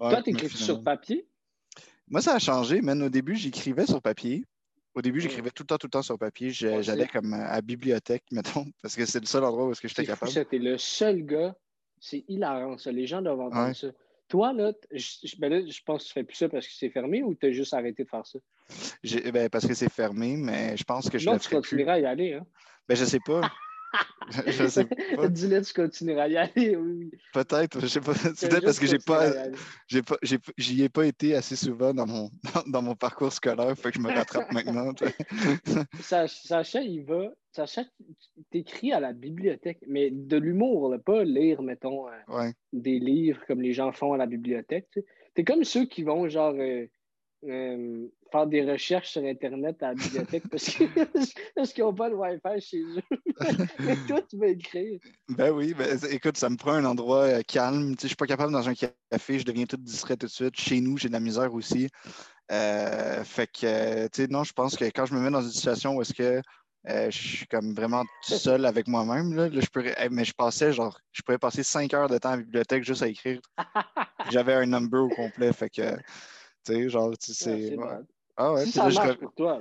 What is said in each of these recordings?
Ouais, Toi, t'écris sur papier? Moi, ça a changé, man. Au début, j'écrivais sur papier. Au début, j'écrivais tout le temps, tout le temps sur papier. J'allais comme à la bibliothèque, mettons, parce que c'est le seul endroit où est-ce que j'étais capable. T'es le seul gars. C'est hilarant, ça. Les gens doivent entendre Ouais. ça. Toi, là, je, ben là, je pense que tu fais plus ça parce que c'est fermé ou t'as juste arrêté de faire ça? Ben, parce que c'est fermé, mais je pense que je non, le tu plus. continueras à y aller, hein? Ben, je sais pas. je, sais pas. Dis-le, tu continueras à y aller, oui. Peut-être, je sais pas. C'est peut-être parce que j'ai pas, j'ai pas, j'y ai pas été assez souvent dans mon, dans, dans mon parcours scolaire, fait que je me rattrape maintenant. Sacha, il va. Sacha, t'écris à la bibliothèque, mais de l'humour, là, pas lire, mettons, euh, Ouais. des livres comme les gens font à la bibliothèque. T'es comme ceux qui vont, genre, euh, euh, faire des recherches sur Internet à la bibliothèque parce qu'ils n'ont pas le Wi-Fi chez eux. mais toi, tu vas écrire. Ben oui, ben, écoute, ça me prend un endroit euh, calme. Sais, je suis pas capable dans un café, je deviens tout distrait tout de suite. Chez nous, j'ai de la misère aussi. Euh, fait que, euh, tu sais, non, je pense que quand je me mets dans une situation où est-ce que euh, je suis comme vraiment tout seul avec moi-même, là, là, je pourrais, mais je passais, genre, je pourrais passer cinq heures de temps à la bibliothèque juste à écrire. J'avais un number au complet, fait que, tu sais, genre, tu sais, Ah, ouais. Ah ouais, si puis ça là, marche pour toi.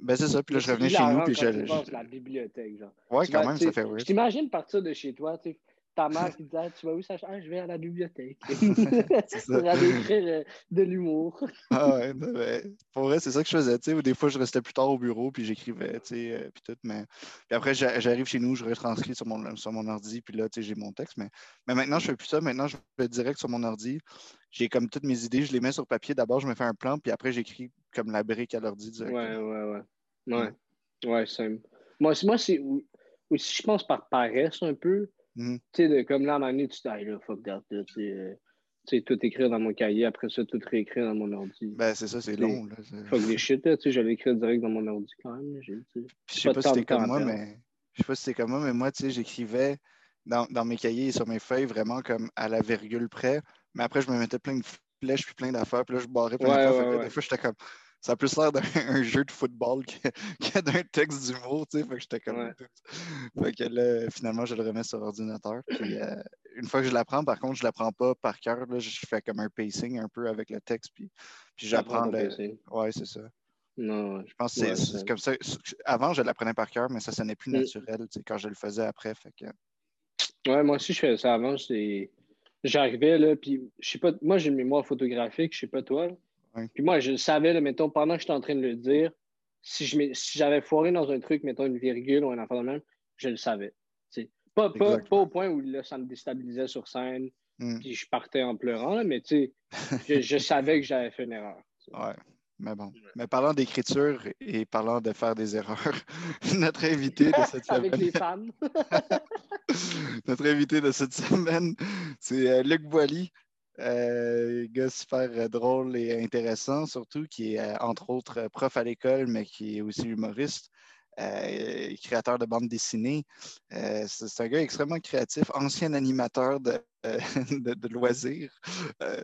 Ben c'est ça, puis là, je revenais chez nous, puis je. à la bibliothèque, genre. Ouais, Tu quand même, ça fait weird. Je t'imagine partir de chez toi, tu sais, ta mère qui te dit Ah, Tu vas où, Sacha? Ah, Je vais à la bibliothèque. C'est ça. Pour aller écrire de l'humour. Ah ouais, non, mais pour vrai, c'est ça que je faisais, tu sais, ou des fois, je restais plus tard au bureau, puis j'écrivais, tu sais, euh, puis tout, mais... Puis après, j'a- j'arrive chez nous, je retranscris sur mon, sur mon ordi, puis là, tu sais, j'ai mon texte, mais... mais maintenant, je fais plus ça, maintenant, je vais direct sur mon ordi, j'ai comme toutes mes idées, je les mets sur papier, d'abord, je me fais un plan, puis après, j'écris comme la brique à l'ordi Ouais, directement. ouais, ouais. Ouais, ouais, simple. Moi, c'est- moi c'est aussi, je pense, par paresse un peu. Mhm. Tu sais, de- comme là, à un moment donné, tu Hey, là, fuck that, là, tu sais, euh, tu sais, tout écrire dans mon cahier, après ça, tout réécrire dans mon ordi. Ben, c'est ça, c'est long, là. Fuck des shit, là, tu sais, j'allais écrire direct dans mon ordi quand même. je sais pas si temps comme moi, mais je sais pas si c'était comme moi, mais moi, tu sais, j'écrivais dans, dans mes cahiers et sur mes feuilles vraiment comme à la virgule près. Mais après, je me mettais plein de flèches puis plein d'affaires. Puis là, je barrais plein Ouais, d'affaires. ouais, ouais. Des fois, j'étais comme. Ça a plus l'air d'un un jeu de football que, que d'un texte d'humour, tu sais. Fait que j'étais comme. Ouais. Fait que là, finalement, je le remets sur ordinateur. Puis euh, une fois que je l'apprends, par contre, je l'apprends pas par cœur. Là, je fais comme un pacing un peu avec le texte. Puis, puis j'apprends. Le-. Ouais, c'est ça. Non, Je pense que c'est Ouais, c'est c'est- comme ça. Avant, je l'apprenais par cœur, mais ça sonnait plus Mm. naturel tu sais, quand je le faisais après. Fait que... Ouais, moi aussi, je faisais ça avant. J'arrivais, là, puis je sais pas, moi, j'ai une mémoire photographique, je sais pas toi. Ouais. Puis moi, je le savais, là, mettons, pendant que j'étais en train de le dire, si je m'ai- si j'avais foiré dans un truc, mettons une virgule ou un enfant de même, je le savais. Pas, pas, pas au point où là, ça me déstabilisait sur scène, Mm. puis je partais en pleurant, là, mais tu sais, je, je savais que j'avais fait une erreur. tu sais. Ouais. Mais bon. Mais parlant d'écriture et parlant de faire des erreurs, notre invité de cette Avec semaine, les femmes. notre invité de cette semaine, c'est euh, Luc Boily. Euh, gars super euh, drôle et intéressant, surtout, qui est euh, entre autres euh, prof à l'école, mais qui est aussi humoriste, euh, créateur de bande dessinée. Euh, c'est un gars extrêmement créatif, ancien animateur de, euh, de, de loisirs.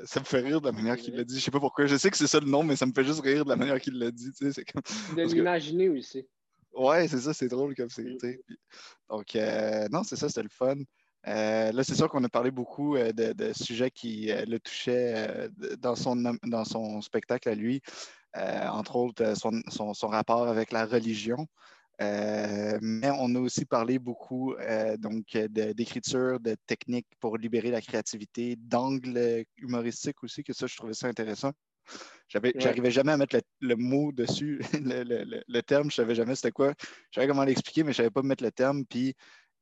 Ça me fait rire de la manière qu'il l'a dit. Je sais pas pourquoi. Je sais que c'est ça le nom, mais ça me fait juste rire de la manière qu'il l'a dit. tu sais, C'est comme... De que- l'imaginer aussi. Ouais, c'est ça, c'est drôle comme c'est. Mm. Donc, non, c'est ça, c'était le fun. Euh, là, c'est sûr qu'on a parlé beaucoup euh, de, de sujets qui euh, le touchaient dans, son, dans son spectacle à lui, entre autres son, son- son rapport avec la religion. Mais on a aussi parlé beaucoup donc d'écriture, de, techniques pour libérer la créativité, d'angles humoristiques aussi, que ça, je trouvais ça intéressant. J'avais, Ouais. J'arrivais jamais à mettre le, le mot dessus, le, le- le- le terme, je savais jamais c'était quoi. Je savais comment l'expliquer, mais je savais pas mettre le terme. Puis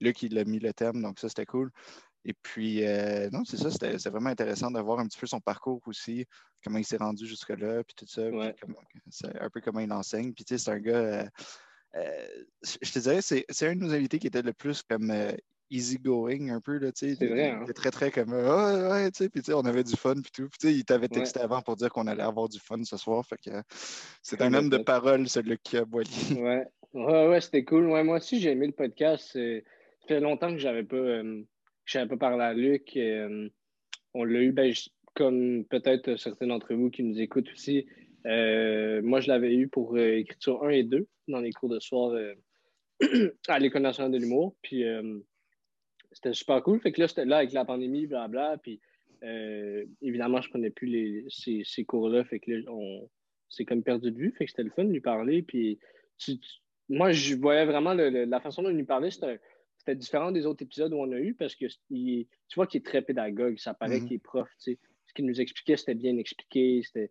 Luc, il a mis le terme, donc ça, c'était cool. Et puis, euh, non, c'est ça, c'était vraiment intéressant de voir un petit peu son parcours aussi, comment il s'est rendu jusque-là, puis tout ça, puis Ouais. comment- c'est un peu comment il enseigne. Puis, tu sais, c'est un gars, euh, euh, je te dirais, c'est c'est un de nos invités qui était le plus comme easygoing un peu, là, tu sais. C'est vrai, Il hein? était très, très comme, Ah, ouais, tu sais, puis tu sais, on avait du fun, puis tout. Puis, tu sais, il t'avait texté avant pour dire qu'on allait avoir du fun ce soir, fait que c'est un homme de parole, ce Luc Boily. Ouais, ouais, ouais, c'était cool. Ouais, moi aussi, j'ai aimé le podcast. Euh, Ça fait longtemps que j'avais pas, euh, j'avais pas parlé à Luc. Euh, on l'a eu, ben, comme peut-être certains d'entre vous qui nous écoutent aussi. Euh, moi, je l'avais eu pour écriture 1 et 2 dans les cours de soir à l'École nationale de l'humour. Puis c'était super cool. Fait que là, c'était là avec la pandémie, blabla. Puis évidemment, je prenais plus les, ces, cours-là, fait que là, on s'est comme perdu de vue, fait que c'était le fun de lui parler. Puis moi, je voyais vraiment la façon dont il nous parlait, c'était différent des autres épisodes où on a eu parce que tu vois qu'il est très pédagogue, ça paraît mm-hmm. qu'il est prof. Ce qu'il nous expliquait, c'était bien expliqué, c'était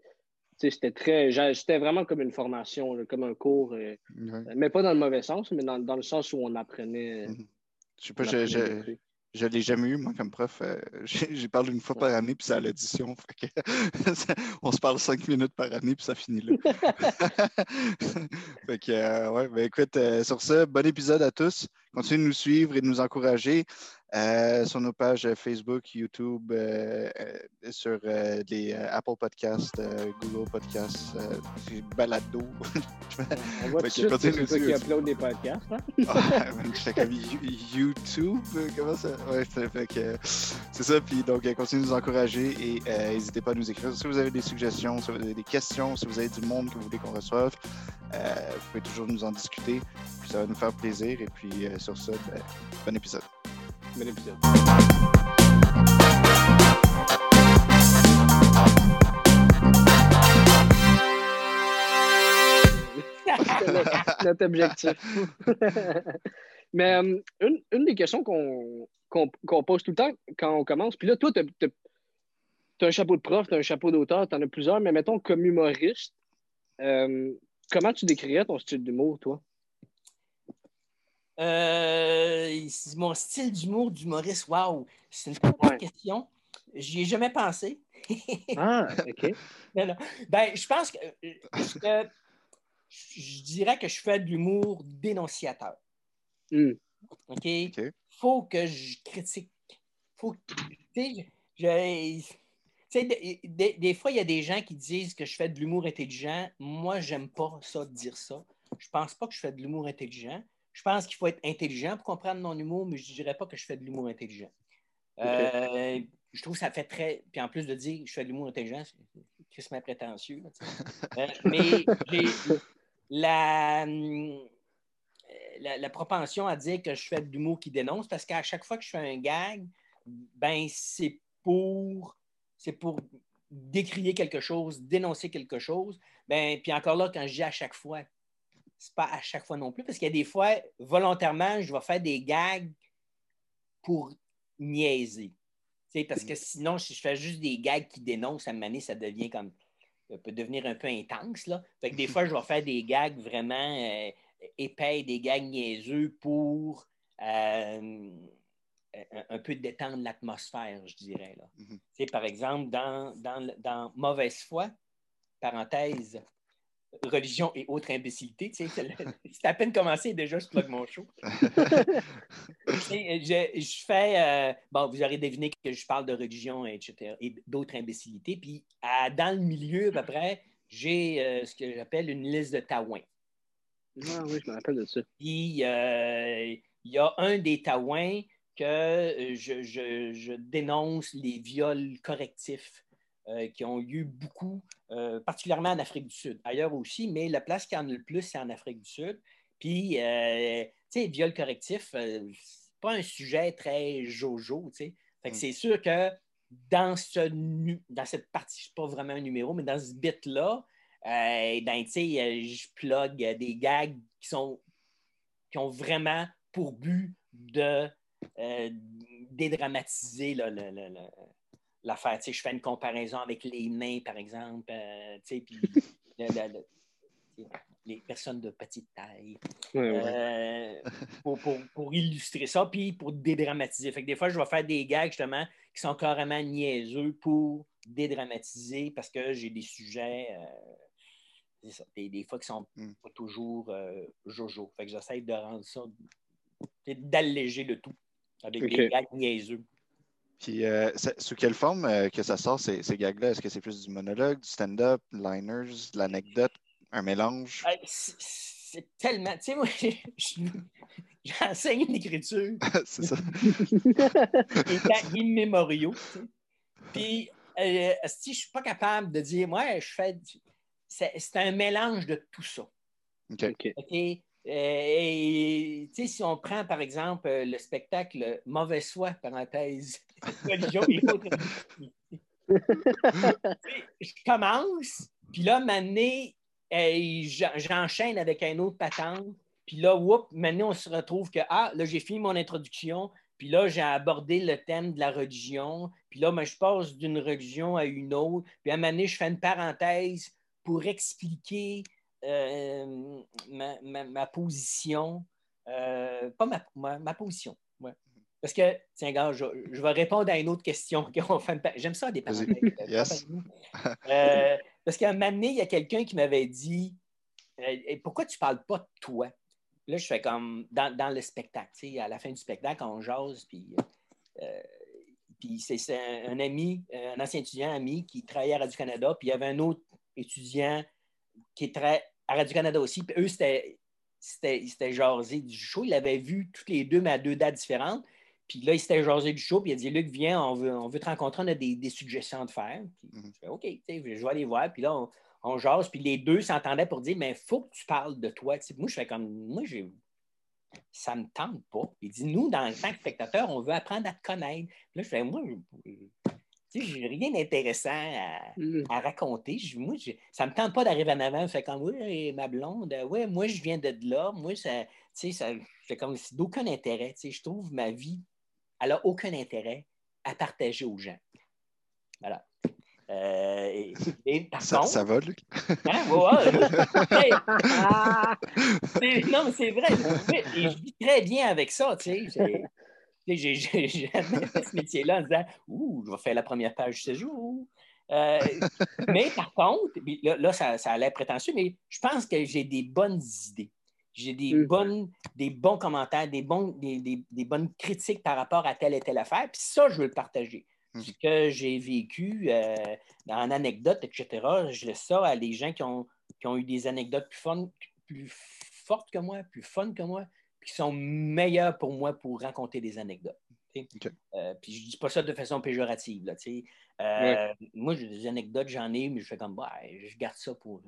c'était très. C'était vraiment comme une formation, comme un cours, euh, mais pas dans le mauvais sens, mais dans, dans le sens où on apprenait. Mhm. Je sais pas, je ne l'ai jamais eu, moi, comme prof. Euh, J'y parle une fois par année, puis c'est à l'audition. on se parle cinq minutes par année, puis ça finit là. fait que, euh, ouais, ben, écoute, sur ça, bon épisode à tous. Continuez de nous suivre et de nous encourager. Euh, sur nos pages Facebook, YouTube, euh, euh, sur les Apple Podcasts, Google Podcasts, Balado. On voit tout de suite qui upload des podcasts. Hein? ah, comme YouTube, comment ça? Ouais, c'est ça. Puis donc, continuez de nous encourager et n'hésitez pas à nous écrire. Si vous avez des suggestions, si vous avez des questions, si vous avez du monde que vous voulez qu'on reçoive, vous pouvez toujours nous en discuter. Puis ça va nous faire plaisir. Et puis sur ça, ben, bon épisode. Bon épisode. notre objectif. Mais euh, une, une, des questions qu'on qu'on pose tout le temps quand on commence, puis là, toi, tu as, un chapeau de prof, tu as un chapeau d'auteur, tu en as plusieurs, mais mettons, comme humoriste, euh, comment tu décrirais ton style d'humour, toi? Euh, mon style d'humour d'humoriste, waouh, c'est une très bonne question. J'y ai jamais pensé. ah, OK. Ben, je pense que, je dirais que je fais de l'humour dénonciateur. Hmm. OK? Faut que je critique. Faut que, je, des, des, fois, il y a des gens qui disent que je fais de l'humour intelligent. Moi, j'aime pas ça de dire ça. Je pense pas que je fais de l'humour intelligent. Je pense qu'il faut être intelligent pour comprendre mon humour, mais je ne dirais pas que je fais de l'humour intelligent. Euh, je trouve que ça fait très. Puis en plus de dire que je fais de l'humour intelligent, c'est ma prétentieux. Euh, mais j'ai la, la, propension à dire que je fais de l'humour qui dénonce parce qu'à chaque fois que je fais un gag, ben c'est pour c'est pour décrier quelque chose, dénoncer quelque chose. Ben, puis encore là, quand je dis à chaque fois, c'est pas à chaque fois non plus, parce qu'il y a des fois, volontairement, je vais faire des gags pour niaiser. parce que sinon, si je fais juste des gags qui dénoncent, à un moment ça devient comme. Ça peut devenir un peu intense. Là. Fait que des fois, je vais faire des gags vraiment euh, épais, des gags niaiseux pour euh, un, peu détendre l'atmosphère, je dirais. Là. Mm-hmm. Par exemple, dans, dans, dans Mauvaise foi, parenthèse, religion et autres imbécilités. c'est à peine commencé déjà je plug mon show. je, fais, euh, bon, vous aurez deviné que je parle de religion, etc., et d'autres imbécilités. Puis dans le milieu, à peu près, j'ai euh, ce que j'appelle une liste de taouins. Ah oui, je me rappelle de ça. Puis euh, il y a un des taouins que je, je dénonce les viols correctifs euh, qui ont eu beaucoup, euh, particulièrement en Afrique du Sud. Ailleurs aussi, mais la place qui en a le plus, c'est en Afrique du Sud. Puis, euh, tu sais, viol correctif, c'est pas un sujet très jojo, tu sais. Fait que mm. c'est sûr que dans, ce, dans cette partie, c'est pas vraiment un numéro, mais dans ce bit-là, ben, tu sais, je plug des gags qui sont qui ont vraiment pour but de dédramatiser le, l'affaire. Tu sais, je fais une comparaison avec les mains, par exemple, euh, tu sais, puis les personnes de petite taille. Euh, pour, pour, pour, illustrer ça, puis pour dédramatiser. Fait que des fois, je vais faire des gags, justement, qui sont carrément niaiseux pour dédramatiser parce que j'ai des sujets. Euh, ça, des, des, fois qui sont mm. pas toujours jojo. Fait que j'essaie de rendre ça, d'alléger le tout avec des gags niaiseux. Puis, euh, sous quelle forme euh, que ça sort, ces, ces gags-là? Est-ce que c'est plus du monologue, du stand-up, liners, de l'anecdote, un mélange? c'est tellement. Tu sais, moi, j'enseigne l'écriture. c'est ça. Étant immémoriaux. Tu sais. Puis, euh, si je ne suis pas capable de dire, moi, je fais. C'est un mélange de tout ça. OK. OK. Euh, et si on prend par exemple le spectacle Mauvaise foi, parenthèse, je commence, puis là, maintenant, j'enchaîne avec un autre patente. Puis là, whoop, maintenant, on se retrouve que, ah, là, j'ai fini mon introduction. Puis là, j'ai abordé le thème de la religion. Puis là, je passe d'une religion à une autre. Puis à un moment donné, je fais une parenthèse pour expliquer euh, ma, position. Euh, pas ma, ma, position. Parce que, tiens, gars, je, vais répondre à une autre question. J'aime ça, des parenthèses. Euh, parce qu'à un moment donné, il y a quelqu'un qui m'avait dit Pourquoi tu ne parles pas de toi? Là, je fais comme dans, le spectacle. À la fin du spectacle, on jase, puis. puis c'est un, ami, un ancien étudiant ami qui travaillait à Radio-Canada, puis il y avait un autre étudiant qui est très à Radio-Canada aussi. Puis eux, c'était, c'était, jasé du show. Ils l'avaient vu toutes les deux, mais à deux dates différentes. Puis là, il s'était jasé du show. Puis il a dit Luc, viens, on veut, on veut te rencontrer, on a des, suggestions de faire. Puis mhm. je fais OK, je vais aller voir. Puis là, on, on jase. Puis les deux s'entendaient pour dire Mais il faut que tu parles de toi. moi, je fais comme Moi, j'ai ça ne me tente pas. Il dit, nous, dans le tant que spectateur, on veut apprendre à te connaître. Là, je fais, moi, je n'ai rien d'intéressant à, mm. raconter. moi, ça ne me tente pas d'arriver en avant. Fait comme, oui, ma blonde, ouais, moi, je viens de là. Moi, ça, ça fait comme d'aucun intérêt. Je trouve ma vie, elle n'a aucun intérêt à partager aux gens. Voilà. Euh, ça, va, Luc? Hein? non, mais c'est vrai. je vis très bien avec ça. Tu sais. J'ai jamais fait ce métier-là en disant Ouh, je vais faire la première page ce jour. Euh, mais par contre, là, ça, ça, a l'air prétentieux, mais je pense que j'ai des bonnes idées. J'ai des, mm. bonnes, des bons commentaires, des, bons, des, bonnes critiques par rapport à telle et telle affaire. Puis ça, je veux le partager. Mm. Ce que j'ai vécu euh, en anecdotes, etc., je laisse ça à des gens qui ont, qui ont eu des anecdotes plus, fun, plus fortes que moi, plus fun que moi qui sont meilleurs pour moi pour raconter des anecdotes. Euh, puis je ne dis pas ça de façon péjorative. Là, euh, Moi, j'ai des anecdotes, j'en ai, mais je fais comme, bah, je garde ça pour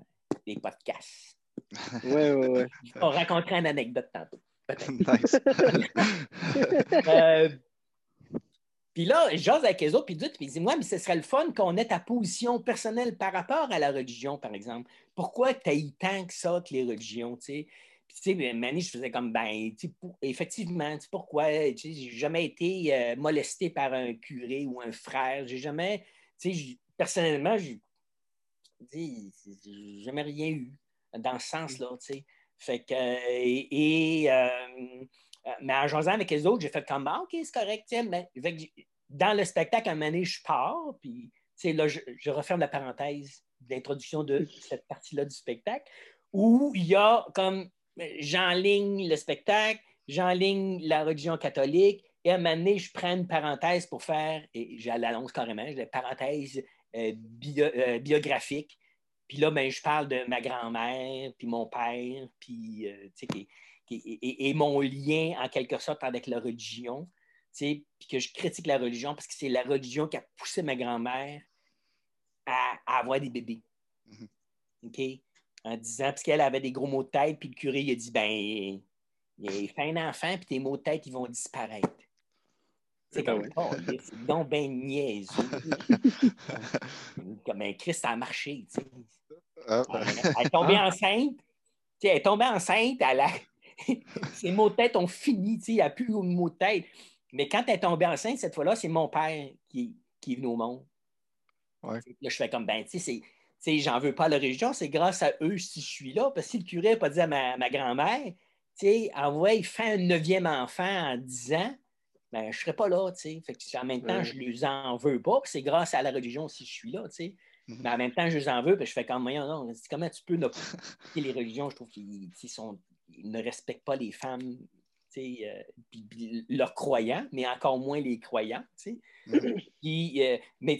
les podcasts. Oui, oui, oui. On raconterait une anecdote tantôt. nice. euh, puis là, j'ose avec les autres, puis ils disent, moi, mais ce serait le fun qu'on ait ta position personnelle par rapport à la religion, par exemple. Pourquoi tu as eu tant que ça que les religions, tu sais? Tu sais, Manny, je faisais comme, ben, effectivement, pourquoi? Tu sais, j'ai jamais été euh, molesté par un curé ou un frère. J'ai jamais, tu sais, personnellement, j'ai jamais rien eu dans ce sens-là, tu sais. Fait que, et, euh, euh, mais en jasant avec les autres, j'ai fait comme, ah, OK, c'est correct, mais dans le spectacle, à un moment je pars, puis, tu sais, là, je, je referme la parenthèse d'introduction de cette partie-là du spectacle, où il y a comme j'enligne le spectacle, j'enligne la religion catholique, et à un moment donné, je prends une parenthèse pour faire, et je l'annonce carrément, une parenthèse euh, euh, biographique. Puis là, ben, je parle de ma grand-mère, puis mon père, puis, euh, et, mon lien en quelque sorte avec la religion, puis que je critique la religion parce que c'est la religion qui a poussé ma grand-mère à, avoir des bébés. Mm-hmm. OK? En disant, parce qu'elle avait des gros mots de tête, puis le curé il a dit ben, il fait un enfant, puis tes mots de tête, ils vont disparaître. C'est comme, oh, c'est donc ben niaise. comme un Christ, a marché. Ah. Elle est tombée ah. enceinte. elle est tombée enceinte, elle a... ses mots de tête ont fini. Il n'y a plus de mots de tête. Mais quand elle est tombée enceinte, cette fois-là, c'est mon père qui, qui est venu au monde. Là, je fais comme, ben, tu sais, j'en veux pas à la religion, c'est grâce à eux si je suis là. Parce que si le curé n'a pas dit à ma, grand-mère, envoie, il fait un neuvième enfant en 10 ans, ben, je ne serais pas là. Fait que, en même temps, je ne les en veux pas. C'est grâce à la religion si je suis là. Mm-hmm. Mais en même temps, je les en veux. Puis je fais comme moyen, non, comment tu peux les religions, je trouve qu'ils ne respectent pas les femmes euh, leurs croyants, mais encore moins les croyants. Mm-hmm. Euh, mais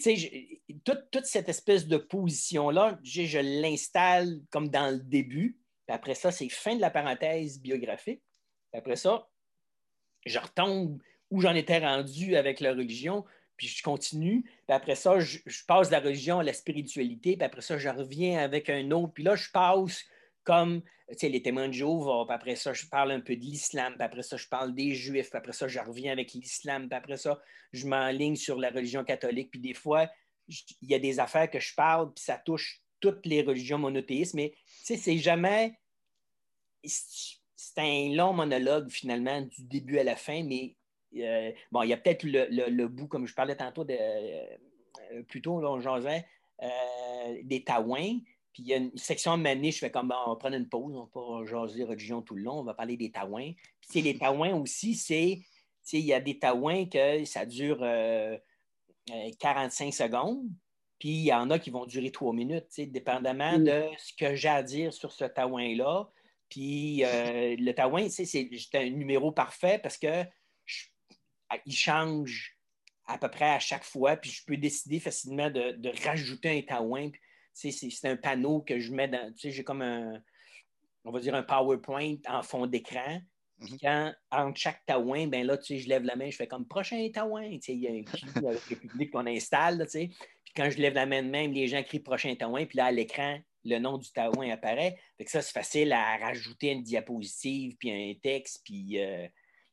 toute, toute, cette espèce de position-là, je l'installe comme dans le début. Puis après ça, c'est fin de la parenthèse biographique. Puis après ça, je retombe où j'en étais rendu avec la religion, puis je continue. Puis après ça, je, je, passe de la religion à la spiritualité. Puis après ça, je reviens avec un autre. Puis là, je passe comme les témoins de Jéhovah, puis après ça, je parle un peu de l'islam, puis après ça, je parle des Juifs, puis après ça, je reviens avec l'islam, puis après ça, je m'enligne sur la religion catholique, puis des fois, il y a des affaires que je parle, puis ça touche toutes les religions monothéistes, mais c'est jamais. C'est un long monologue, finalement, du début à la fin, mais euh, bon, il y a peut-être le, bout, comme je parlais tantôt, de, euh, on euh, des taouins. Puis il y a une section manée, je fais comme, on va prendre une pause, on va pas jaser religion tout le long, on va parler des taouins. Puis les taouins aussi, c'est, il y a des taouins que ça dure 45 secondes, puis il y en a qui vont durer trois minutes, dépendamment mm. de ce que j'ai à dire sur ce taouin-là. Puis le taouin, c'est un numéro parfait parce que il change à peu près à chaque fois, puis je peux décider facilement de, rajouter un taouin. C'est un panneau que je mets dans. J'ai comme un, on va dire un PowerPoint en fond d'écran. Puis mhm. quand, entre chaque taouin, ben là, je lève la main, je fais comme prochain taouin. Il y a un avec le public qu'on installe. puis quand je lève la main de même, les gens crient prochain taouin. Puis là, à l'écran, le nom du taouin apparaît. Fait que ça, c'est facile à rajouter une diapositive, puis un texte, puis euh,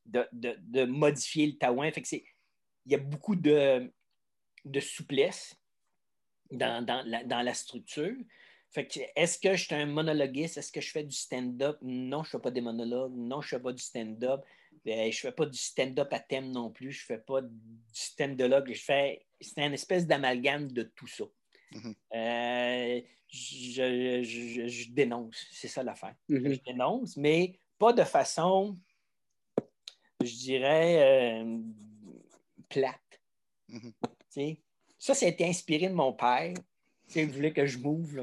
de, modifier le taouin. Fait que il y a beaucoup de, de souplesse dans, la, structure. Fait que, est-ce que je suis un monologuiste? Est-ce que je fais du stand-up? Non, je ne fais pas des monologues. Non, je ne fais pas du stand-up. Ben, je ne fais pas du stand-up à thème non plus. Je ne fais pas du stand-up. Je fais. C'est une espèce d'amalgame de tout ça. Mm-hmm. Euh, je, dénonce. C'est ça l'affaire. Mm-hmm. Je dénonce, mais pas de façon je dirais, euh, plate. Mm-hmm. Ça, ça a été inspiré de mon père. il voulait que je move.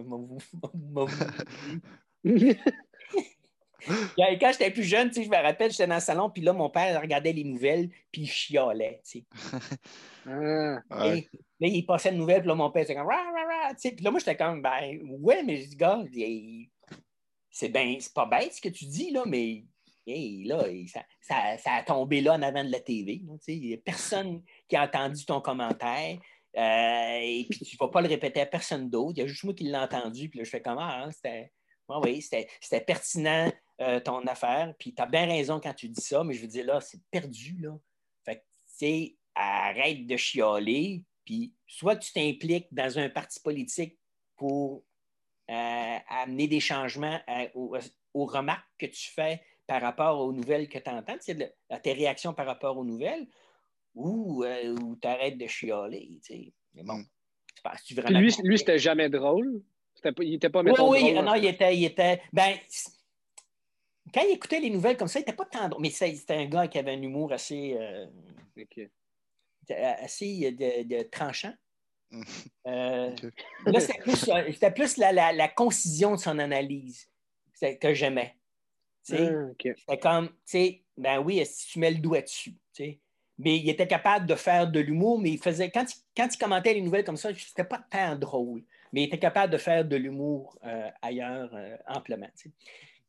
Quand j'étais plus jeune, je me rappelle, j'étais dans le salon, puis là, mon père regardait les nouvelles, puis il chialait. Ah, là, il passait une nouvelle, puis là, mon père était comme rah, rah, Puis là, moi, j'étais comme, ben, ouais, mais je dis, gars, c'est ben, pas bête ce que tu dis, là, mais là, ça, a tombé là en avant de la TV. Il n'y a personne qui a entendu ton commentaire. Euh, et puis tu ne vas pas le répéter à personne d'autre. Il y a juste moi qui l'ai entendu. Puis là, je fais comment? Hein? C'était, oui, c'était, pertinent euh, ton affaire. Puis tu as bien raison quand tu dis ça, mais je veux dire, là, c'est perdu. Là. Fait que, arrête de chialer. Puis soit tu t'impliques dans un parti politique pour euh, amener des changements aux remarques que tu fais par rapport aux nouvelles que tu entends, à tes réactions par rapport aux nouvelles, ou, euh, tu arrêtes de chialer. Mais bon, tu vraiment. Lui, lui c'était jamais drôle. il n'était pas, mettons, Oui, oui, non, il était. Il était ben, quand il écoutait les nouvelles comme ça, il n'était pas tant drôle. Mais c'était un gars qui avait un humour assez. Euh, assez de, tranchant. Euh, là, c'était plus, la, la, la, concision de son analyse que j'aimais. Ah, c'est comme, tu sais, ben oui, si tu mets le doigt dessus. Mais il était capable de faire de l'humour, mais il faisait, quand il, quand il commentait les nouvelles comme ça, c'était pas tant drôle. Mais il était capable de faire de l'humour euh, ailleurs euh, amplement.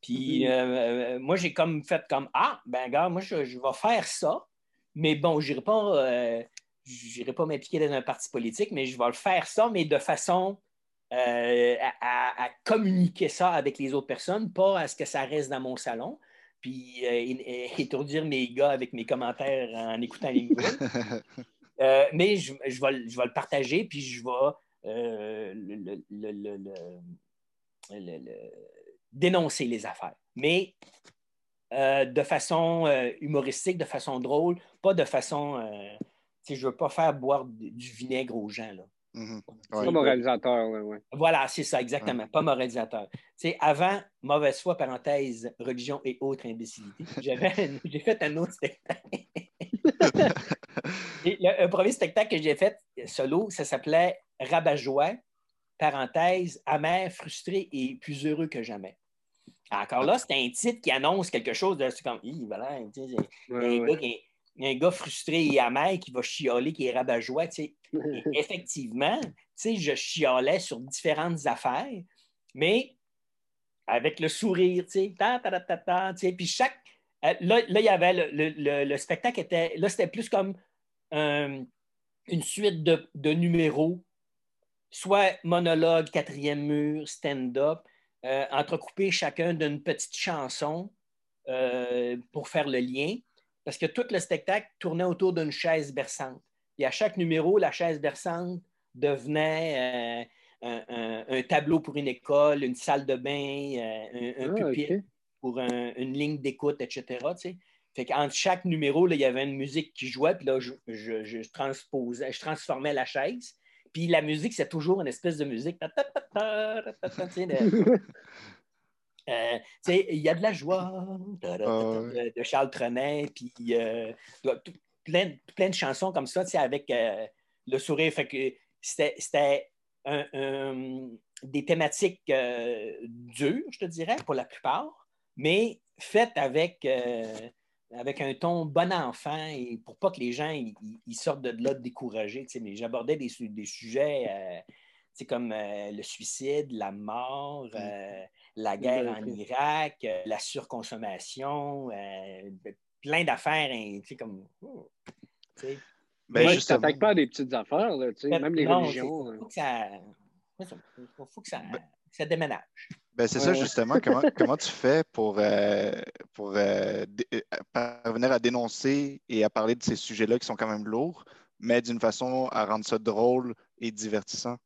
Puis mm-hmm. euh, moi, j'ai comme fait comme Ah, ben gars, moi, je, vais faire ça, mais bon, je n'irai pas, pas m'impliquer dans un parti politique, mais je vais le faire ça, mais de façon euh, à, communiquer ça avec les autres personnes, pas à ce que ça reste dans mon salon, puis euh, étourdir mes gars avec mes commentaires en écoutant les nouvelles. Euh, mais je, je, vais, je, vais, le partager, puis je vais dénoncer les affaires. Mais de façon humoristique, de façon drôle, pas de façon. je ne veux pas faire boire du vinaigre aux gens. Là. Pas moralisateur, oui. Voilà, c'est ça, exactement. Pas moralisateur. Avant mauvaise foi, parenthèse, religion et autres imbécilités, j'ai fait un autre spectacle. le, premier spectacle que j'ai fait solo, ça s'appelait Rabat-joie, parenthèse, amer, frustré et plus heureux que jamais. Encore là, c'est un titre qui annonce quelque chose de. Comme, voilà, un gars qui un gars frustré et amer qui va chialer, qui est rabat-joie. effectivement, je chialais sur différentes affaires, mais avec le sourire, tu sais, puis chaque... Euh, là, il y avait le, spectacle était... Là, c'était plus comme une suite de, numéros, soit monologue, quatrième mur, stand-up, euh, entrecoupé chacun d'une petite chanson euh, pour faire le lien parce que tout le spectacle tournait autour d'une chaise berçante. Et à chaque numéro, la chaise berçante devenait un, tableau pour une école, une salle de bain, un, ah, pupitre pour une ligne d'écoute, etc. Fait qu'entre chaque numéro, là, il y avait une musique qui jouait, puis là, je, je, je, transposais, je transformais la chaise. Puis la musique, c'est toujours une espèce de musique. Euh, il y a de la joie de Charles Trenet, puis euh, plein, plein, de chansons comme ça, avec euh, le sourire. Fait que c'était des thématiques dures, je te dirais, pour la plupart, mais faites avec avec un ton bon enfant et pour pas que les gens ils, sortent de là découragés. Mais j'abordais des, des, sujets euh, comme euh, le suicide, la mort, euh, la guerre en Irak, la surconsommation, plein d'affaires. Hein, comme, oh, ben, je t'attaque pas à des petites affaires, là, même les religions. Il faut, que ça, faut que ça, ça déménage. Ben, c'est ça, justement. Comment, comment tu fais pour, euh, pour euh, euh, parvenir à dénoncer et à parler de ces sujets-là qui sont quand même lourds, mais d'une façon à rendre ça drôle et divertissant?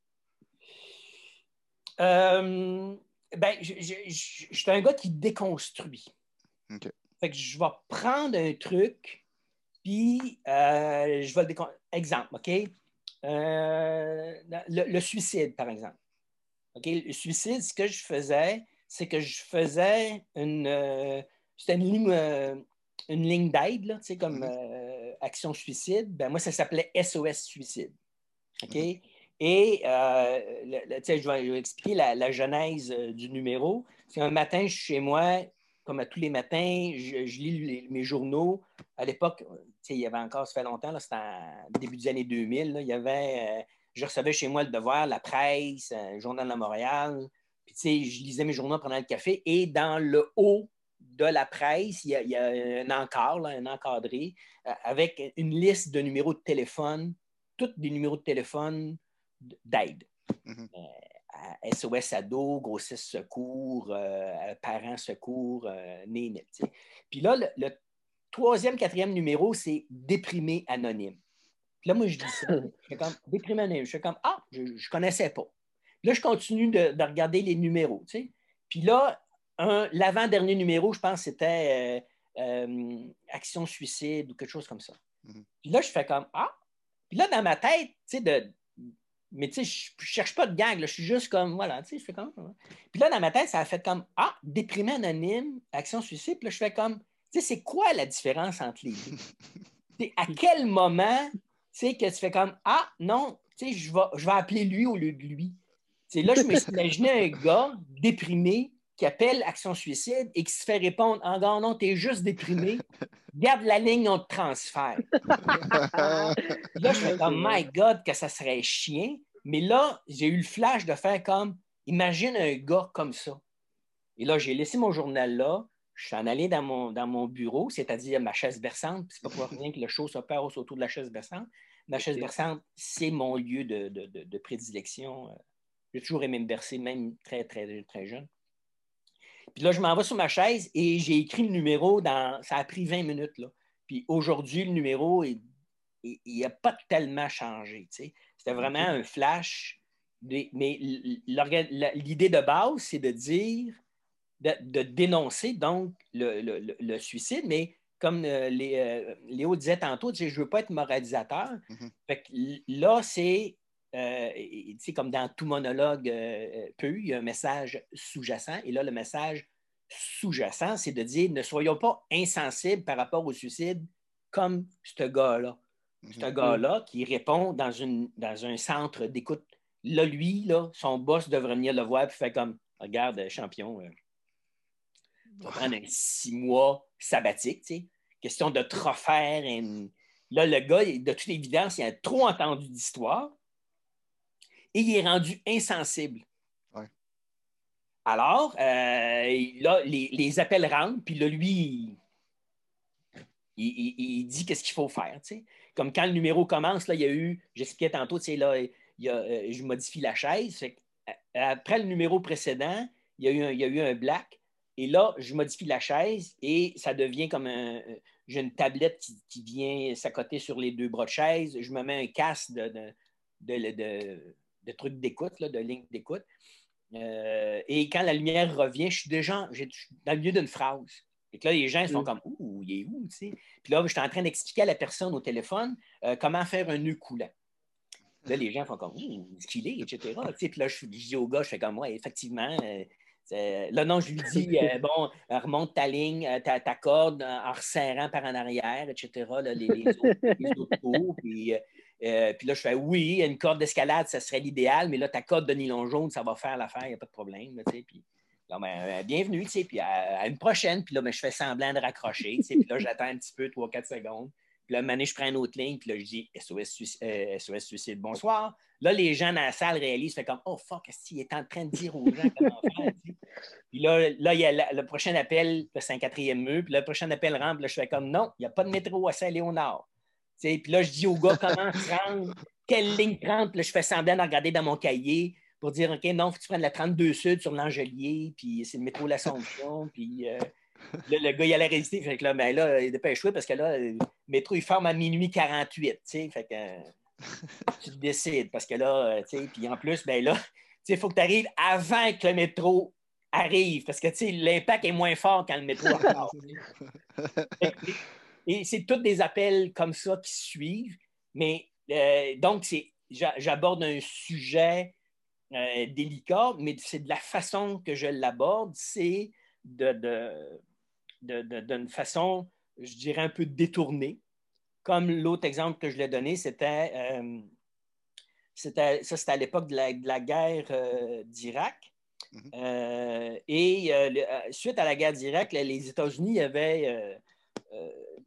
Ben, je, suis un gars qui déconstruit. Fait que je vais prendre un truc, puis je vais le déconstruire. Exemple, OK? le, suicide, par exemple. Le suicide, ce que je faisais, c'est que je faisais une, euh, une ligne, euh, une ligne d'aide, comme mhm. euh, Action Suicide. Ben, moi, ça s'appelait SOS Suicide. OK? Mhm. Et je, vais, expliquer la, genèse du numéro. C'est un matin, je suis chez moi, comme à tous les matins, je, lis mes journaux. À l'époque, il y avait encore, ça fait longtemps, c'était début des années 2000, il y avait je recevais chez moi le devoir, la presse, le Journal de Montréal. Puis, je lisais mes journaux pendant le café. Et dans le haut de la presse, il y a, un encart, un encadré, euh, avec une liste de numéros de téléphone, tous des numéros de téléphone d'aide. SOS mm-hmm. euh, ado, grossesse secours, euh, parents secours, né, Puis là, le, troisième, quatrième numéro, c'est déprimé anonyme. Puis là, moi, je dis ça. Je fais comme déprimé. Je fais comme Ah, je ne connaissais pas. là, je continue de, regarder les numéros. Tu sais. Puis là, l'avant-dernier numéro, je pense, c'était euh, euh, Action suicide ou quelque chose comme ça. Mm-hmm. Puis là, je fais comme Ah. Puis là, dans ma tête, tu sais, de. Mais tu sais, je ne cherche pas de gang, je suis juste comme, voilà, tu sais, je fais comme. Puis là, dans ma tête, ça a fait comme, ah, déprimé anonyme, action suicide. Puis là, je fais comme, tu sais, c'est quoi la différence entre les deux? à quel moment sais, que tu fais comme Ah, non, tu sais, je vais, je vais appeler lui au lieu de lui? c'est là, je me suis imaginé un gars déprimé qui appelle Action Suicide et qui se fait répondre En gars, non, t'es juste déprimé, garde la ligne, on te transfère. là, je fais comme My God, que ça serait chien. Mais là, j'ai eu le flash de faire comme Imagine un gars comme ça. Et là, j'ai laissé mon journal là, je suis en allé dans mon, dans mon bureau, c'est-à-dire ma chaise berçante. C'est pas pour rien que le show s'opère autour de la chaise berçante. Ma chaise berçante, c'est mon lieu de, de, de, prédilection. J'ai toujours aimé me bercer, même très, très, très jeune. Puis là, je m'en vais sur ma chaise et j'ai écrit le numéro dans. Ça a pris 20 minutes. Là. Puis aujourd'hui, le numéro, il n'a pas tellement changé. C'était vraiment un flash. mais l'idée de base, c'est de dire de, dénoncer donc le, suicide, mais comme euh, euh, Léo disait tantôt, je ne veux pas être moralisateur. Mm-hmm. là, c'est euh, comme dans tout monologue peu, il y a un message sous-jacent. Et là, le message sous-jacent, c'est de dire ne soyons pas insensibles par rapport au suicide comme ce gars-là. Mm-hmm. Ce gars-là qui répond dans, une, dans un centre d'écoute. Là, lui, là, son boss devrait venir le voir et faire comme Regarde, champion, tu vas prendre un six mois sabbatique, tu sais. Question de te refaire. Là, le gars, de toute évidence, il a trop entendu d'histoire et il est rendu insensible. Alors, euh, là, les, appels rentrent, puis là, lui, il, dit qu'est-ce qu'il faut faire. Comme quand le numéro commence, là, il y a eu, j'expliquais tantôt, tu sais, là, il y a, euh, je modifie la chaise. après le numéro précédent, il y, a eu il y a eu un black. Et là, je modifie la chaise et ça devient comme un. J'ai une tablette qui, vient s'accoter sur les deux bras de chaise. Je me mets un casque de, de, trucs d'écoute, de lignes d'écoute. Euh, et quand la lumière revient, je suis déjà dans le milieu d'une phrase. Et là, les gens sont mm. comme Ouh, il est où? Puis là, je suis en train d'expliquer à la personne au téléphone euh, comment faire un nœud coulant. Là, les gens font comme Ouh, ce qu'il est, etc. Puis là, je, dis au gars, je fais comme moi, effectivement. Euh, là, non, je lui dis bon, remonte ta ligne, ta, corde en resserrant par en arrière, etc. les, les, autres, coups. Puis, puis, là, je fais oui, une corde d'escalade, ça serait l'idéal, mais là, ta corde de nylon jaune, ça va faire l'affaire, il n'y a pas de problème. Puis, ben, euh, bienvenue, puis à, une prochaine. Puis là, ben, je fais semblant de raccrocher, puis là, j'attends un petit peu, 3-4 secondes. Puis là, je prends une autre ligne, puis là, je dis SOS, euh, suicide, bonsoir. Là, les gens dans la salle réalisent, fait comme, oh fuck, est-ce est en train de dire aux gens comment faire? Puis là, là, il y a le prochain appel, c'est un quatrième mur, puis le prochain appel puis là, je fais comme, non, il n'y a pas de métro à Saint-Léonard. Puis là, je dis au gars comment prendre, quelle ligne prendre, puis là, je fais semblant de regarder dans mon cahier pour dire OK, non, faut que tu prennes la 32 Sud sur l'Angelier, puis c'est le métro L'Assomption, puis euh, le gars, il allait résister. Fait que là, ben là, il dépêche parce que là, le métro, il ferme à minuit 48, tu sais, fait que tu te décides, parce que là, euh, tu sais, puis en plus, ben là, tu sais, il faut que tu arrives avant que le métro arrive, parce que, tu sais, l'impact est moins fort quand le métro arrive. Et, c'est tous des appels comme ça qui suivent, mais euh, donc, j'aborde un sujet euh, délicat, mais c'est de la façon que je l'aborde, c'est d'une de, façon, je dirais, un peu détournée. Comme l'autre exemple que je l'ai donné, c'était, euh, c'était ça, c'était à l'époque de la, guerre euh, d'Irak. Mm-hmm. et suite à la guerre d'Irak, les États-Unis avaient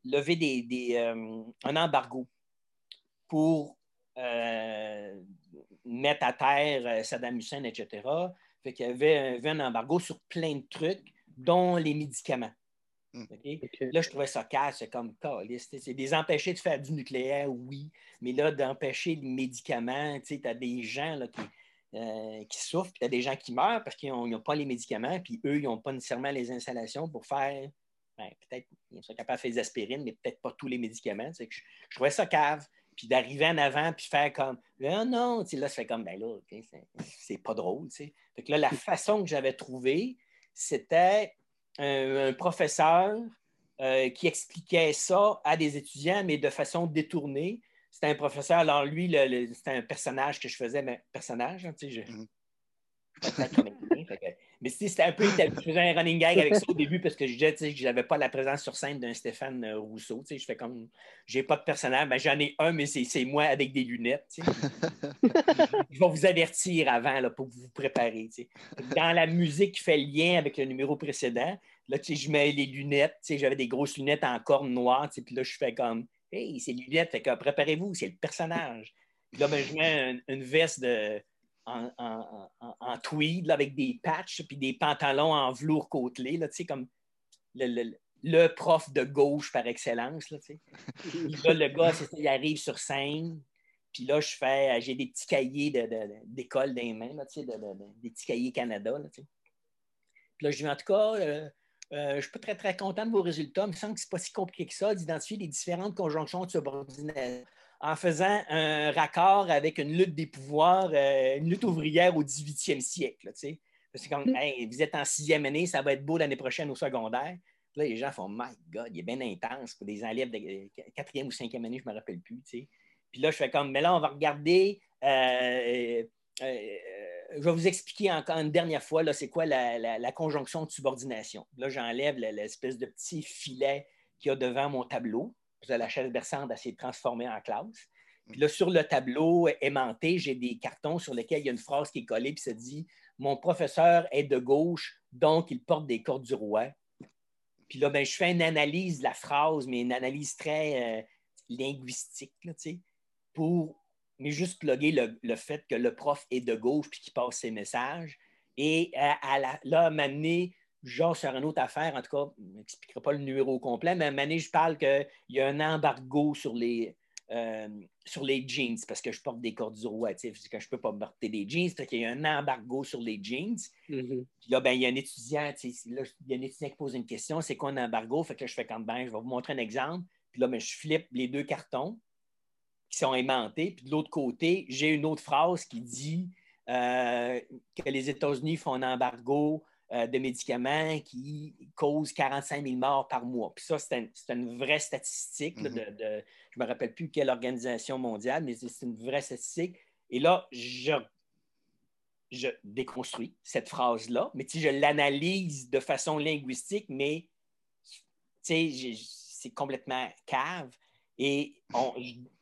levé des, un embargo pour mettre à terre euh, Saddam Hussein, etc. Fait qu'il y avait un, embargo sur plein de trucs, dont les médicaments. Hmm. Là, je trouvais ça casse, c'est comme C'est des empêcher de faire du nucléaire, oui, mais là, d'empêcher les médicaments, tu as des gens là, qui, euh, qui souffrent, puis tu as des gens qui meurent parce qu'ils n'ont pas les médicaments, puis eux, ils n'ont pas nécessairement les installations pour faire. Ben, peut-être qu'ils sont capables de faire des aspirines, mais peut-être pas tous les médicaments. Je, je, trouvais ça cave puis d'arriver en avant, puis faire comme Ah non, tu sais, là, ça fait comme ben là, c'est pas drôle. Tu sais. Fait que là, la façon que j'avais trouvée, c'était un, professeur euh, qui expliquait ça à des étudiants, mais de façon détournée. C'était un professeur, alors lui, c'était un personnage que je faisais, mais personnage, hein, tu sais, je, mm-hmm. Mais c'était un peu. Je faisais un running gag avec ça au début parce que je disais que je n'avais pas la présence sur scène d'un Stéphane euh, Rousseau. Je fais comme. J'ai pas de personnage. Ben, J'en ai un, mais c'est moi avec des lunettes. je vais vous avertir avant là, pour vous préparer. Dans la musique qui fait lien avec le numéro précédent, là, je mets les lunettes. J'avais des grosses lunettes en corne noire. Puis là, je fais comme. Hey, c'est lunettes. Fait que préparez-vous, c'est le personnage. Puis là, ben, je mets une veste de en, tweed avec des patchs puis des pantalons en velours côtelé, là, comme le, prof de gauche par excellence. Là, le gars, il arrive sur scène, puis là, je fais, j'ai des petits cahiers d'école de, dans les mains, des petits cahiers Canada. Là, puis là, je dis, en tout cas, euh, euh, je ne suis pas très, très content de vos résultats. Il me semble que ce n'est pas si compliqué que ça d'identifier les différentes conjonctions de subordination en faisant un raccord avec une lutte des pouvoirs, euh, une lutte ouvrière au 18e siècle. C'est comme, mm. vous êtes en sixième année, ça va être beau l'année prochaine au secondaire. Là, les gens font, My God, il est bien intense pour des élèves de quatrième ou cinquième année, je ne me rappelle plus. Puis là, je fais comme, mais là, on va regarder. Euh, euh, je vais vous expliquer encore une dernière fois, là, c'est quoi la, conjonction de subordination. Là, j'enlève l'espèce de petit filet qu'il y a devant mon tableau de la chaise berçante à s'est transformée en classe. Puis là, sur le tableau aimanté, j'ai des cartons sur lesquels il y a une phrase qui est collée, puis ça dit Mon professeur est de gauche, donc il porte des cordes du roi. Puis là, ben, je fais une analyse de la phrase, mais une analyse très euh, linguistique, là, pour mais juste plugger le, fait que le prof est de gauche puis qu'il passe ses messages. Et à, la, là, m'amener genre sur une autre affaire, en tout cas, je n'expliquerai pas le numéro complet, mais à un je parle qu'il y a un embargo sur les, euh, sur les jeans parce que je porte des cordes du roi. Que je ne peux pas porter des jeans, parce qu'il y a un embargo sur les jeans. Mm-hmm. Puis là, ben, il y a un étudiant, il y a un étudiant qui pose une question c'est quoi un embargo? Fait que je fais comme ben, je vais vous montrer un exemple. Puis là, ben, je flippe les deux cartons. qui sont aimantés. Puis de l'autre côté, j'ai une autre phrase qui dit euh, que les États-Unis font un embargo euh, de médicaments qui causent 45 000 morts par mois. Puis ça, c'est une vraie statistique. de, mm-hmm. je ne me rappelle plus quelle organisation mondiale, mais c'est une vraie statistique. Et là, je, je déconstruis cette phrase-là, mais je l'analyse de façon linguistique, mais c'est complètement cave. Et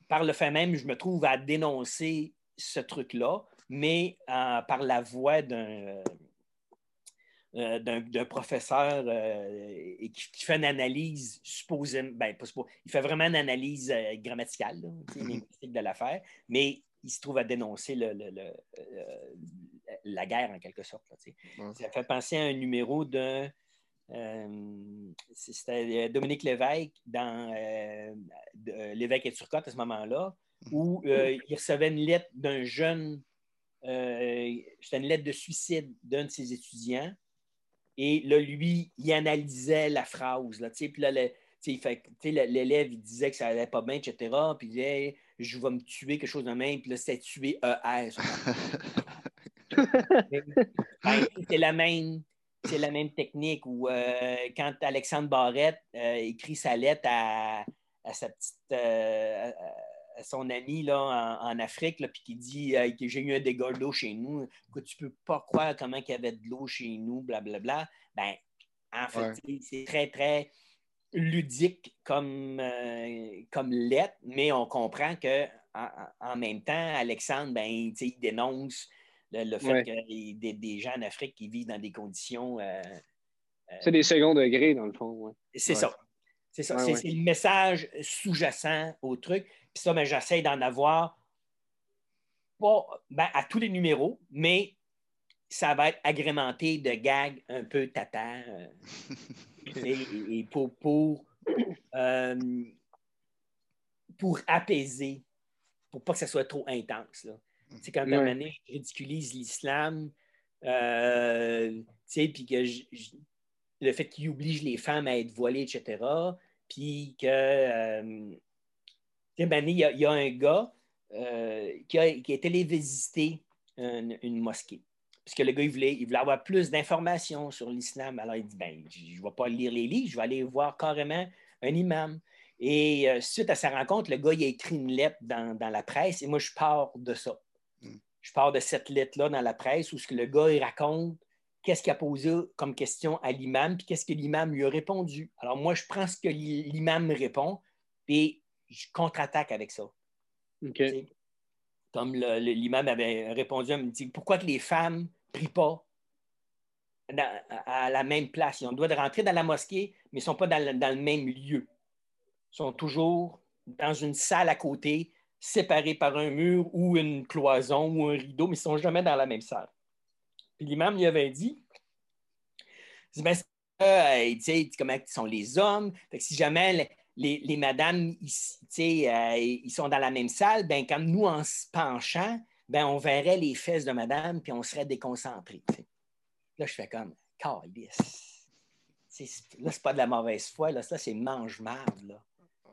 par le fait même, je me trouve à dénoncer ce truc-là, mais euh, par la voix d'un euh, d'un professeur euh, qui, fait une analyse supposément, ben, pas il fait vraiment une analyse grammaticale, mm-hmm. linguistique de l'affaire, mais il se trouve à dénoncer le, la guerre en quelque sorte. Ça fait penser à un numéro de euh, c'était euh, Dominique Lévesque dans euh, Lévesque et Turcotte à ce moment-là, où il recevait une lettre d'un jeune, c'était une lettre de suicide d'un de ses étudiants. Et là, lui, il analysait la phrase. Là, puis là, l'élève, il disait que ça allait pas bien, etc. Puis il disait, je vais me tuer, quelque chose de même. Puis là, c'était tuer ER. Ben, c'est la même c'est la même technique où euh, quand Alexandre Barrette euh, écrit sa lettre à, sa petite euh, à son ami là, en, Afrique, puis qui dit que j'ai eu un dégât d'eau chez nous, que tu peux pas croire comment il y avait de l'eau chez nous, blablabla. Ben, en fait, c'est très, très ludique comme, comme lettre, mais on comprend que en, même temps, Alexandre, ben, il dénonce le, fait qu'il y ait des, gens en Afrique qui vivent dans des conditions. Euh, euh, c'est des seconds degrés, dans le fond. C'est ça. C'est ça. c'est le message sous-jacent au truc. Puis ça, ben, j'essaie d'en avoir pas ben, à tous les numéros, mais ça va être agrémenté de gags un peu tata. Euh, et, pour, pour, pour apaiser, pour pas que ça soit trop intense. Là. C'est quand même année, je ridiculise l'islam, euh, puis que le fait qu'il oblige les femmes à être voilées, etc. Puis que, euh, il y, a un gars euh, qui, a, qui est allé visiter une, mosquée. Parce que le gars, il voulait, il voulait avoir plus d'informations sur l'islam. Alors, il dit, ben, je ne vais pas lire les livres, je vais aller voir carrément un imam. Et suite à sa rencontre, le gars, il a écrit une lettre dans, dans la presse et moi, je pars de ça je pars de cette lettre-là dans la presse où ce que le gars il raconte qu'est-ce qu'il a posé comme question à l'imam, puis qu'est-ce que l'imam lui a répondu. Alors moi, je prends ce que l'imam me répond, puis je contre-attaque avec ça. Comme l'imam avait répondu, il me dit pourquoi que les femmes ne prient pas à la même place? Ils ont le droit de rentrer dans la mosquée, mais ils ne sont pas dans le même lieu. Ils sont toujours dans une salle à côté séparés par un mur ou une cloison ou un rideau, mais ils ne sont jamais dans la même salle. Puis l'imam lui avait dit, ben, euh, comment sont les hommes, si jamais les, madames euh, ils, sont dans la même salle, ben, quand nous, en se penchant, ben, on verrait les fesses de madame, puis on serait déconcentrés. Là, je fais comme, calice. Là, c'est pas de la mauvaise foi, là, ça, c'est mange-marde.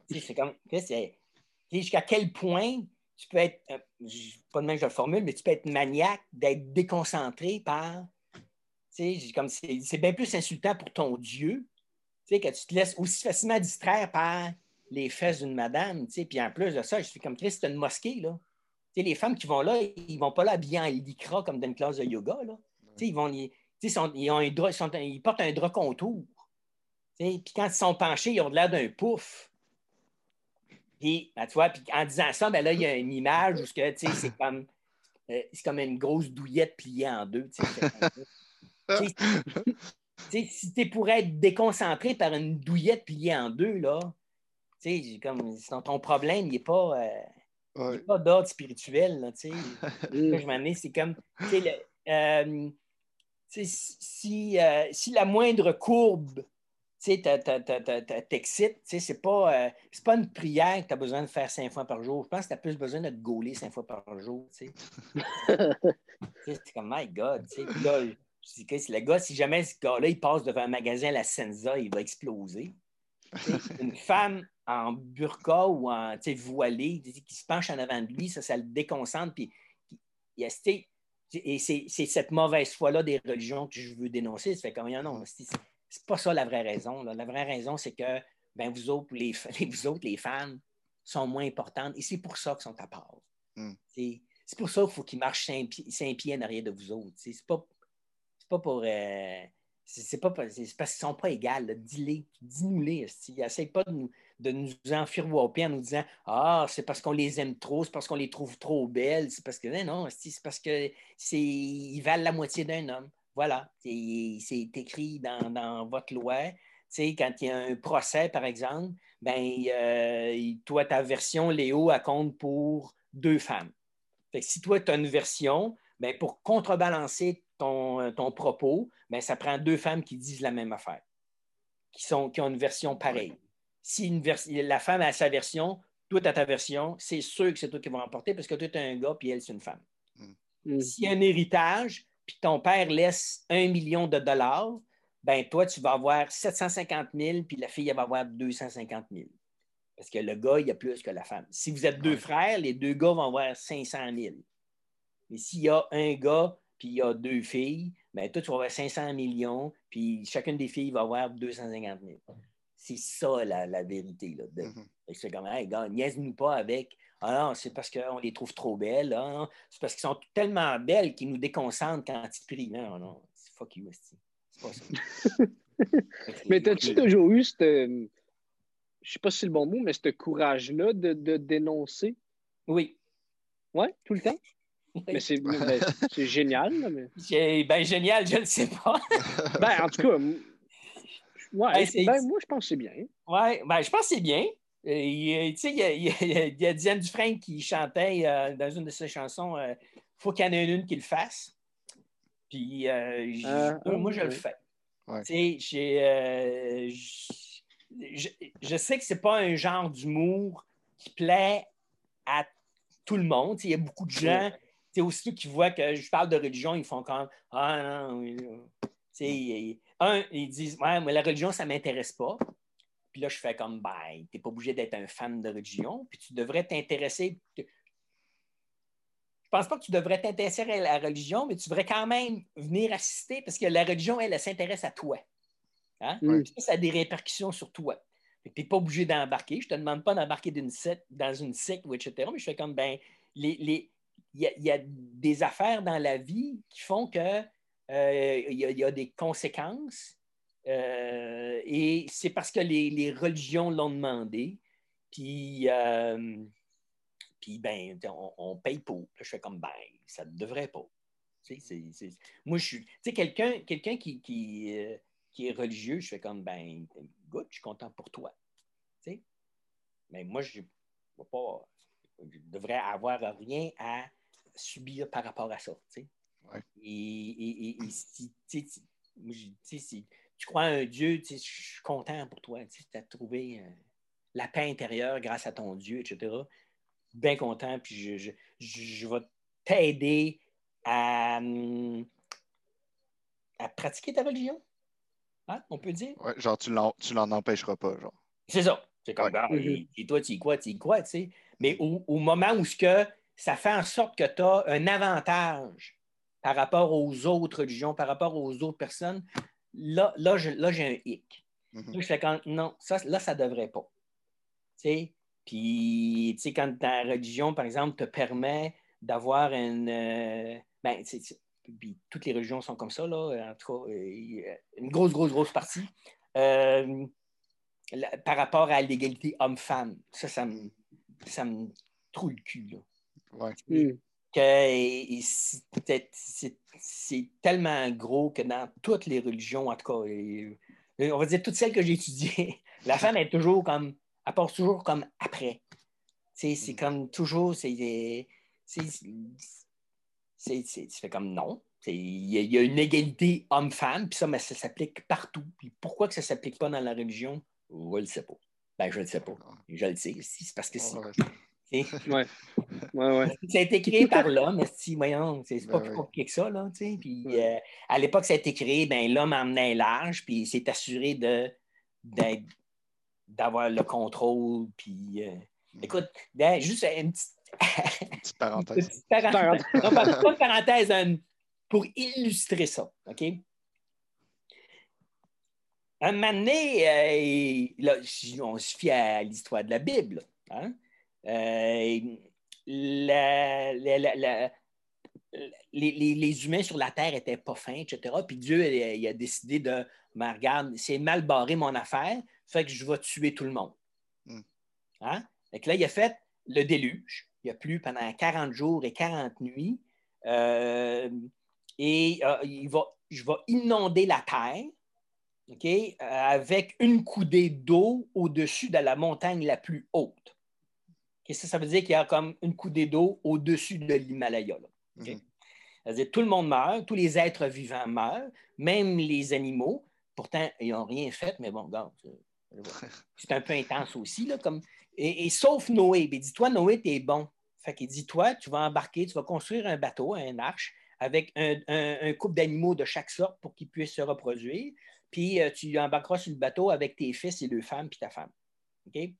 C'est comme, jusqu'à quel point tu peux être, euh, pas de même que je le formule, mais tu peux être maniaque, d'être déconcentré par. Comme c'est bien plus insultant pour ton Dieu que tu te laisses aussi facilement distraire par les fesses d'une madame. Puis en plus de ça, je suis comme Christ, c'est une mosquée. Là. les femmes qui vont là, ils ne vont pas là bien en lycra comme dans une classe de yoga. Là. Ils, vont, ils, ont un ils, portent un drap contour. Puis quand ils sont penchés, ils ont l'air d'un pouf. Puis, ben, tu vois, puis en disant ça, ben là, il y a une image où c'est comme, euh, c'est comme une grosse douillette pliée en deux. si tu pourrais être déconcentré par une douillette pliée en deux, là, comme ton problème, il n'est pas, euh, pas d'ordre spirituel. Là, je c'est comme. Le, euh, si, si la moindre courbe t'excites, c'est pas, euh, pas une prière que tu as besoin de faire cinq fois par jour. Je pense que tu as plus besoin de te gauler cinq fois par jour, c'est comme, my God, tu sais. Puis là, le gars, si jamais ce gars-là, il passe devant un magasin à la Senza, il va exploser. une femme en burqa ou en voilé, qui se penche en avant de lui, ça, ça le déconcentre. Puis, et c'est cette mauvaise foi-là des religions que je veux dénoncer. Ça fait comme, non, c'est pas ça la vraie raison. La vraie raison, c'est que ben, vous, autres, les, vous autres, les femmes, sont moins importantes et c'est pour ça qu'ils sont à part. Hmm. C'est pour ça qu'il faut qu'ils marchent cinq, pieds en arrière de vous autres. C'est pas, pas pour. Euh, c'est pas parce qu'ils ne sont pas égales. Dis-les, dis-nous-les. Essaye pas de nous, de nous enfiroiper en nous disant Ah, c'est parce qu'on les aime trop, c'est parce qu'on les trouve trop belles, c'est parce que non, non c'est parce qu'ils valent la moitié d'un homme. Voilà. C'est écrit dans, votre loi. quand il y a un procès, par exemple, ben, euh, toi, ta version, Léo, elle compte pour deux femmes. si toi, tu as une version, ben, pour contrebalancer ton, ton propos, ben, ça prend deux femmes qui disent la même affaire, qui, sont, qui ont une version pareille. Si une la femme a sa version, toi, tu as ta version, c'est sûr que c'est toi qui vas remporter parce que toi, tu es un gars, puis elle, c'est une femme. Mm. S'il y a un héritage, puis ton père laisse un million de dollars, ben toi, tu vas avoir 750 000, puis la fille, elle va avoir 250 000. Parce que le gars, il y a plus que la femme. Si vous êtes deux frères, les deux gars vont avoir 500 000. Mais s'il y a un gars, puis il y a deux filles, ben toi, tu vas avoir 500 millions, puis chacune des filles va avoir 250 000. C'est ça, la, vérité. Là, mm-hmm. C'est comme, hey, gars, niaise-nous pas avec. Ah non, c'est parce qu'on les trouve trop belles. Ah c'est parce qu'elles sont tellement belles qu'ils nous déconcentrent quand ils prient. Non, non, c'est fuck you, c'est pas ça. mais as-tu toujours eu ce, je sais pas si c'est le bon mot, mais ce courage-là de, de, dénoncer? Oui. Oui, tout le temps? Mais c'est génial. Mais... Ben, génial, je ne sais pas. ben, en tout cas, ouais, ben, ben, moi, je pense que c'est bien. Oui, ben, je pense que c'est bien. Il, tu sais, il, y a, Diane Dufresne qui chantait euh, dans une de ses chansons euh, Faut qu'il y en ait une qui le fasse. Puis, euh, ah, moi, je le fais. Tu sais, je, je, sais que c'est pas un genre d'humour qui plaît à tout le monde. Il y a beaucoup de gens c'est aussi qui voient que je parle de religion, ils font comme Ah non, un, ils disent Ouais, mais la religion, ça ne m'intéresse pas. Puis là, je fais comme Ben, tu n'es pas obligé d'être un fan de religion, puis tu devrais t'intéresser. Je pense pas que tu devrais t'intéresser à la religion, mais tu devrais quand même venir assister parce que la religion, elle, s'intéresse à toi. Hein? Ça, a des répercussions sur toi. Tu n'es pas obligé d'embarquer. Je ne te demande pas d'embarquer dans une secte, etc. Mais je fais comme, ben, les, il y, a des affaires dans la vie qui font que euh, il, y a, des conséquences. Euh, et c'est parce que les, religions l'ont demandé. Puis, euh, puis ben, on, paye pour. je fais comme, ben, ça ne devrait pas. Moi, je suis. Tu sais, quelqu'un qui, qui, est religieux, je fais comme, ben, good, je suis content pour toi. Mais moi, je ne pas. Je devrais avoir rien à subir par rapport à ça. Et, si, tu crois à un Dieu, je suis content pour toi. Tu as trouvé euh, la paix intérieure grâce à ton Dieu, etc. Bien content, puis je, je, vais t'aider à, à pratiquer ta religion. Hein, on peut dire? Ouais, genre, tu l'en empêcheras pas, genre. C'est ça. C'est comme, ah, et, toi, tu y crois, tu y crois, tu sais. Mais au, au, moment où ce que ça fait en sorte que tu as un avantage par rapport aux autres religions, par rapport aux autres personnes. Là, là, j'ai un hic. Mm-hmm. je fais quand, non, ça, là, ça ne devrait pas. Puis, tu sais, quand ta religion, par exemple, te permet d'avoir une. Euh, ben, puis toutes les religions sont comme ça, là, en tout cas, euh, une grosse, grosse, grosse partie. Euh, par rapport à l'égalité homme-femme, ça, ça me, ça me trouve le cul. Là. Mm. c'est tellement gros que dans toutes les religions, en tout cas, on va dire toutes celles que j'ai étudiées, la femme est toujours comme, elle part toujours comme après. C'est mm. comme toujours, c'est. C'est comme non. Il y, a une égalité homme-femme, puis ça, mais ça s'applique partout. Puis pourquoi que ça ne s'applique pas dans la religion? Je ne le sais pas. Ben, je ne le sais pas. Je le sais. C'est parce que Ouais. Ouais, ouais. Ça a été créé par l'homme, si, voyons, c'est pas ben plus compliqué que ça, là, tu sais. Puis euh, à l'époque, ça a été créé, ben, l'homme emmenait large, puis il s'est assuré de, d'avoir le contrôle. Puis, euh, mm. écoute, ben, juste une petite, parenthèse. petite parenthèse. non, pas, de parenthèse, pour illustrer ça. OK? Un moment donné, euh, là, on se fie à l'histoire de la Bible. Hein? Euh, la, la, les, humains sur la Terre n'étaient pas fins, etc. Puis Dieu il a décidé de, mais regarde, c'est mal barré mon affaire, fait que je vais tuer tout le monde. Hmm. Hein? là, il a fait le déluge. Il a plu pendant 40 jours et 40 nuits. Euh, et euh, il va, je vais inonder la terre avec une coudée d'eau au-dessus de la montagne la plus haute. Ça, ça veut dire qu'il y a comme une coudée d'eau au-dessus de l'Himalaya. C'est-à-dire tout le monde meurt, tous les êtres vivants meurent, même les animaux. Pourtant, ils n'ont rien fait, mais bon, c'est un peu intense aussi. Là, comme... et, sauf Noé. Ben, dis-toi, Noé, tu es bon. Fait qu'il dit, toi, tu vas embarquer, tu vas construire un bateau, un arche, avec un, couple d'animaux de chaque sorte pour qu'ils puissent se reproduire. Puis euh, tu embarqueras sur le bateau avec tes fils et deux femmes, puis ta femme. OK?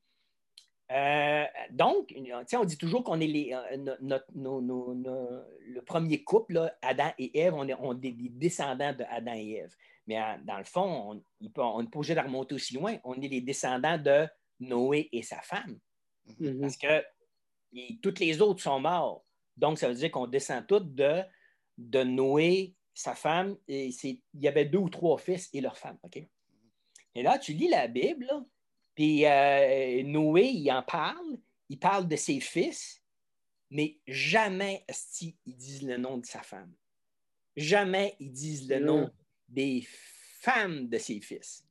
Euh, donc, on dit toujours qu'on est les, euh, le premier couple, Adam et Ève, on est, on des descendants de Adam et Ève. Mais dans le fond, on, pas obligé de remonter aussi loin. On est les descendants de Noé et sa femme. Mm-hmm. Parce que toutes les autres sont morts. Donc, ça veut dire qu'on descend tous de, de Noé, sa femme, et il y avait deux ou trois fils et leur femme. Et là, tu lis la Bible, puis euh, Noé, il en parle, il parle de ses fils, mais jamais ils disent le nom de sa femme. Jamais ils disent le nom des femmes de ses fils.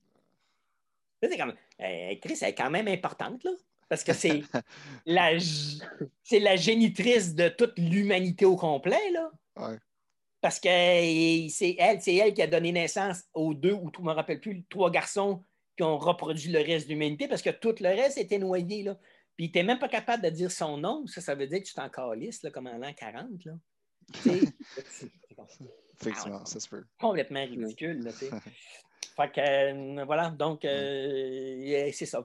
C'est comme, euh, Chris, elle est quand même importante, là, parce que c'est la, c'est la génitrice de toute l'humanité au complet, là. Parce que c'est elle, c'est elle qui a donné naissance aux deux, ou je ne me rappelle plus, trois garçons qui ont reproduit le reste de l'humanité parce que tout le reste était noyé. Là. Puis tu n'es même pas capable de dire son nom. Ça, ça veut dire que tu t'en calisses comme en l'an 40. Là. Effectivement, ça se peut. Complètement ridicule. Là, fait que, euh, voilà, donc, euh, c'est ça.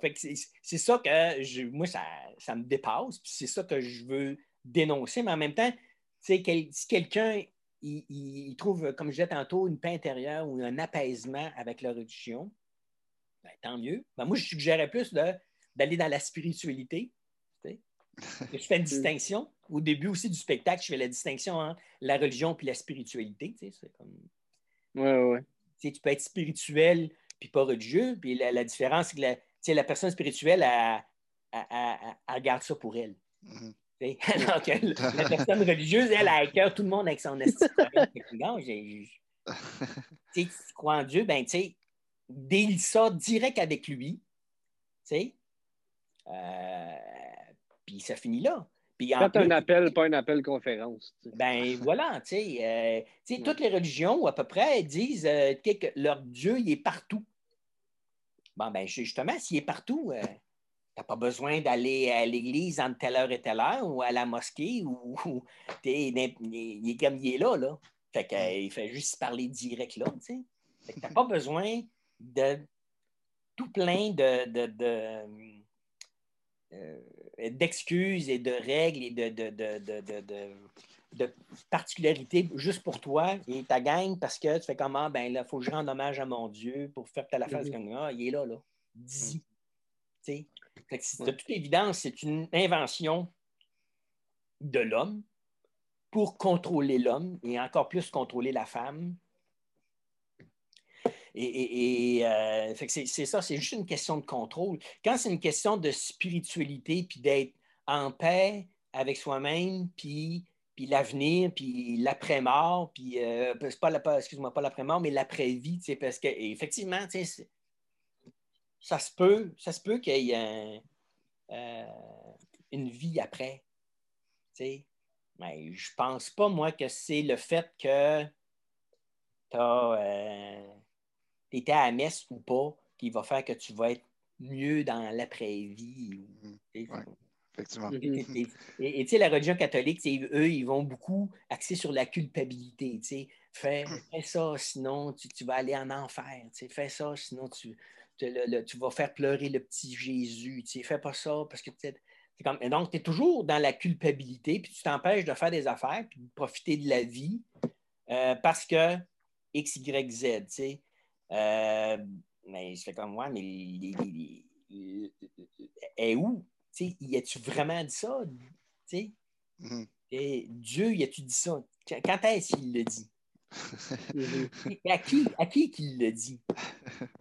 c'est ça que je, moi, ça, ça me dépasse. Puis c'est ça que je veux dénoncer. Mais en même temps, si quelqu'un il, il, trouve, comme je disais tantôt, une paix intérieure ou un apaisement avec la religion, ben, tant mieux. Ben, moi, je suggérais plus d'aller dans la spiritualité. Je fais une distinction. Au début aussi du spectacle, je fais la distinction entre la religion et la spiritualité. C'est comme... Ouais, ouais. Tu peux être spirituel puis pas religieux. Puis la, différence, c'est que la, la personne spirituelle, elle, garde ça pour elle. Mm-hmm. la personne religieuse, elle, a cœur tout le monde avec son estime. tu crois en Dieu, ben, tu sais, délie ça direct avec lui, tu sais, euh, puis ça finit là. Puis Faites un appel, pas un appel conférence. Ben voilà, tu sais, euh, toutes les religions, à peu près, disent euh, que leur Dieu, il est partout. Bon, ben justement, s'il est partout, tu n'as pas besoin d'aller à l'église entre telle heure et telle heure ou à la mosquée ou, il, est comme il est là, là. Fait qu'il fait juste parler direct là, tu sais. Fait que t'as pas besoin de tout plein de, euh, d'excuses et de règles et de, de, particularités juste pour toi et ta gang parce que tu fais comment, ben là, il faut que je rende hommage à mon Dieu pour faire telle affaire. Mm ah, il est là, là. Dis. Mm. De toute évidence, c'est une invention de l'homme pour contrôler l'homme et encore plus contrôler la femme et, euh, c'est ça, c'est juste une question de contrôle. Quand c'est une question de spiritualité, puis d'être en paix avec soi-même, puis, puis l'avenir, puis l'après-mort, puis euh, pas, excuse-moi, pas l'après-mort, mais l'après-vie, parce que effectivement, ça se peut, ça se peut qu'il y ait euh, une vie après. Mais je pense pas, moi, que c'est le fait que tu tu étais à la messe ou pas, qui va faire que tu vas être mieux dans l'après-vie. Mm-hmm. effectivement. Et tu sais, la religion catholique, eux, ils vont beaucoup axer sur la culpabilité. Fais, fais ça, sinon tu, vas aller en enfer. Fais ça, sinon tu, tu vas faire pleurer le petit Jésus. Tu sais, fais pas ça parce que tu comme, et donc, tu es toujours dans la culpabilité, puis tu t'empêches de faire des affaires, puis de profiter de la vie euh, parce que X, Y, Z. Tu sais. Euh, mais je fais comme moi, mais et où? Tu sais, y a-tu vraiment dit ça? Tu sais? Mm-hmm. Et Dieu, y a-tu dit ça? Quand est-ce qu'il le dit? à qui, à qui qu'il le dit?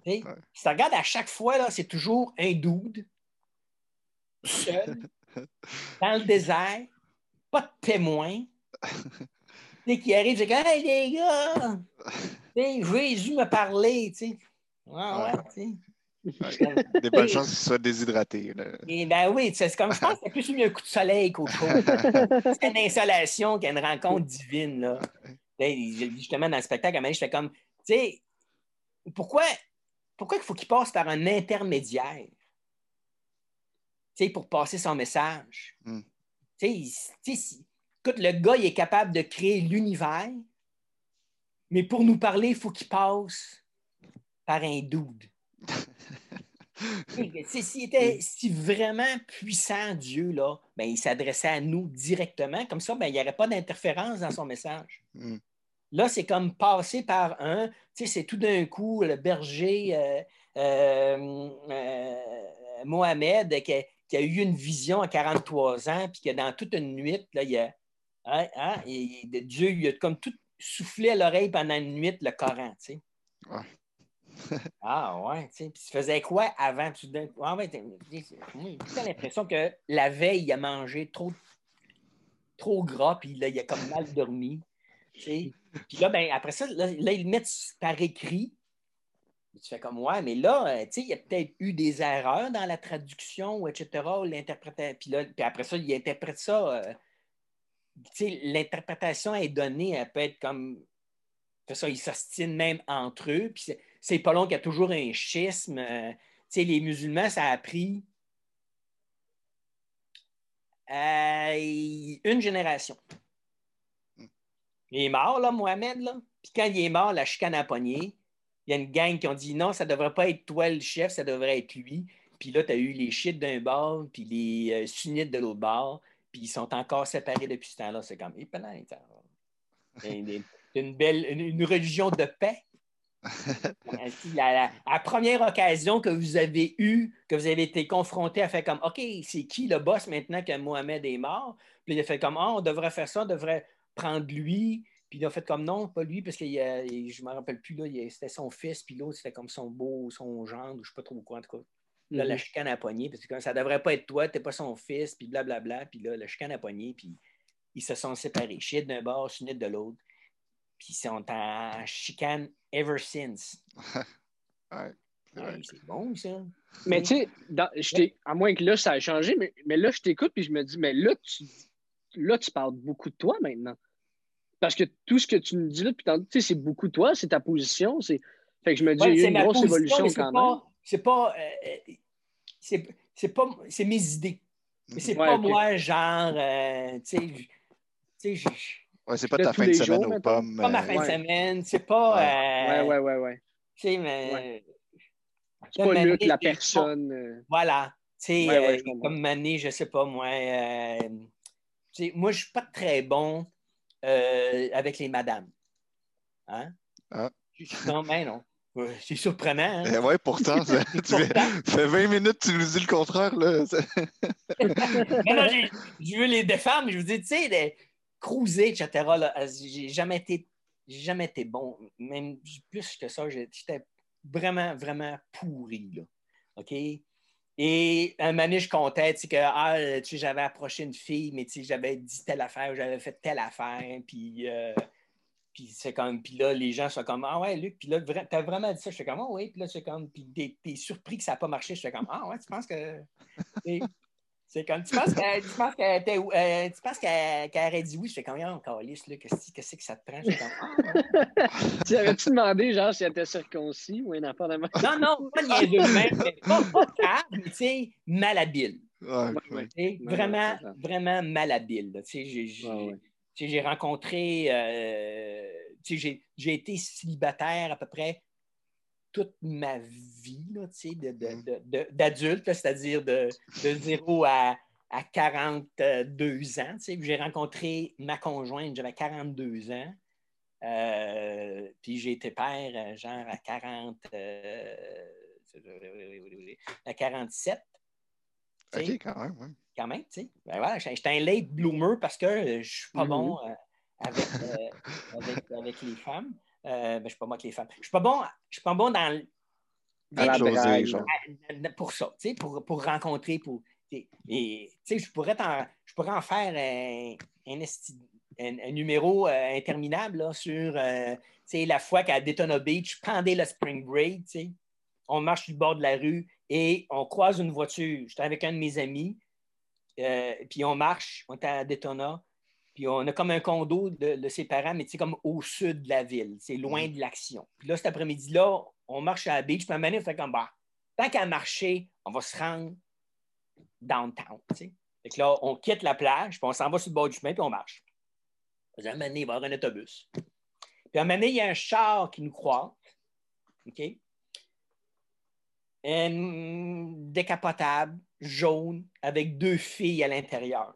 Si tu regardes à chaque fois, c'est toujours un dude, seul, dans le désert, pas de témoin. qui arrive, c'est comme Hey les gars! Jésus m'a parlé, tu sais. Ouais, ouais, Des bonnes chances qu'il soit déshydraté. Et ben oui, c'est comme je pense que c'est plus un coup de soleil qu'autre chose. c'est une insolation qu'une rencontre divine. Là. Justement, dans le spectacle, je fais comme, tu sais, pourquoi, pourquoi il faut qu'il passe par un intermédiaire pour passer son message? Hmm. écoute, le gars, il est capable de créer l'univers, mais pour nous parler, il faut qu'il passe par un dude. S'il était si vraiment puissant, Dieu, là, ben, il s'adressait à nous directement. Comme ça, ben, il n'y aurait pas d'interférence dans son message. Hmm. Là, c'est comme passer par un, tu sais, c'est tout d'un coup le berger euh, euh, euh, Mohamed qui a, eu une vision à 43 ans, puis que dans toute une nuit, là, il y a, hein, hein, Dieu lui a comme tout soufflé à l'oreille pendant une nuit le Coran, tu sais. ah ouais, tu sais. Puis tu faisais quoi avant? Tu... Ah, ouais, as l'impression que la veille, il a mangé trop, trop gras, puis là, il a comme mal dormi. Puis là, ben, après ça, là, ils mettent par écrit. Tu fais comme, ouais, mais là, euh, tu sais, il y a peut-être eu des erreurs dans la traduction, etc., l'interprétation. Puis, là, puis après ça, il interprète ça. Euh, l'interprétation est donnée, elle peut être comme. Ça, ils s'ostinent même entre eux. Puis c'est pas long qu'il y a toujours un schisme. Euh, les musulmans, ça a pris une génération. Il est mort, là, Mohamed, là. Puis quand il est mort, la chicane à poignée, il y a une gang qui ont dit non, ça ne devrait pas être toi le chef, ça devrait être lui. Puis là, tu as eu les chiites d'un bord, puis les euh, sunnites de l'autre bord, puis ils sont encore séparés depuis ce temps-là. C'est comme, une, une belle, une, religion de paix. la, la, première occasion que vous avez eue, que vous avez été confronté à faire comme, OK, c'est qui le boss maintenant que Mohamed est mort? Puis il a fait comme, oh, on devrait faire ça, on devrait prendre lui. Puis il a fait comme non, pas lui, parce que je ne me rappelle plus, là, c'était son fils, puis l'autre, c'était comme son beau, son gendre, je ne sais pas trop quoi, en tout cas. Là, la mhm. chicane à poignée, parce que ça ne devrait pas être toi, tu n'es pas son fils, puis blablabla. Puis là, la chicane à poignée, puis ils se sont séparés. Chiite d'un bord, sunnite de l'autre. Puis ils sont en chicane ever since. c'est bon, ça. Mais tu sais, à moins que là, ça a changé, mais, mais là, je t'écoute, puis je me dis, mais là, tu là, tu parles beaucoup de toi maintenant. Parce que tout ce que tu nous dis là, puis tu sais, c'est beaucoup de toi, c'est ta position. C'est... Fait que je me dis, il y a une grosse évolution quand même. C'est pas. Euh, c'est, pas. C'est mes idées. Mais c'est pas moi, genre. Euh, tu sais. Ouais, c'est pas ta fin de semaine aux pommes. C'est pas ma fin de semaine. C'est pas. Ouais, ouais, ouais, ouais. Tu sais, mais. C'est pas Luc, la personne. Voilà. Tu sais, comme Mané, je sais pas, moi moi, je ne suis pas très bon euh, avec les madames. Hein? Ah. Non, mais non. C'est surprenant. Hein? Eh oui, pourtant, ça, tu fais, 20 minutes que tu nous dis le contraire. Là. non, non, je veux les défendre, mais je vous dis, tu sais, les cruiser, etc., j'ai jamais été jamais été bon. Même plus que ça, j'étais vraiment, vraiment pourri. Là. OK? Et un moment donné, je comptais que ah, j'avais approché une fille, mais j'avais dit telle affaire, j'avais fait telle affaire. Puis, euh, puis c'est comme, puis là, les gens sont comme Ah ouais, Luc, puis là, t'as vraiment dit ça. Je fais comme Ah oui, puis là, c'est comme, puis t'es surpris que ça n'a pas marché. Je fais comme Ah ouais, tu penses que. C'est comme, tu penses qu'elle tu penses euh, tu penses qu'elle aurait dit oui? Je fais comme, oh, calice, là, qu'est-ce que ça te prend? Ah. tu avais-tu demandé, genre, si elle était circoncis ou un enfant de Non, non, pas niaiseux même, mais pas, pas calme, mais tu sais, malhabile. Ouais, Vraiment, vraiment malhabile. Tu sais, j'ai rencontré, euh, tu sais, j'ai été célibataire à peu près toute ma vie mm. d'adulte, c'est-à-dire de, 0 à, à 42 ans. J'ai rencontré ma conjointe, j'avais 42 ans. Euh, puis j'ai été père, euh, genre à 40, euh, à 47. OK, quand même, oui. Quand même, tu sais. Ben voilà, j'étais un late bloomer parce que je suis pas bon mm-hmm. avec, avec, les femmes. ben, je suis pas bon avec les femmes. Je suis pas bon, je suis pas bon dans pour ça, tu sais, pour, pour rencontrer, pour. Et, je pourrais, en, je pourrais en faire un, un, un, numéro euh, interminable sur euh, la fois qu'à Daytona Beach, pendant le spring break, on marche sur le bord de la rue et on croise une voiture. J'étais avec un de mes amis, euh, puis on marche, on est à Daytona, puis on a comme un condo de, ses parents, mais comme au sud de la ville, c'est loin mm. de l'action. Puis là, cet après-midi-là, on marche à la beach, puis à un moment fait comme, bah, tant qu'à marcher, on va se rendre downtown. Fait que là, on quitte la plage, puis on s'en va sur le bord du chemin, puis on marche. À un moment donné, il va y avoir un autobus. Puis à un moment donné, il y a un char qui nous croise. OK? Un décapotable, jaune, avec deux filles à l'intérieur.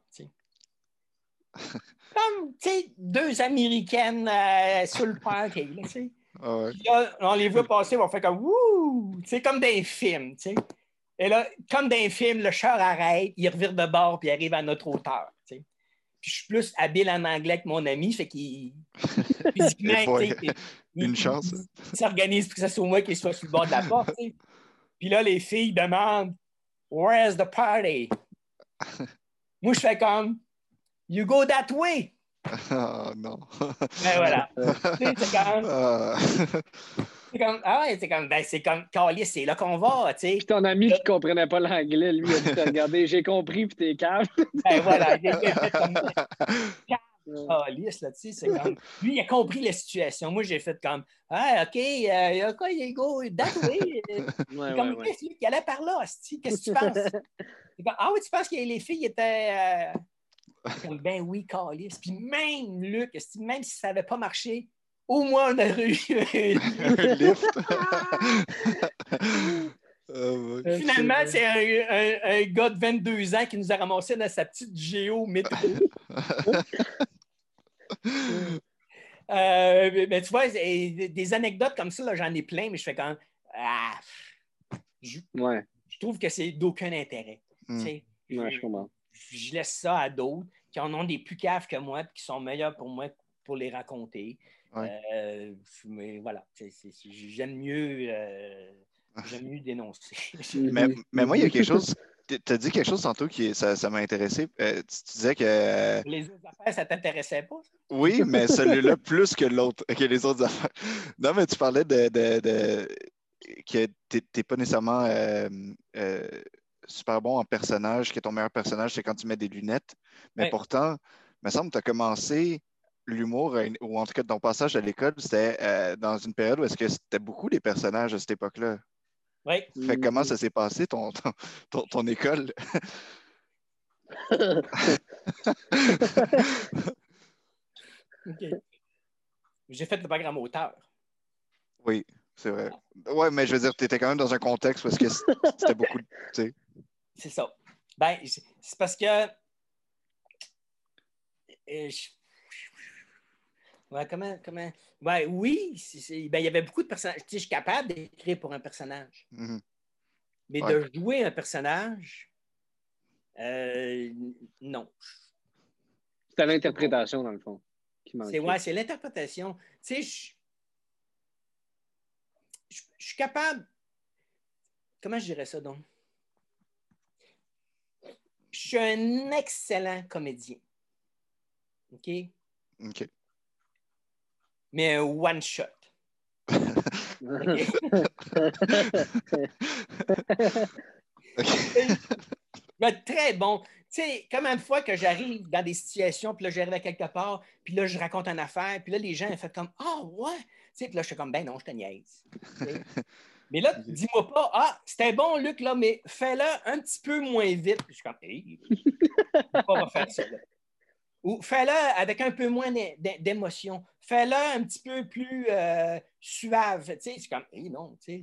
Comme, tu sais, deux Américaines euh, sur le. Là, ah là, on les voit passer, on fait comme Wouh! C'est comme des films. sais. Et là, comme dans film, le char arrête, il revire de bord puis il arrive à notre hauteur. Puis je suis plus habile en anglais que mon ami, fait qu'il. Une chance. Il, s'organise pour que ce soit moi qui soit sur le bord de la porte. Puis là, les filles demandent Where's the party? moi, je fais comme You go that way. Oh non. Ben voilà. c'est comme. Ah. C'est comme, ah ouais, c'est comme, ben, c'est comme, c'est là qu'on va, tu sais. Puis ton ami qui comprenait pas l'anglais, lui, a dit, regardez, j'ai compris, puis t'es calme. Ben voilà, il fait comme, Calice, là, tu sais, c'est comme, lui, il a compris la situation. Moi, j'ai fait comme, ah, OK, euh, il y a quoi, il go, that way. Ouais, comme, ouais, qu'est-ce qu'il allait par là, qu'est-ce que tu penses? Ah oui, tu penses que les filles étaient. Euh... Comme, ben oui, Calice. Puis même, Luc, même si ça n'avait pas marché, au moins, on a réussi un lift. Euh, finalement, c'est un, gars de 22 ans qui nous a ramassé dans sa petite géo métro. Euh, mais tu vois, des anecdotes comme ça, j'en ai plein, mais je fais quand même. Ah, je, trouve que c'est d'aucun intérêt. Hmm. je, je, laisse ça à d'autres qui en ont des plus caves que moi et qui sont meilleurs pour moi pour les raconter. Euh, mais voilà, j'aime mieux, euh, j'aime mieux dénoncer. mais, mais, moi, il y a quelque chose. Tu as dit quelque chose tantôt qui ça, ça m'a intéressé. Euh, tu, disais que. Les autres affaires, ça t'intéressait pas? Oui, mais celui-là plus que l'autre, que les autres affaires. Non, mais tu parlais de, de, de que tu n'es pas nécessairement super bon en personnage, que ton meilleur personnage, c'est quand tu mets des lunettes. Mais pourtant, il me semble que tu as commencé l'humour, euh, ou en tout cas ton passage à l'école, c'était euh, dans une période où est-ce que c'était beaucoup des personnages à cette époque-là? Oui. Fait comment ça s'est passé, ton, ton, ton, école? J'ai fait le programme auteur. Oui, c'est vrai. Oui, mais je veux dire, tu étais quand même dans un contexte parce que c'était beaucoup. C'est ça. Ben, c'est parce que. Euh, Ouais, comment, comment... Ouais, oui, ben, il y avait beaucoup de personnages. je suis capable d'écrire pour un personnage. Mm-hmm. Mais de jouer un personnage, euh, non. C'est l'interprétation, dans le fond. C'est ouais, c'est l'interprétation. Tu sais, je, je, suis capable. Comment je dirais ça donc? Je suis un excellent comédien. OK? OK mais un one shot. très bon. Tu sais, comme une fois que j'arrive dans des situations, puis là, j'arrive à quelque part, puis là, je raconte une affaire, puis là, les gens, ils font comme Ah, oh, ouais. Tu sais, puis là, je suis comme Ben non, je te niaise. mais là, dis-moi pas Ah, c'était bon, Luc, là, mais fais-le un petit peu moins vite. Puis je suis comme Hey, on va faire ça. Ou fais-le avec un peu moins d'émotion. Fais-le un petit peu plus euh, suave. Tu sais, c'est comme, non, tu sais.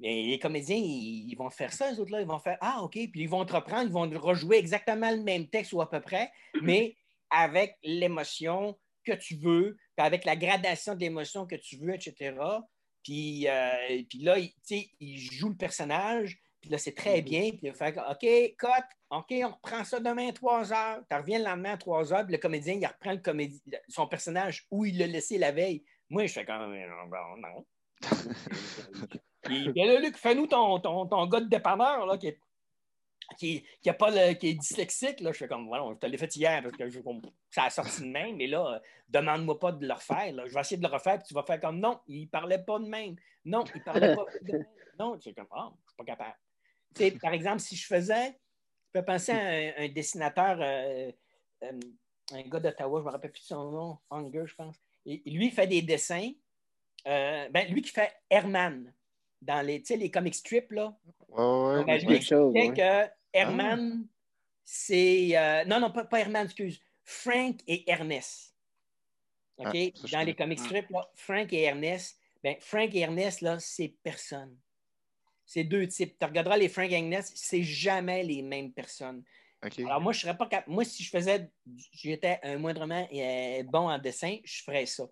Mais les comédiens, ils, vont faire ça, les autres-là. Ils vont faire Ah, OK. Puis ils vont te reprendre, ils vont rejouer exactement le même texte ou à peu près, mais avec l'émotion que tu veux, puis avec la gradation de l'émotion que tu veux, etc. Puis, euh, puis là, il, il joue le personnage, puis là, c'est très mm-hmm. bien. Puis il fait OK, cut, OK, on reprend ça demain à 3 heures. Tu reviens le lendemain à 3 heures, puis le comédien, il reprend le comédien, son personnage où il l'a laissé la veille. Moi, je fais comme non. non. puis, là, Luc, fais-nous ton, ton, ton, gars de dépanneur là, qui est qui, qui, a pas le, qui est dyslexique, là, je fais comme, voilà, je te l'ai fait hier parce que je, ça a sorti de même, mais là, demande-moi pas de le refaire. Là. Je vais essayer de le refaire, puis tu vas faire comme, non, il parlait pas de même. Non, il parlait pas de même. Non, tu comme, ah, je suis pas capable. Par exemple, si je faisais, je peux penser à un, dessinateur, euh, euh, un gars d'Ottawa, je me rappelle plus son nom, Hunger, je pense. Et, lui, il fait des dessins. Euh, ben, lui qui fait Herman dans les, les comic strips, là. Ouais, ouais, lui expliquait que Herman, c'est. Non, non, pas, Herman, excuse. Frank et Ernest. OK? Ah, Dans les comic strips, là, Frank et Ernest. Ben, Frank et Ernest, là, c'est personne. C'est deux types. Tu regarderas les Frank Ernest, c'est jamais les mêmes personnes. Alors, moi, je serais pas capable. Moi, si je faisais. J'étais un moindrement euh, bon en dessin, je ferais ça.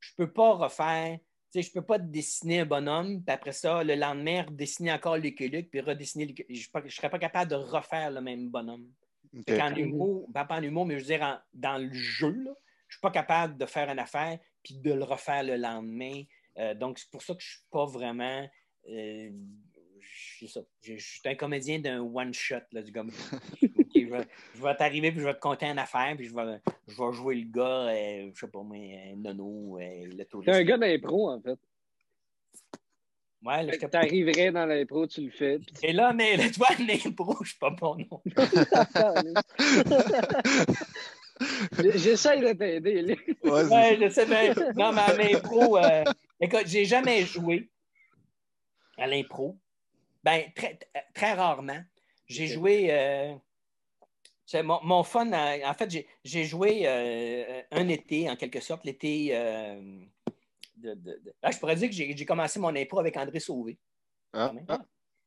Je peux pas refaire je ne peux pas dessiner un bonhomme, puis après ça, le lendemain, redessiner encore Luke puis redessiner Je ne serais pas capable de refaire le même bonhomme. En humour, pas en humour, mais je veux dire, dans le jeu, je ne suis pas capable de faire une affaire puis de le refaire le lendemain. Euh, donc, c'est pour ça que je ne suis pas vraiment. Euh, je, suis un comédien d'un one-shot, du gars. je vais, t'arriver, puis je vais te compter une affaire, puis je vais, je vais jouer le gars, euh, je sais pas moi, euh, Nono, euh, le touriste. T'es un gars d'impro, en fait. Ouais, là, je t'arriverais dans l'impro, tu le fais. Et là, mais vois, l'impro, je suis pas bon non. J'essaie de t'aider. Ouais, ouais je sais bien. Non, mais à l'impro, écoute, j'ai jamais joué à l'impro. Ben, très, très rarement. J'ai joué. Euh, mon, mon, fun, en fait, j'ai joué euh, un été, en quelque sorte, l'été. Euh, de, de, ah, je pourrais dire que j'ai commencé mon impro avec André Sauvé. Ah, ah.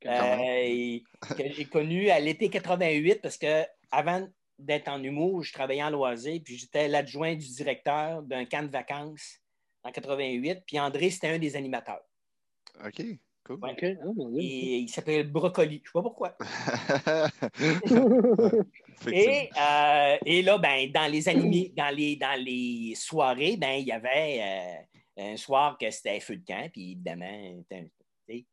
que j'ai connu à l'été 88 parce que avant d'être en humour, je travaillais en loisir, puis j'étais l'adjoint du directeur d'un camp de vacances en 88, puis André, c'était un des animateurs. OK. Cool. Oh, et il s'appelle Brocoli. Je ne sais pas pourquoi. et, euh, et, là, ben, dans les animés, dans les, dans les soirées, ben, il y avait euh, un soir que c'était feu de camp, puis évidemment, les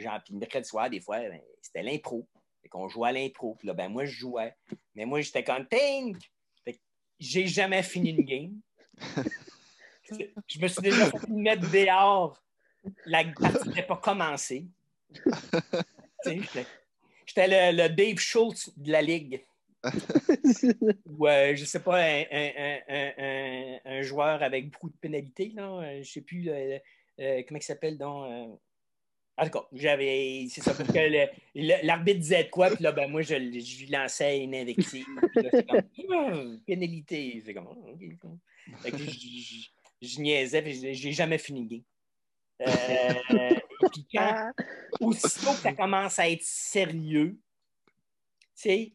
gens, puis le mercredi soir, des fois, ben, c'était l'impro. Fait qu'on jouait à l'impro. Puis là, ben, moi, je jouais. Mais moi, j'étais comme Tink! J'ai jamais fini une game. je me suis déjà fait mettre dehors la partie n'était pas commencée. J'étais le, le, Dave Schultz de la Ligue. Ou, euh, je sais pas, un, un, un, joueur avec beaucoup de pénalités. Là. Euh, je ne sais plus euh, comment il s'appelle. En tout cas, j'avais. C'est ça, parce que l'arbitre disait de quoi, puis là, ben, moi, je, lui lançais une invective. comme, pénalité. C'est comme, je, je, niaisais, puis j'ai jamais fini Euh, puis quand, aussitôt que ça commence à être sérieux,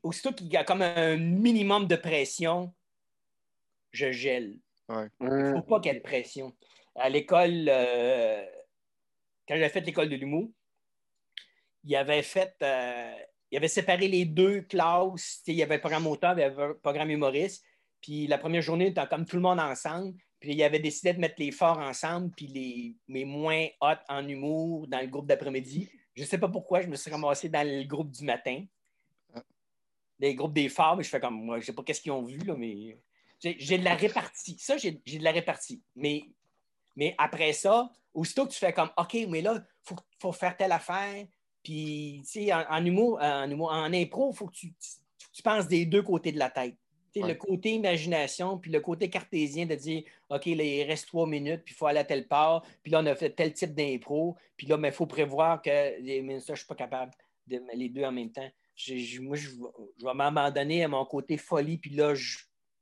aussitôt qu'il y a comme un minimum de pression, je gèle. Il ne faut pas qu'il y ait de pression. À l'école, euh, quand j'avais fait l'école de l'humour, il avait fait, euh, il avait séparé les deux classes. Il y avait le programme auteur, il y avait le programme humoriste. Puis la première journée, était comme tout le monde ensemble. Puis il avait décidé de mettre les forts ensemble, puis les, mes moins hot en humour dans le groupe d'après-midi. Je ne sais pas pourquoi, je me suis ramassé dans le groupe du matin. Les groupes des forts, mais je fais comme moi, je ne sais pas qu'est-ce qu'ils ont vu, là, mais j'ai de la répartie. Ça, j'ai de la répartie. Mais, mais après ça, aussitôt que tu fais comme OK, mais là, il faut, faire telle affaire. Puis, tu sais, en, humour, en, humour, en impro, il faut que tu, tu penses des deux côtés de la tête. Le côté imagination, puis le côté cartésien de dire OK, là, il reste trois minutes, puis il faut aller à telle part, puis là, on a fait tel type d'impro, puis là, il faut prévoir que mais ça, je ne suis pas capable de les deux en même temps. moi, je, vais m'abandonner à mon côté folie, puis là, je,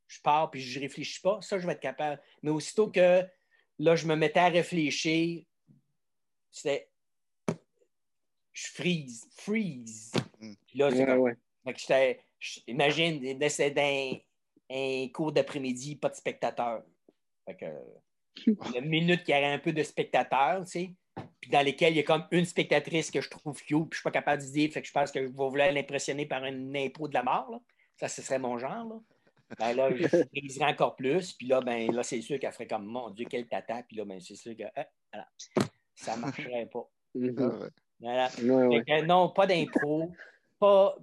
je pars puis je réfléchis pas, ça, je vais être capable. Mais aussitôt que là, je me mettais à réfléchir, c'était je freeze, freeze. Mm. là, ouais, imagine, d'un un cours d'après-midi, pas de spectateurs. Fait que, une minute qu'il y aurait un peu de spectateurs, tu sais, puis dans lesquels il y a comme une spectatrice que je trouve cute, puis je suis pas capable de dire, fait que je pense que je vais vouloir l'impressionner par une impro de la mort. Là. Ça, ce serait mon genre. Là. Ben là, je friserais encore plus, puis là, ben là, c'est sûr qu'elle ferait comme mon Dieu, quel tata, puis là, ben c'est sûr que voilà, ça ne marcherait pas. Mm-hmm. Voilà. non, pas d'impro, pas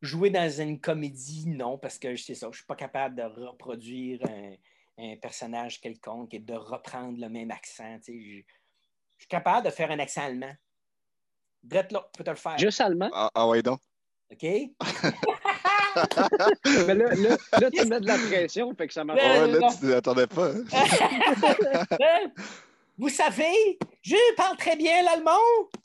jouer dans une comédie, non, parce que c'est ça, je ne suis pas capable de reproduire un, un, personnage quelconque et de reprendre le même accent. Tu sais, je suis capable de faire un accent allemand. Brett, là, peux te le faire. Juste allemand? Ah, ah ouais, donc. OK? Mais là, là, là, tu mets de la pression, fait que ça marche. Ouais, là, tu t'attendais pas. vous savez, je parle très bien l'allemand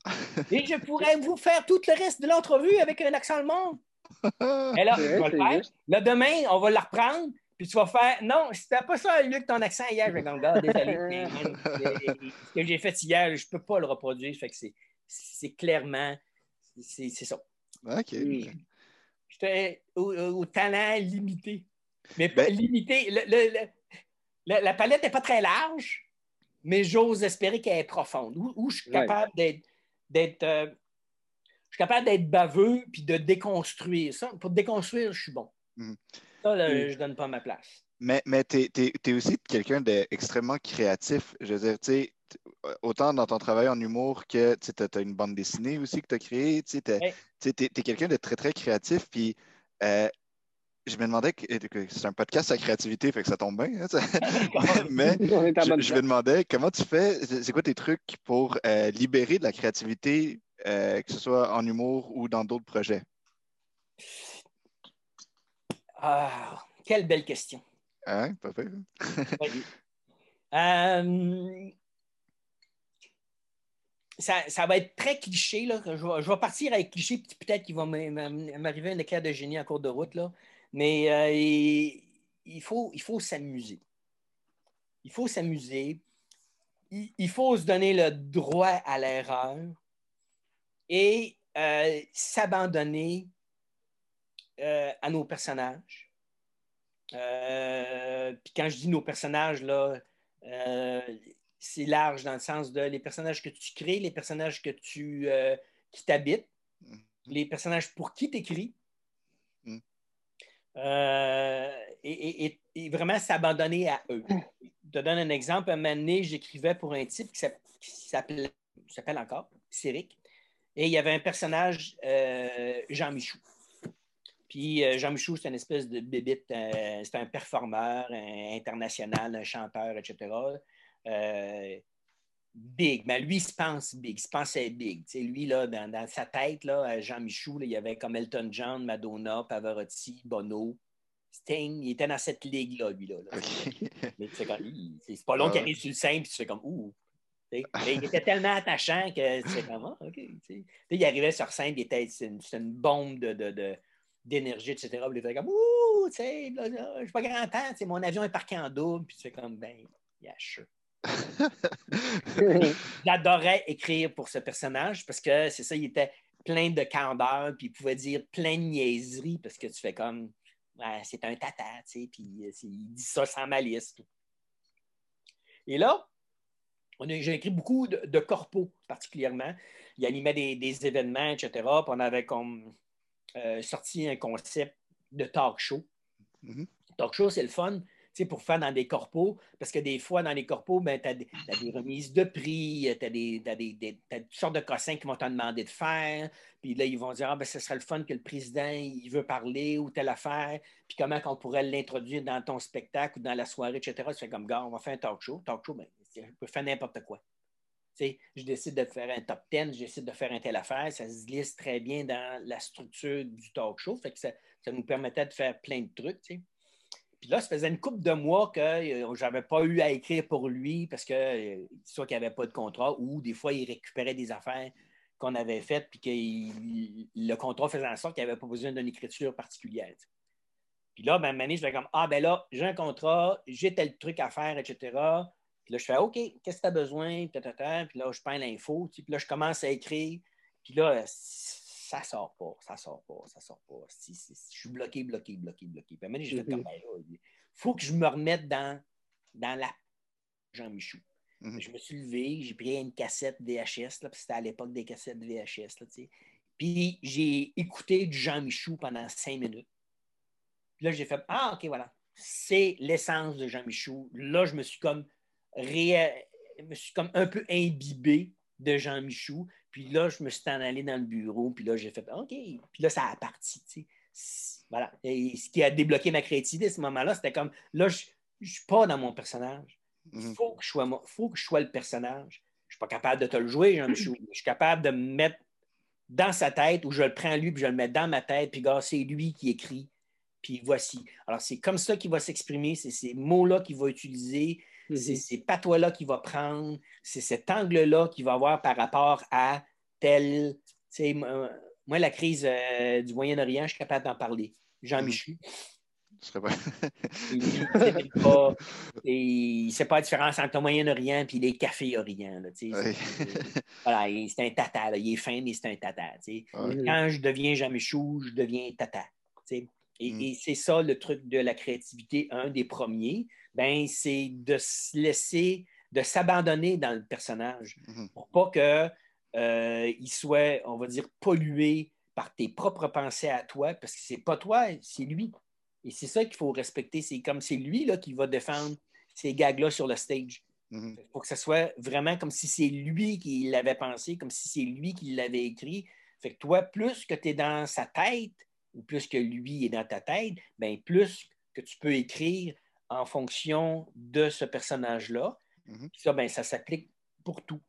et je pourrais vous faire tout le reste de l'entrevue avec un accent allemand. Et là, je vais le faire. Là, demain, on va la reprendre. Puis tu vas faire Non, c'était pas ça, Luc, ton accent hier. Je vais désolé. ce que j'ai fait hier, je ne peux pas le reproduire. Fait que c'est clairement, c'est ça. OK. J'étais au, talent limité. Mais pas ben limité. la palette n'est pas très large, mais j'ose espérer qu'elle est profonde. Où, je suis capable d'être. Euh, je suis capable d'être baveux puis de déconstruire ça. Pour déconstruire, je suis bon. Mm. Ça, je ne donne pas ma place. Mais, mais tu es, aussi quelqu'un d'extrêmement créatif. Je veux dire, tu sais, autant dans ton travail en humour que tu as, une bande dessinée aussi que tu as créée. Tu es, quelqu'un de très, très créatif. Puis euh, je me demandais que, c'est un podcast à créativité, fait que ça tombe bien. Hein, mais, je, me demandais comment tu fais, c'est quoi tes trucs pour euh, libérer de la créativité, euh, que ce soit en humour ou dans d'autres projets? Ah, quelle belle question. Hein, parfait. Euh, ça, va être très cliché. Là. Je, vais, partir avec cliché, peut-être qu'il va m'arriver un éclair de génie en cours de route. Là. Mais euh, il, faut, il faut s'amuser. Il faut s'amuser. Il, faut se donner le droit à l'erreur et euh, s'abandonner euh, à nos personnages. Euh, puis quand je dis nos personnages, là, c'est large dans le sens de les personnages que tu crées, les personnages que tu, qui t'habitent, mm-hmm. les personnages pour qui tu écris. Mm. Et, vraiment s'abandonner à eux. Je te donne un exemple. Un moment donné, j'écrivais pour un type qui s'appelle encore Céric. Et il y avait un personnage, Jean Michou. Puis euh, Jean Michou, c'est une espèce de bébite, euh, c'est un performeur international, un chanteur, etc. Euh, big, mais lui, il se pense big, il se pensait big. lui, là, dans, sa tête, là, Jean Michou, il y avait comme Elton John, Madonna, Pavarotti, Bono, Sting, il était dans cette ligue-là, lui. Là, c'est pas long qu'il arrive sur le scène, puis tu fais comme Ouh! il était tellement attachant que tu fais comme ah, OK. il arrivait sur scène, il était, c'est une, bombe de, de d'énergie, etc. Puis il comme, ouh, tu sais, je suis pas grand temps, mon avion est parqué en double, puis tu fais comme, ben, yeah, sure. J'adorais écrire pour ce personnage parce que c'est ça, il était plein de candeur, puis il pouvait dire plein de niaiseries parce que tu fais comme, c'est un tata, tu sais, puis euh, il dit ça sans malice. Et là, j'ai écrit beaucoup de, de corpos particulièrement. Il animait des, des événements, etc. Puis on avait comme euh, sorti un concept de talk show. Mm-hmm. Talk show, c'est le fun pour faire dans des corpos, parce que des fois, dans les corpos, ben, tu as, des remises de prix, tu as, des, des, toutes sortes de cossins qui vont te demander de faire, puis là, ils vont dire, ah, ben, ce serait le fun que le président, il veut parler ou telle affaire, puis comment on pourrait l'introduire dans ton spectacle ou dans la soirée, etc. Tu fais comme, gars, on va faire un talk show. Talk show, ben, je peux faire n'importe quoi je décide de faire un top 10, je décide de faire un tel affaire, ça se glisse très bien dans la structure du talk show, fait que ça, nous permettait de faire plein de trucs. Puis là, ça faisait une couple de mois que euh, je n'avais pas eu à écrire pour lui parce que euh, soit qu'il n'y avait pas de contrat ou des fois, il récupérait des affaires qu'on avait faites puis que le contrat faisait en sorte qu'il n'y avait pas besoin d'une écriture particulière. Puis là, ben, année, je fais comme Ah, ben là, j'ai un contrat, j'ai tel truc à faire, etc. Puis là, je fais OK, qu'est-ce que tu as besoin? Puis là, je peins l'info. Puis là, je commence à écrire. Puis là, ça sort pas, ça sort pas, ça sort pas. je suis bloqué, bloqué, bloqué, bloqué. Puis à un j'ai fait comme ben il faut que je me remette dans, dans la Jean Michou. Mhm. Je me suis levé, j'ai pris une cassette VHS, là, c'était à l'époque des cassettes VHS. Là, puis j'ai écouté du Jean Michou pendant cinq minutes. Puis là, j'ai fait Ah, OK, voilà. C'est l'essence de Jean Michou. Là, je me suis comme me suis comme un peu imbibé de Jean Michou. Puis là, je me suis en allé dans le bureau. Puis là, j'ai fait OK. Puis là, ça a parti. Voilà. Et ce qui a débloqué ma créativité à ce moment-là, c'était comme là, je ne suis pas dans mon personnage. Il mhm. faut, que je sois, faut que je sois le personnage. Je ne suis pas capable de te le jouer, Jean Michou. Je suis capable de me mettre dans sa tête ou je le prends lui, puis je le mets dans ma tête, puis gars, c'est lui qui écrit. Puis voici. Alors, c'est comme ça qu'il va s'exprimer, c'est ces mots-là qu'il va utiliser, c'est mhm. ces patois-là qu'il va prendre, c'est cet angle-là qu'il va avoir par rapport à tel. Moi, la crise euh, du Moyen-Orient, je suis capable d'en parler. Jean mhm. Michel. il ne sait pas la différence entre le Moyen-Orient et les cafés Orient. voilà, c'est un tata. Il est fin, mais c'est un tata. Quand je deviens Jean Michou, je deviens tata. Et, mhm. et c'est ça le truc de la créativité, un des premiers ben, c'est de se laisser, de s'abandonner dans le personnage mhm. pour pas qu'il euh, soit, on va dire, pollué par tes propres pensées à toi, parce que c'est pas toi, c'est lui. Et c'est ça qu'il faut respecter. C'est comme c'est lui là, qui va défendre ces gags-là sur le stage. Mhm. Il faut que ce soit vraiment comme si c'est lui qui l'avait pensé, comme si c'est lui qui l'avait écrit. Fait que toi, plus que tu es dans sa tête, ou plus que lui est dans ta tête, ben plus que tu peux écrire en fonction de ce personnage-là. Mhm. Ça, ben, ça s'applique pour tout.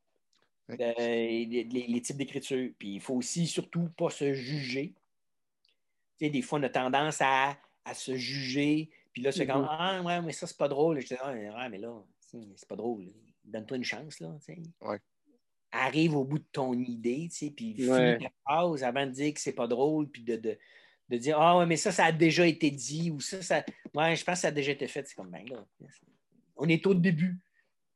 Euh, les, types d'écriture. Puis il faut aussi surtout pas se juger. Tu sais, des fois, on a tendance à, se juger. Puis là, c'est comme mhm. Ah, ouais, mais ça, c'est pas drôle. Je dis Ah, mais là, c'est pas drôle. Donne-toi une chance, là. Arrive au bout de ton idée, tu sais, puis finis ta phrase avant de dire que c'est pas drôle, puis de, de dire Ah ouais, mais ça, ça a déjà été dit ou ça, ça. Ouais, je pense que ça a déjà été fait. C'est comme ben là. On est au début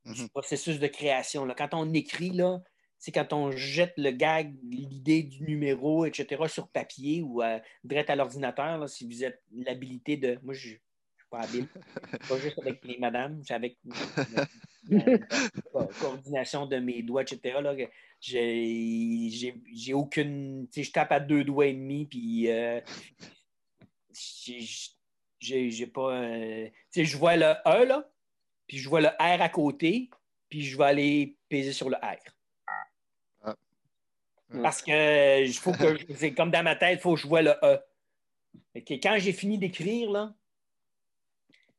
du mhm. processus de création. Là. Quand on écrit, là, c'est quand on jette le gag, l'idée du numéro, etc., sur papier ou à, direct à l'ordinateur, si vous êtes l'habilité de. Moi, je pas habile. pas juste avec les madames, c'est avec la, coordination de mes doigts, etc. Là, j'ai aucune. Je tape à deux doigts et demi, puis euh, j'ai pas. je vois le E, là, puis je vois le R à côté, puis je vais aller peser sur le R. Ah. Parce que faut que c'est comme dans ma tête, il faut que je vois le E. quand j'ai fini d'écrire, là,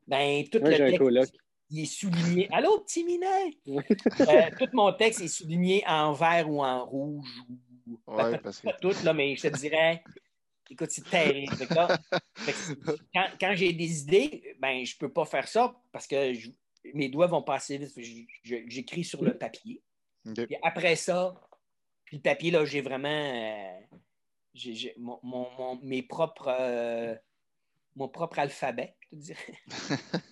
ben, tout le texte, il est souligné. Allô, petit minet! Euh, tout mon texte est souligné en vert ou en rouge. Ou... Ouais, parce que... Pas tout, là, mais je te dirais, écoute, c'est terrible. quand, j'ai des idées, ben, je ne peux pas faire ça parce que mes doigts vont passer vite. J'écris sur le papier. après ça, puis le papier, là, j'ai vraiment euh, j'ai, mon, mes propres, euh, mon propre alphabet, je te dirais.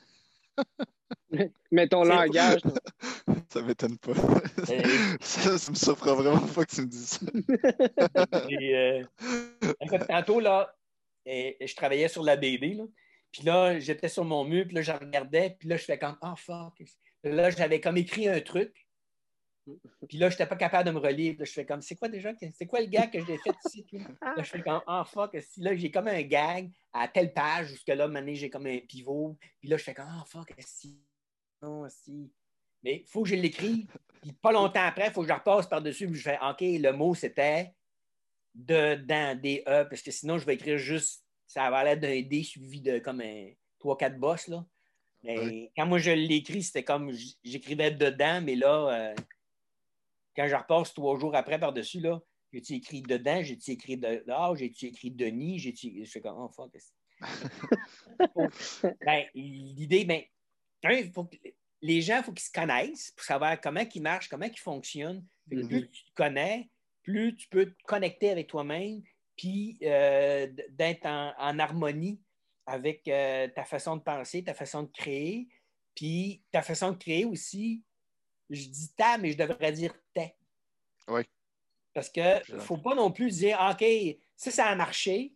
Mais ton langage. ça m'étonne pas. Ça, ça, me surprend vraiment pas que tu me dises ça. euh, tantôt, là, et, je travaillais sur la BD, là. Puis là, j'étais sur mon mur, puis là, je regardais, puis là, je fais comme, oh fuck. Là, j'avais comme écrit un truc. Puis là, je n'étais pas capable de me relire. Là, je fais comme, c'est quoi déjà? C'est quoi le gag que j'ai fait ici? Là, je fais comme, oh fuck. Là, j'ai comme un gag à telle page, jusque là, maintenant, j'ai comme un pivot. Puis là, je fais comme, oh fuck, si non, si. Mais il faut que je l'écrive. Puis pas longtemps après, il faut que je repasse par-dessus. Puis je fais OK, le mot c'était dedans, des E, parce que sinon, je vais écrire juste, ça va l'air d'un D suivi de comme un 3-4 bosses. Là. Mais quand moi je l'écris, c'était comme j'écrivais dedans, mais là, euh, quand je repasse trois jours après par-dessus, là, j'ai-tu écrit dedans, j'ai-tu écrit de là, j'ai-tu écrit Denis, j'ai-tu. Je fais comme, oh fuck. ben, l'idée, ben, les gens, il faut qu'ils se connaissent pour savoir comment ils marchent, comment ils fonctionnent. Plus mm-hmm. tu te connais, plus tu peux te connecter avec toi-même, puis euh, d'être en, harmonie avec euh, ta façon de penser, ta façon de créer, puis ta façon de créer aussi, je dis ta, mais je devrais dire t'es. Oui. Parce que ne faut pas non plus dire OK, ça, ça a marché.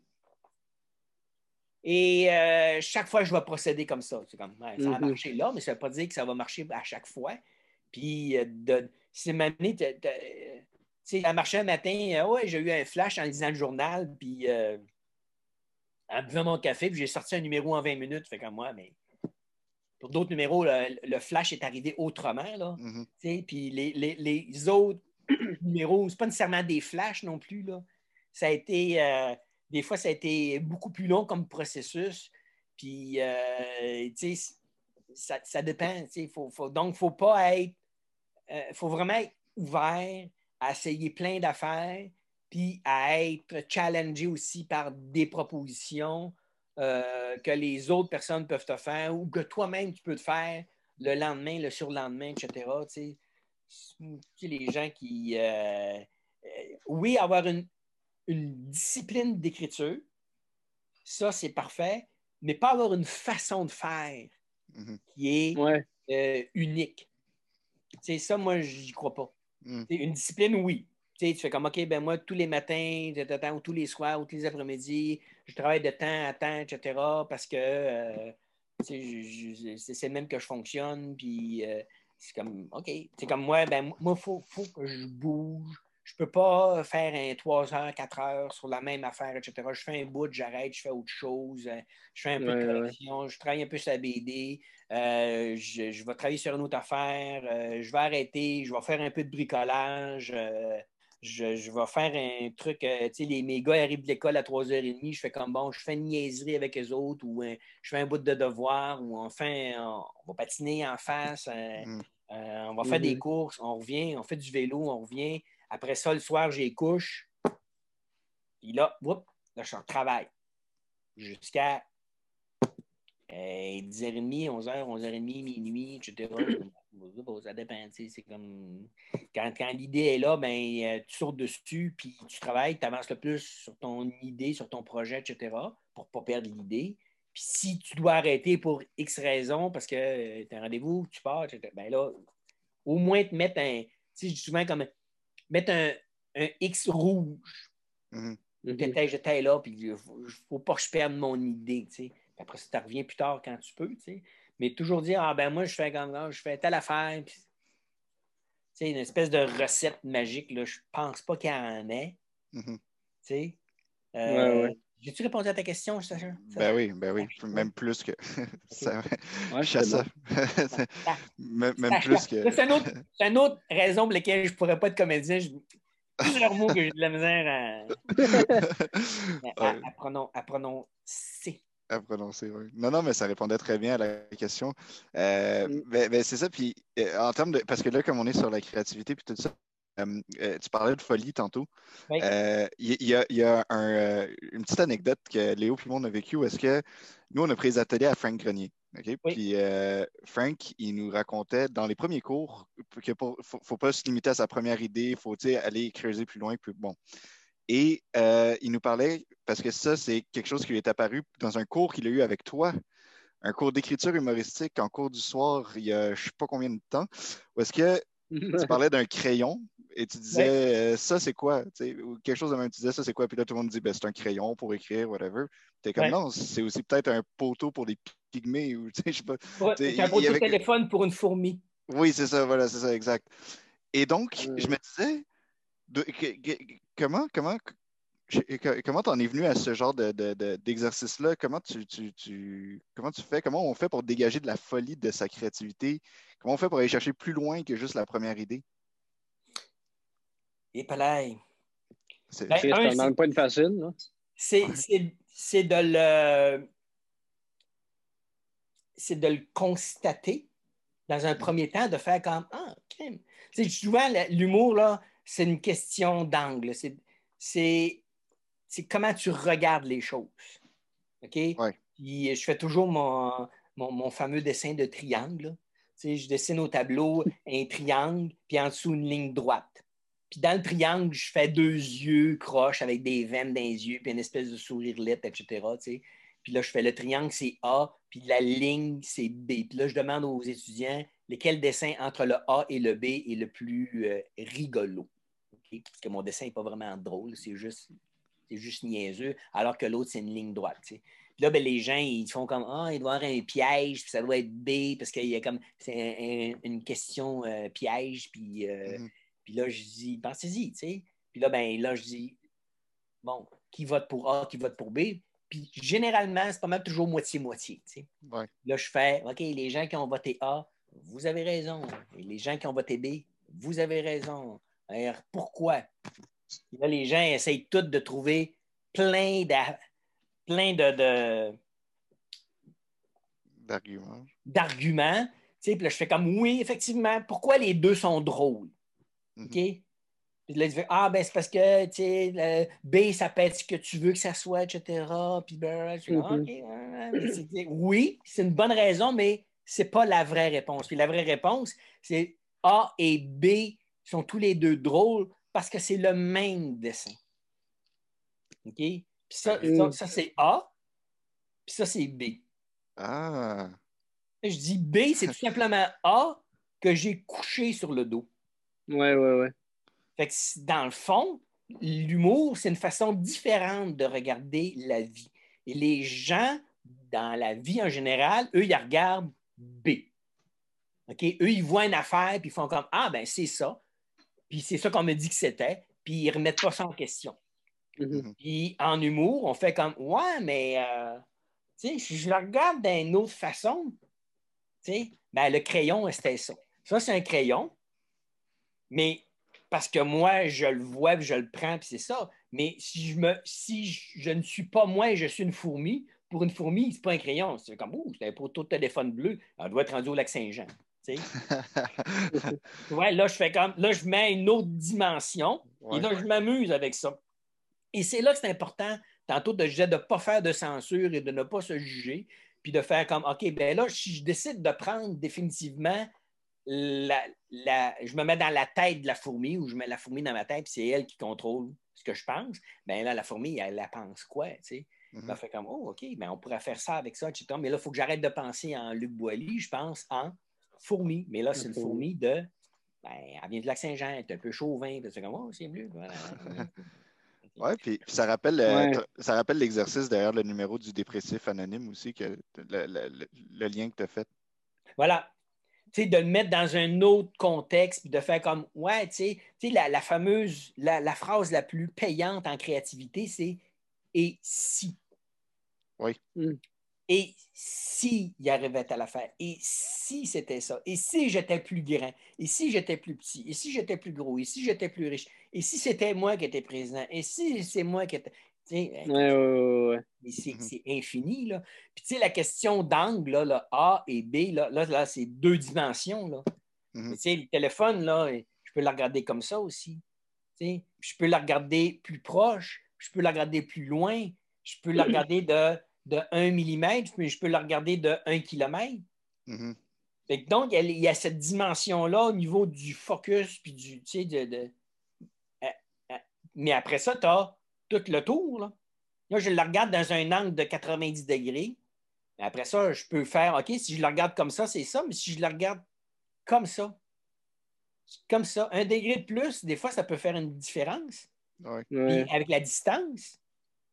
Et euh, chaque fois, je vais procéder comme ça. C'est comme, ça a mm-hmm. marché là, mais ça ne veut pas dire que ça va marcher à chaque fois. Puis, euh, de, si maintenant, tu sais, ça a marché un matin, ouais, j'ai eu un flash en lisant le journal, puis en buvant mon café, puis j'ai sorti un numéro en 20 minutes. Fait comme moi, mais pour d'autres numéros, le, flash est arrivé autrement. Là, mm-hmm. Puis les, autres numéros, c'est pas nécessairement des flashs non plus. Là. Ça a été, euh, des fois, ça a été beaucoup plus long comme processus. Puis, euh, ça, ça, dépend. Faut, faut, donc, il ne faut pas être, il euh, faut vraiment être ouvert à essayer plein d'affaires puis à être challengé aussi par des propositions euh, que les autres personnes peuvent te faire ou que toi-même tu peux te faire le lendemain, le surlendemain, etc. Tu sais, les gens qui. Euh, euh, oui, avoir une, discipline d'écriture, ça c'est parfait, mais pas avoir une façon de faire mm-hmm. qui est unique. C'est ça, moi, je n'y crois pas. Mm. Une discipline, oui tu fais comme, OK, ben moi, tous les matins, ou tous les soirs, ou tous les après-midi, je travaille de temps à temps, etc., parce que euh, c'est le même que je fonctionne, puis euh, c'est comme, OK. C'est comme moi, ben moi, il faut, faut, que je bouge. Je peux pas faire un 3 heures, 4 heures sur la même affaire, etc. Je fais un bout, j'arrête, je fais autre chose, euh, je fais un peu de correction, je travaille un peu sur la BD, je, je, vais travailler sur une autre affaire, je vais arrêter, je vais faire un peu de bricolage je, vais faire un truc, euh, tu sais, les, mes gars arrivent de l'école à 3h30, je fais comme bon, je fais une niaiserie avec eux autres, ou euh, je fais un bout de devoir, ou enfin, on, va patiner en face, euh, mm. on va faire des mm-hmm. courses, on revient, on fait du vélo, on revient. Après ça, le soir, j'ai couche. Puis là, whoop, là, je suis en travail. Jusqu'à 10h30, 11h, 11h30, minuit, etc. ça dépend. C'est comme quand, quand l'idée est là, ben, euh, tu sautes dessus, puis tu travailles, tu avances le plus sur ton idée, sur ton projet, etc., pour ne pas perdre l'idée. Puis si tu dois arrêter pour X raison, parce que euh, tu as un rendez-vous, tu pars, etc., ben là, au moins te mettre un. Tu sais, je dis souvent comme mettre un, un X rouge. Mm -hmm. J'étais là, puis il ne faut pas que je perde mon idée. Tu sais. Après, ça, tu reviens plus tard quand tu peux. Tu sais. Mais toujours dire, ah ben moi, je fais comme ça, je fais telle affaire. Puis, sais, une espèce de recette magique, là, je pense pas qu'il y en ait. Mm-hmm. Tu sais? Euh, J'ai-tu répondu à ta question, Sacha? Ben oui, ben oui, même plus que. ça, ouais, je ça. même, plus que. C'est une, autre, raison pour laquelle je ne pourrais pas être comédien. Je... Plusieurs mots que j'ai de la misère à, à, à, à prononcer à prononcer, oui. Non, non, mais ça répondait très bien à la question. Euh, mm. ben, ben, c'est ça. Puis, euh, en termes de. Parce que là, comme on est sur la créativité puis tout ça, euh, tu parlais de folie tantôt. Il y, a, une petite anecdote que Léo et moi on a vécu où est-ce que nous, on a pris des ateliers à Frank Grenier. Puis Frank, il nous racontait dans les premiers cours qu'il ne faut, pas se limiter à sa première idée, il faut aller creuser plus loin. Puis bon. Et euh, il nous parlait, parce que ça, c'est quelque chose qui lui est apparu dans un cours qu'il a eu avec toi, un cours d'écriture humoristique en cours du soir, il y a je ne sais pas combien de temps, où est-ce que tu parlais d'un crayon et tu disais euh, ça c'est quoi ou quelque chose de même tu disais ça c'est quoi? Puis là tout le monde dit ben, c'est un crayon pour écrire whatever. Tu es comme non c'est aussi peut-être un poteau pour des pygmées ou je sais pas. C'est un poteau de téléphone pour une fourmi. Oui c'est ça voilà c'est ça exact. Et donc je me disais comment comment comment t'en es venu à ce genre d'exercice-là? comment tu, comment tu fais? Comment on fait pour dégager de la folie de sa créativité? Comment on fait pour aller chercher plus loin que juste la première idée? Et palais. C'est ben, pas une facile, C'est de le c'est de le constater dans un premier temps, de faire comme Ah, okay. souvent l'humour, là, c'est une question d'angle. C'est comment tu regardes les choses. OK? Puis je fais toujours mon, mon, fameux dessin de triangle. je dessine au tableau un triangle, puis en dessous une ligne droite. Puis dans le triangle, je fais deux yeux croches avec des veines dans les yeux, puis une espèce de sourire lettre, etc. Puis là, je fais le triangle, c'est A, puis la ligne, c'est B. Puis là, je demande aux étudiants lequel dessin entre le A et le B est le plus euh, rigolo? Parce que mon dessin n'est pas vraiment drôle, c'est juste, juste niaiseux, alors que l'autre, c'est une ligne droite. Puis là, ben, les gens, ils font comme Ah, il doit y avoir un piège, puis ça doit être B, parce qu'il y a comme c'est une question euh, piège, puis, euh, mm-hmm. puis là, je dis Pensez-y, tu sais. Puis là, ben, là, je dis Bon, qui vote pour A, qui vote pour B? Puis généralement, c'est pas mal toujours moitié-moitié. Là, je fais OK, les gens qui ont voté A, vous avez raison. Et les gens qui ont voté B, vous avez raison. Alors, pourquoi? Là, les gens essayent tous de trouver plein de, plein de, d'arguments. D'arguments. Puis là, je fais comme oui, effectivement, pourquoi les deux sont drôles? Mm-hmm. OK? Puis là, tu ah, ben, c'est parce que, tu sais, B, ça peut être ce que tu veux que ça soit, etc. Puis, ben, mm-hmm. oui, c'est une bonne raison, mais c'est pas la vraie réponse. Puis la vraie réponse, c'est A et B sont tous les deux drôles parce que c'est le même dessin. OK? Puis ça, ça, c'est A, puis ça, c'est B. Ah. Je dis B, c'est tout simplement A que j'ai couché sur le dos. Ouais, ouais, ouais. Fait que dans le fond, l'humour, c'est une façon différente de regarder la vie. Et les gens, dans la vie en général, eux, ils regardent B. OK? Eux, ils voient une affaire, puis ils font comme Ah, ben c'est ça. Puis c'est ça qu'on me dit que c'était, puis ils ne remettent pas ça en question. Mm-hmm. Puis en humour, on fait comme Ouais, mais euh, si je le regarde d'une autre façon, ben, le crayon, c'était ça. Ça, c'est un crayon, mais parce que moi, je le vois, je le prends, puis c'est ça. Mais si je, me, si je, ne suis pas moi je suis une fourmi, pour une fourmi, c'est pas un crayon. C'est comme, ouh, c'est un poteau de téléphone bleu. Elle doit être rendue au lac Saint-Jean. ouais, là, je fais comme, là, je mets une autre dimension et là, je m'amuse avec ça. Et c'est là que c'est important, tantôt, de ne pas faire de censure et de ne pas se juger, puis de faire comme, OK, ben là, si je décide de prendre définitivement la, je me mets dans la tête de la fourmi ou je mets la fourmi dans ma tête, puis c'est elle qui contrôle ce que je pense, bien là, la fourmi, elle, elle pense quoi, tu sais? Mm fait comme, oh, OK, ben, on pourrait faire ça avec ça, etc. Mais là, il faut que j'arrête de penser en Luc Boilly, je pense en fourmi. Mais là, c'est une fourmi de, ben, elle vient de Lac-Saint-Jean, elle est un peu chauvin, c'est comme, oh, c'est mieux. Oui, puis, ça rappelle, euh, ça rappelle l'exercice derrière le numéro du dépressif anonyme aussi, que le lien que tu as fait. Voilà, de le mettre dans un autre contexte, puis de faire comme, ouais, tu sais, la, la, fameuse, la, phrase la plus payante en créativité, c'est et si. Oui. Hmm. Et si il arrivait à la faire, et si c'était ça, et si j'étais plus grand, et si j'étais plus petit, et si j'étais plus gros, et si j'étais plus riche, et si c'était moi qui étais président, et si c'est moi qui étais. Ouais, ouais, mm-hmm. c'est infini. Là. Puis, tu sais, la question d'angle, là, A et B, là, là, c'est deux dimensions. Là. Mm-hmm. Tu sais, le téléphone, là, je peux la regarder comme ça aussi. Tu sais, je peux la regarder plus proche, je peux la regarder plus loin, je peux la regarder de, de 1 mm, mais je peux la regarder de 1 km. donc, il y, a cette dimension-là au niveau du focus, puis du, tu sais, de, de... Euh, euh, mais après ça, tu as tout le tour. Là. là, je la regarde dans un angle de 90 degrés. Après ça, je peux faire, OK, si je la regarde comme ça, c'est ça, mais si je la regarde comme ça, comme ça, un degré de plus, des fois, ça peut faire une différence. avec la distance.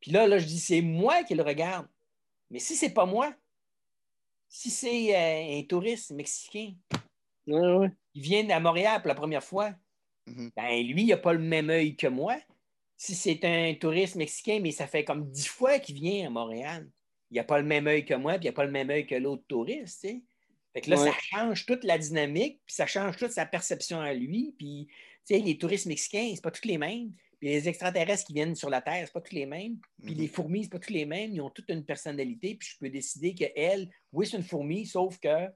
Puis là, là, je dis, c'est moi qui le regarde. Mais si c'est pas moi, si c'est euh, un touriste mexicain, il vient à Montréal pour la première fois, mm-hmm. ben, lui, il n'a pas le même œil que moi si c'est un touriste mexicain, mais ça fait comme dix fois qu'il vient à Montréal, il n'a pas le même œil que moi, puis il n'a pas le même œil que l'autre touriste. Fait que là, ça change toute la dynamique, puis ça change toute sa perception à lui. Puis, les touristes mexicains, c'est pas tous les mêmes. Puis les extraterrestres qui viennent sur la Terre, c'est pas tous les mêmes. Puis les mm-hmm. fourmis, c'est pas tous les mêmes. Ils ont toute une personnalité. Puis je peux décider qu'elle, oui, c'est une fourmi, sauf que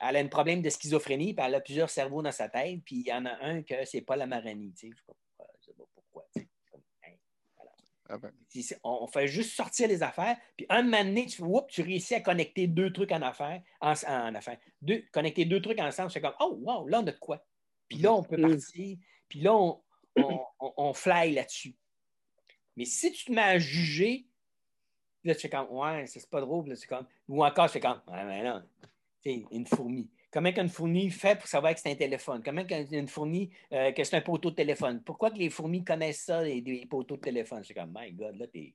elle a un problème de schizophrénie, puis elle a plusieurs cerveaux dans sa tête. Puis il y en a un que c'est pas la maranie. Ah ben. On, fait juste sortir les affaires, puis un moment donné, tu, tu réussis à connecter deux trucs en affaires, en, affaires. Deux, connecter deux trucs ensemble, c'est comme Oh, wow, là, on a de quoi. Puis là, on peut mm. partir, puis là, on, on, fly là-dessus. Mais si tu te mets à juger, là, tu fais comme, ouais, c'est pas drôle. c'est comme, ou encore, c'est comme, ouais, mais non, c'est une fourmi. Comment qu'une fourmi fait pour savoir que c'est un téléphone? Comment qu'une fourmi, euh, que c'est un poteau de téléphone? Pourquoi que les fourmis connaissent ça, les, les poteaux de téléphone? C'est comme, my God, là, t'es,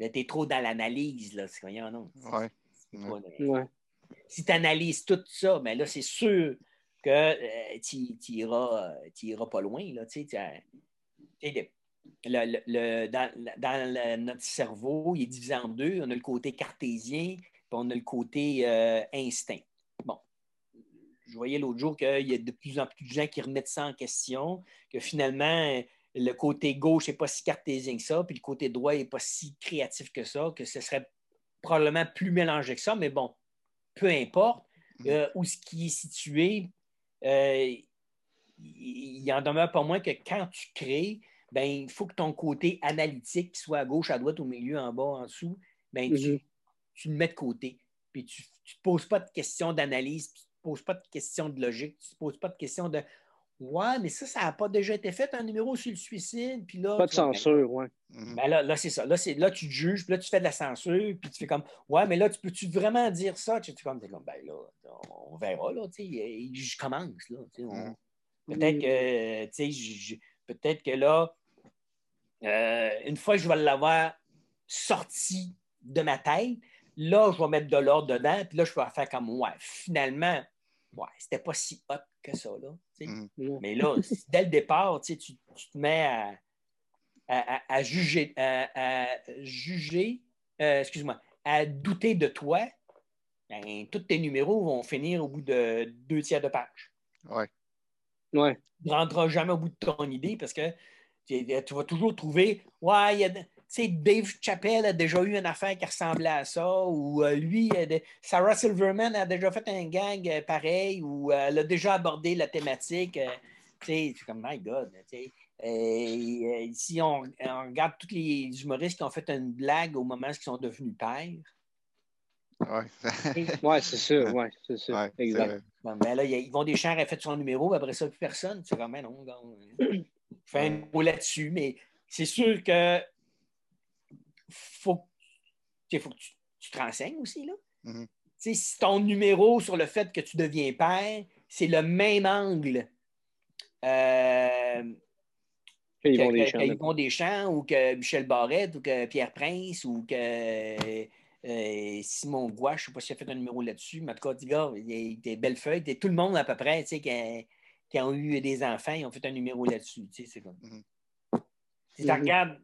es trop dans l'analyse, là. C'est rien, non. Ouais. ouais. Si tu analyses tout ça, mais ben là, c'est sûr que euh, tu n'iras iras pas loin, là. Sais, le, le, dans, dans notre cerveau, il est divisé en deux. On a le côté cartésien, puis on a le côté euh, instinct. Bon. Je voyais l'autre jour qu'il y a de plus en plus de gens qui remettent ça en question, que finalement, le côté gauche n'est pas si cartésien que ça, puis le côté droit n'est pas si créatif que ça, que ce serait probablement plus mélangé que ça, mais bon, peu importe mm. euh, où ce qui est situé, euh, il en demeure pas moins que quand tu crées, ben, il faut que ton côté analytique, soit à gauche, à droite, au milieu, en bas, en dessous, ben, tu, mhm. le mets de côté. Puis tu ne te poses pas de questions d'analyse, tu ne te poses pas de questions de logique, tu ne te poses pas de questions de Ouais, mais ça, ça n'a pas déjà été fait, un numéro sur le suicide. Puis là, pas de censure, oui. Mhm. Ben là, là c'est ça. Là, là, tu te juges, puis là, tu fais de la censure, puis tu fais comme Ouais, mais là, tu peux-tu vraiment dire ça? Tu es comme, ben là, on verra, là, tu sais, je commence, là. Mhm. Peut-être que, tu sais, peut-être que là, euh, une fois que je vais l'avoir sorti de ma tête, là, je vais mettre de l'ordre dedans, puis là, je vais faire comme, ouais, finalement, ouais, c'était pas si hot que ça, là. Mm. Mais là, dès le départ, tu, tu, te mets à, juger, à, juger euh, excuse-moi, à douter de toi, ben, tous tes numéros vont finir au bout de deux tiers de page. Ouais. Ouais. Tu ne rentreras jamais au bout de ton idée parce que tu vas toujours trouver, ouais, Dave Chappelle a déjà eu une affaire qui ressemblait à ça, ou euh, lui, Sarah Silverman a déjà fait un gag euh, pareil, ou euh, elle a déjà abordé la thématique. c'est comme, my God. si on, regarde tous les humoristes qui ont fait une blague au moment où ils sont devenus pères, oui, ouais, c'est sûr, ouais, c'est sûr. exact. ben là, ils vont des chants a fait son numéro, après ça, plus personne. C'est comme, non, non fais un mot là-dessus, mais c'est sûr que faut, faut que tu, te renseignes aussi. Là. Mm-hmm. Si ton numéro sur le fait que tu deviens père, c'est le même angle euh, que, Yvon Deschamps, ou que Michel Barrette ou que Pierre Prince ou que euh, Simon Gouache, je ne sais pas s'il a fait un numéro là-dessus, mais en tout cas, gars, il y a des belles feuilles, tout le monde à peu près, tu sais, qui qui ont eu des enfants, ils ont fait un numéro là-dessus. Tu sais, c'est comme. Si tu regardes,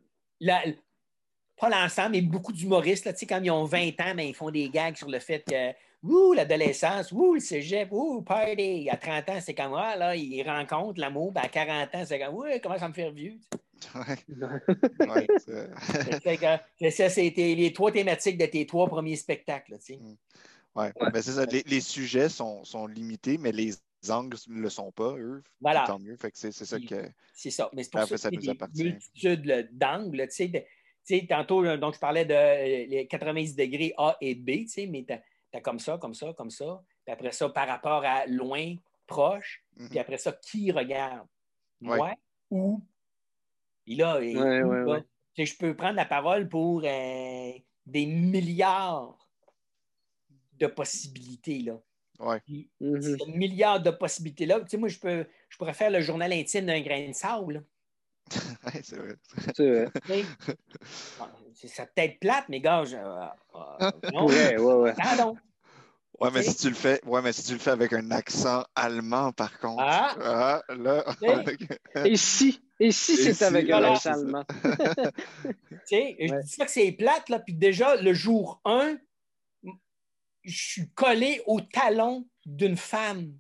pas l'ensemble, mais beaucoup d'humoristes, tu sais, quand ils ont 20 ans, ben, ils font des gags sur le fait que, ouh, l'adolescence, ouh, le cégep, ouh, party. À 30 ans, c'est comme, ah, là, ils rencontrent l'amour. Ben, à 40 ans, c'est comme, ouh, comment ça me fait vieux? Ouais. ouais ça, c'était les trois thématiques de tes trois premiers spectacles. Tu sais. Mm. ouais. Ben, c'est ça. Les, les, sujets sont, sont, limités, mais les angles ne le sont pas, eux. Voilà. Tant mieux. Fait que c'est, ça que. C'est ça. Mais c'est pour ça, ça nous appartient. Multitude d'angles. Tu sais, tantôt, donc, je parlais de euh, les 90 degrés A et B, tu sais, mais tu as, comme ça, comme ça, comme ça. Puis après ça, par rapport à loin, proche. Mm-hmm. Puis après ça, qui regarde? Moi ou? Et là, je peux prendre la parole pour euh, des milliards de possibilités. Là. Ouais. Mm milliard de possibilités là. Tu sais, moi, je, peux, je pourrais faire le journal intime d'un grain de sable. oui, c'est vrai. C'est vrai. ça peut-être plate, mais gars, je, euh, euh, non. Ouais, ouais, ouais. Pardon. Ouais, mais si tu le fais, ouais, mais si tu le fais avec un accent allemand, par contre. Ah, ah là. Et si, et si c'est avec un accent allemand? tu sais, je dis pas que c'est plate, là, puis déjà, le jour 1, je suis collé au talon d'une femme.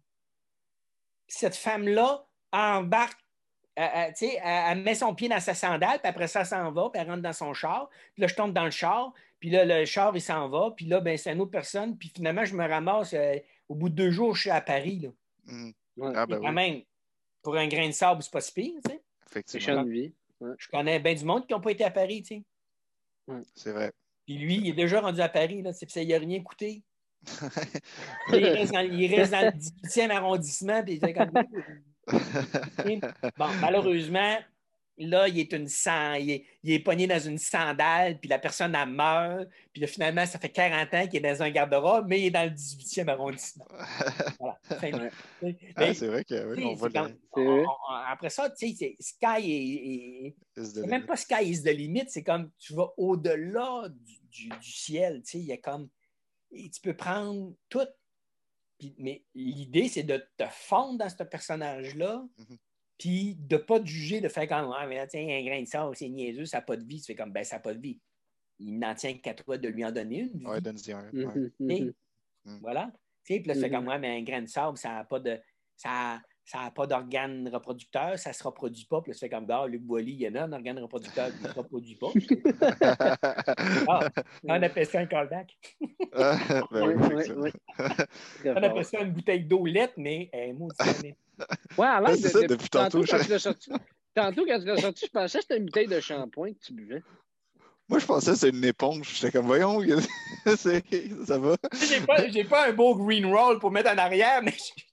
Cette femme-là embarque, elle, elle, met son pied dans sa sandale, puis après ça, elle s'en va, puis elle rentre dans son char. Puis là, je tombe dans le char, puis là, le char, il s'en va, puis là, ben, c'est une autre personne. Puis finalement, je me ramasse, euh, au bout de deux jours, je suis à Paris. Là. Mmh. Ah, ben quand même, pour un grain de sable, c'est pas si pire, tu sais. Effectivement. Je connais bien du monde qui n'ont pas été à Paris, tu sais. C'est vrai. Puis lui, il est déjà rendu à Paris, là. Ça n'a rien coûté il, reste dans, le 18e arrondissement. Puis bon, malheureusement, là, il est, une il est, pogné dans une sandale, puis la personne a meurt, puis là, finalement, ça fait 40 ans qu'il est dans un garde-robe, mais il est dans le 18e arrondissement. voilà. Ah, c'est vrai que oui, on voit Après ça, tu sais, Sky est. c'est même pas Sky is the limit, c'est comme tu vas au-delà du, ciel, tu sais, il y a comme. tu peux prendre tout. Mais l'idée, c'est de te fondre dans ce personnage-là. Mm-hmm puis de ne pas te juger, de faire comme Ah, mais là, tiens, un grain de sable, c'est niaiseux, ça n'a pas de vie. Tu fais comme Ben, ça n'a pas de vie. Il n'en tient qu'à toi de lui en donner une. Oui, donne-y un. Mhm, mhm. Voilà. Puis là, tu fais comme moi, mhm. mais un grain de sable, ça n'a pas de. Ça, ça n'a pas d'organe reproducteur, ça ne se reproduit pas. Puis là, tu fais comme, ah, Luc Boilly, il y en a un organe reproducteur qui ne se reproduit pas. ah, on appelle ça un callback. Ah, ben oui, oui, on appelle ça une bouteille d'eau lette, mais un mot Ouais, alors, de, ça, depuis tantôt, tantôt, quand tu l'as sorti, tantôt, quand tu l'as sorti, je pensais que c'était une bouteille de shampoing que tu buvais. Moi, je pensais que c'était une éponge. J'étais comme, voyons, ça va. J'ai pas, pas un beau green roll pour mettre en arrière, mais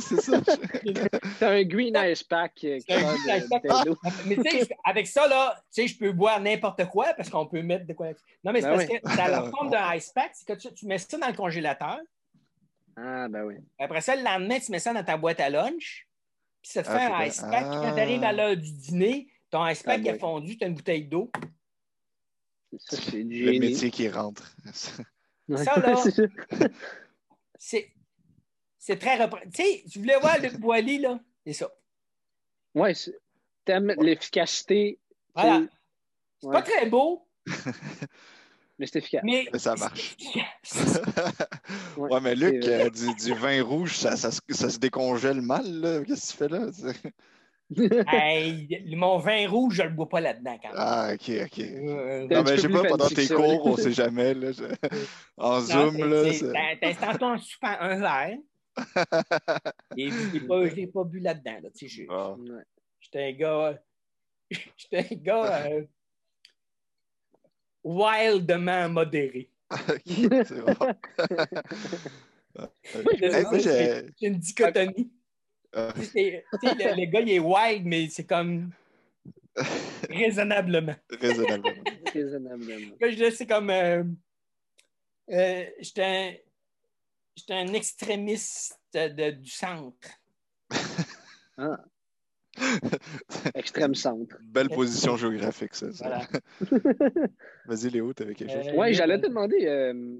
c'est ça. C'est un green ice pack. Euh, mais tu sais, avec ça, là, tu sais, je peux boire n'importe quoi parce qu'on peut mettre de quoi. Non, mais c'est ben parce que dans la forme d'un ice pack, c'est que tu, mets ça dans le congélateur. Ah, ben oui. Après ça, le lendemain, tu mets ça dans ta boîte à lunch. Puis ça te ah, fait un ice pack. Quand tu arrives à l'heure du dîner, ton ice pack ah, est fondu, tu as une bouteille d'eau. c'est le métier qui rentre. ça, là, c'est c'est très Tu sais, tu voulais voir Luc Boilly, là? C'est ça. Oui, t'aimes l'efficacité. Voilà. C'est pas très beau. mais c'est efficace. Mais, ça marche. ouais, mais Luc, euh, du, vin rouge, ça, ça, se décongèle mal, là. Qu'est-ce que tu fais là? hey, mon vin rouge, je le bois pas là-dedans quand même. Ah, ok, ok. Euh, non, mais je sais pas, pendant tes cours, on sait jamais. Là, En Zoom, là. Tantôt un, un verre. Et je n'ai pas, bu là-dedans. Là, ah. J'étais un gars. J'étais un gars euh, wildement modéré. c'est bon. c'est une dichotomie. Ah. le, gars, il est wild, mais c'est comme raisonnablement. Raisonnablement. raisonnablement. C'est comme. Euh, euh, J'étais J'étais un extrémiste de, du centre. ah. Extrême centre.Elle position géographique, ça. Vas-y, Léo, tu avais quelque chose. Euh, oui, j'allais te demander, euh,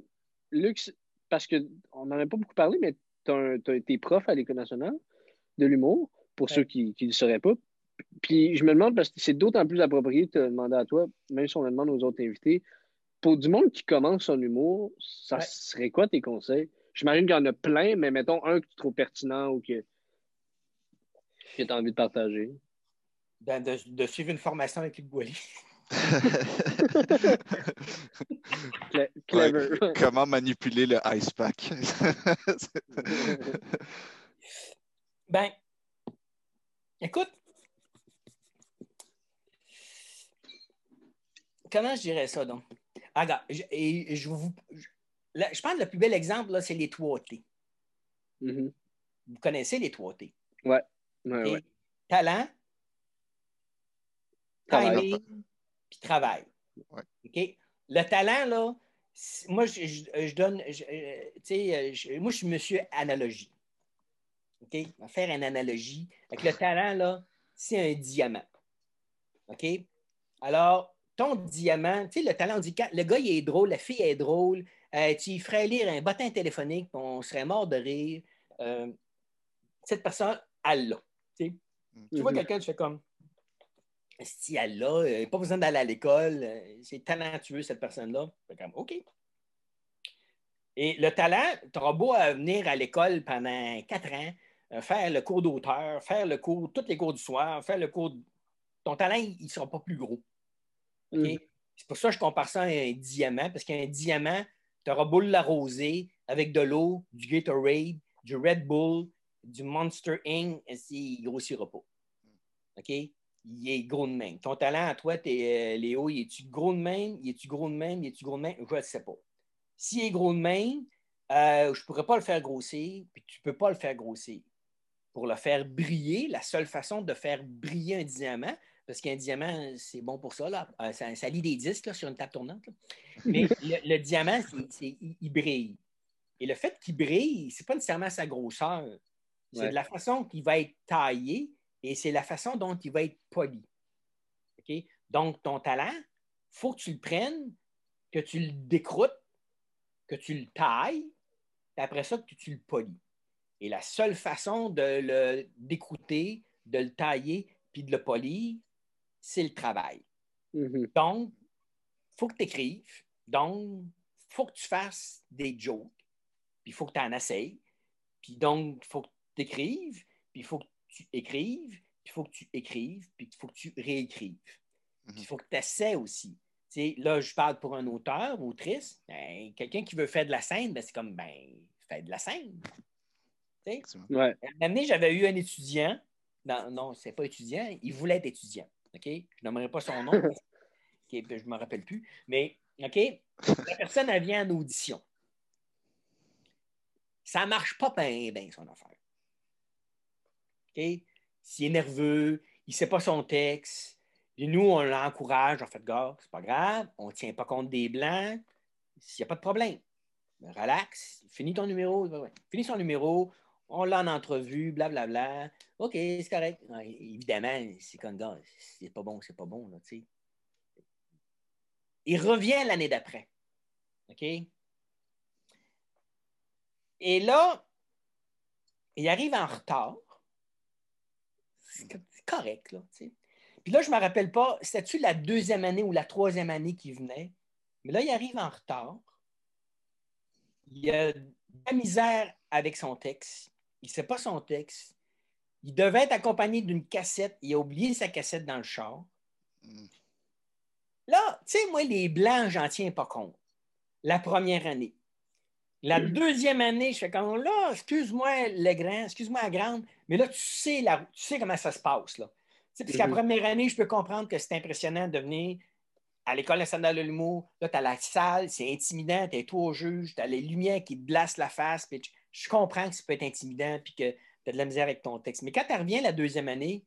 Lux, parce qu'on n'en a pas beaucoup parlé, mais tu as, été prof à l'École nationale de l'humour, pour ceux qui ne le sauraient pas. Puis je me demande, parce que c'est d'autant plus approprié de te demander à toi, même si on le demande aux autres invités, pour du monde qui commence son humour, ça serait quoi tes conseils? J'imagine qu'il y en a plein, mais mettons un que tu trouves pertinent ou que, tu as envie de partager. Ben, de, suivre une formation avec Luc Boilly. Clever. comment manipuler le ice pack? ben, écoute, comment je dirais ça donc? Ah, regarde, je, et je, vous, je pense que le plus bel exemple, c'est les 3 T. Mm-hmm. Vous connaissez les 3 T? Oui. Ouais, ouais. Talent, timing, puis travail. OK? Le talent, là, moi, je, donne, euh, tu sais, euh, moi, je suis monsieur analogie. OK? On va faire une analogie. Avec le talent, là, c'est un diamant. OK? Alors, ton diamant, tu sais, le talent, on dit, quand le gars, il est drôle, la fille est drôle, euh, tu ferais lire un bottin téléphonique, on serait mort de rire. Euh, cette personne, elle l'a. Tu vois mm-hmm. quelqu'un, tu fais comme si elle l'a, euh, pas besoin d'aller à l'école, c'est talentueux cette personne-là. comme OK. Et le talent, tu auras beau venir à l'école pendant quatre ans, faire le cours d'auteur, faire le cours, tous les cours du soir, faire le cours. Ton talent, il ne sera pas plus gros. Mm. C'est pour ça que je compare ça à un diamant, parce qu'un diamant, tu auras beau l'arroser avec de l'eau, du Gatorade, du Red Bull, du Monster Inc., il ne grossira pas. OK? Il est gros de même. Ton talent à toi, es, euh, Léo, il est-tu gros de même? Il est-tu gros de même? Il est-tu gros de même? Je ne sais pas. S'il est gros de même, euh, je ne pourrais pas le faire grossir, puis tu ne peux pas le faire grossir. Pour le faire briller, la seule façon de faire briller un diamant, parce qu'un diamant, c'est bon pour ça. Là. Euh, ça, lit des disques sur une table tournante. Mais le, diamant, il brille. Et le fait qu'il brille, ce n'est pas nécessairement sa grosseur. C'est de la façon qu'il va être taillé et c'est la façon dont il va être poli. Donc, ton talent, il faut que tu le prennes, que tu le décroutes, que tu le tailles, et après ça, que tu le polis. Et la seule façon de le décrouter, de le tailler, puis de le polir, c'est le travail. Mm-hmm. Donc, il faut que tu écrives. Donc, il faut que tu fasses des jokes. Puis il faut que tu en essayes. Puis donc, il faut que tu écrives. Puis il faut que tu écrives. Puis il faut que tu écrives. Puis il faut que tu réécrives. Puis il faut que tu essaies aussi. là, je parle pour un auteur, autrice. Ben, quelqu'un qui veut faire de la scène, ben, c'est comme, ben, fais de la scène. Ouais. L'année, j'avais eu un étudiant. Non, non, c'est pas étudiant. Il voulait être étudiant. OK? Je n'aimerais pas son nom. je ne me rappelle plus. Mais, OK? La personne, elle vient en audition. Ça ne marche pas bien, son affaire. OK? S'il est nerveux, il ne sait pas son texte, et nous, on l'encourage, en fait, gars, c'est pas grave, on ne tient pas compte des blancs, s'il n'y a pas de problème. Relax, finis ton numéro, finis son numéro, on l'a en entrevue, blablabla. Bla, bla. OK, c'est correct. évidemment, c'est comme gars, c'est pas bon, c'est pas bon, là, tu sais. Il revient l'année d'après. OK? Et là, il arrive en retard. C'est correct, là. Puis là, je ne me rappelle pas, c'était-tu la deuxième année ou la troisième année qu'il venait? Mais là, il arrive en retard. Il a de la misère avec son texte. Il ne sait pas son texte. Il devait être accompagné d'une cassette. Il a oublié sa cassette dans le char. Mm. Là, tu sais, moi, les blancs, j'en tiens pas compte. La première année. La deuxième année, je fais comme là, excuse-moi le grand, excuse-moi la grande, mais là, tu sais, la, tu sais comment ça se passe. Là. Parce qu'à la mhm. première année, je peux comprendre que c'est impressionnant de venir à l'école nationale de l'humour. Là, tu as la salle, c'est intimidant, tu es toi au juge, tu as les lumières qui te glacent la face. Puis je comprends que ça peut être intimidant puis que tu as de la misère avec ton texte. Mais quand tu reviens la deuxième année,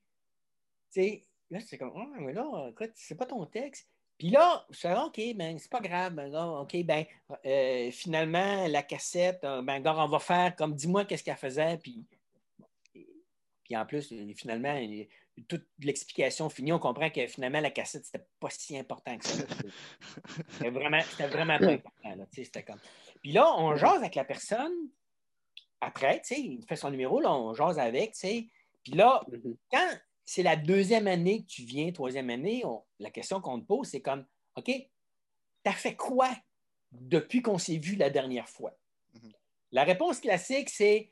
tu sais, là, c'est comme, oh, mais là, écoute, c'est pas ton texte. Puis là, je fais OK, ben, c'est pas grave. Ben, OK, ben, euh, finalement, la cassette, euh, ben, on va faire comme dis-moi qu'est-ce qu'elle faisait. Puis, puis en plus, finalement, toute l'explication finie, on comprend que finalement, la cassette, c'était pas si important que ça. C'était vraiment, vraiment pas important. Là, comme... Puis là, on jase avec la personne. Après, il fait son numéro, là, on jase avec. Puis là, mm-hmm. quand c'est la deuxième année que tu viens, troisième année, la question qu'on te pose, c'est comme, OK, tu as fait quoi depuis qu'on s'est vu la dernière fois? Mhm. La réponse classique, c'est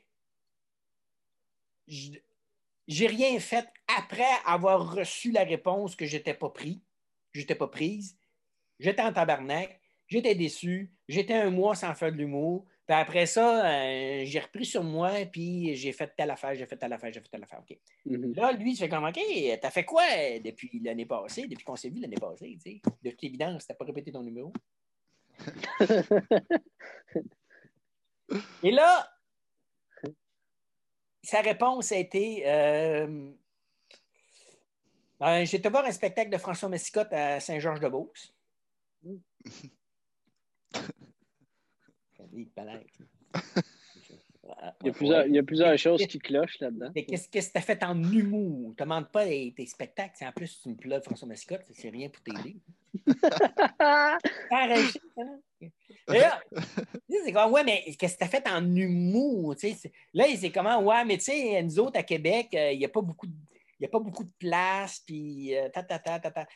j'ai rien fait après avoir reçu la réponse que je n'étais pas pris, j'étais pas prise, j'étais en tabarnak, j'étais déçu, j'étais un mois sans faire de l'humour, puis après ça, euh, j'ai repris sur moi, puis j'ai fait telle affaire, j'ai fait telle affaire, j'ai fait telle affaire. OK. Mm-hmm. Là, lui, il fait comme OK, t'as fait quoi depuis l'année passée, depuis qu'on s'est vu l'année passée? De toute évidence, t'as pas répété ton numéro. Et là, sa réponse a été euh, J'ai été voir un spectacle de François Messicotte à Saint-Georges-de-Beauce. Il y, a plusieurs, il y a plusieurs choses qui clochent là-dedans. Mais qu'est-ce que tu as fait en humour? Ne demande pas tes, spectacles. En plus, tu me pleuves François Mascotte, c'est rien pour t'aider. là, c'est comme, ouais, mais qu'est-ce que tu as fait en humour? Là, c'est comment, ouais, mais tu sais, nous autres, à Québec, euh, il n'y a pas beaucoup de. Il a pas beaucoup de place, puis euh, ta, ta, ta, ta, ta.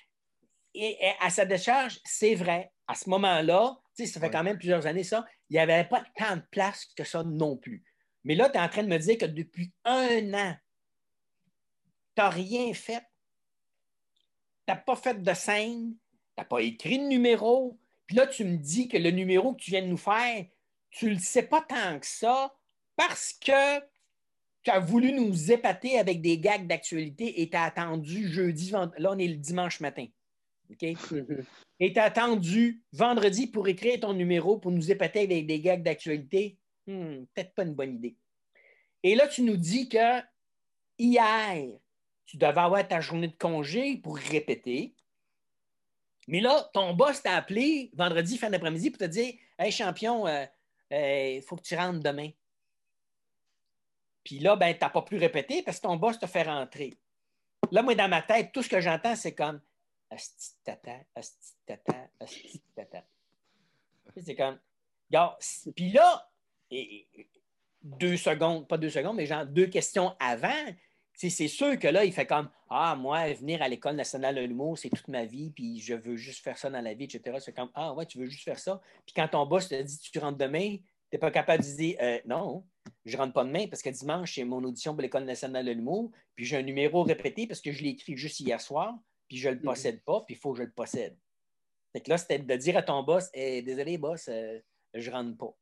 et, à sa décharge, c'est vrai. À ce moment-là, ça fait quand même plusieurs années ça, il n'y avait pas tant de place que ça non plus. Mais là, tu es en train de me dire que depuis un an, tu n'as rien fait. Tu n'as pas fait de scène, tu n'as pas écrit de numéro. Puis là, tu me dis que le numéro que tu viens de nous faire, tu ne le sais pas tant que ça parce que tu as voulu nous épater avec des gags d'actualité et tu as attendu jeudi, là, on est le dimanche matin. OK? Et tu as attendu vendredi pour écrire ton numéro pour nous épater avec des gags d'actualité? Hmm, peut-être pas une bonne idée. Et là, tu nous dis que hier, tu devais avoir ta journée de congé pour répéter. Mais là, ton boss t'a appelé vendredi, fin d'après-midi, pour te dire Hey, champion, il euh, euh, faut que tu rentres demain. Puis là, ben, tu n'as pas pu répéter parce que ton boss te fait rentrer. Là, moi, dans ma tête, tout ce que j'entends, c'est comme Asti tata, asti tata, asti tata. C'est comme. Puis là, deux secondes, pas deux secondes, mais genre deux questions avant, c'est sûr que là, il fait comme Ah, moi, venir à l'École nationale de l'humour, c'est toute ma vie, puis je veux juste faire ça dans la vie, etc. C'est comme Ah, ouais, tu veux juste faire ça. Puis quand ton boss te dit Tu rentres demain, tu n'es pas capable de dire euh, Non, je rentre pas demain parce que dimanche, c'est mon audition pour l'École nationale de l'humour, puis j'ai un numéro répété parce que je l'ai écrit juste hier soir, puis je ne le mm-hmm. possède pas, puis il faut que je le possède. Fait que là, c'était de dire à ton boss eh, Désolé, boss, euh, je rentre pas.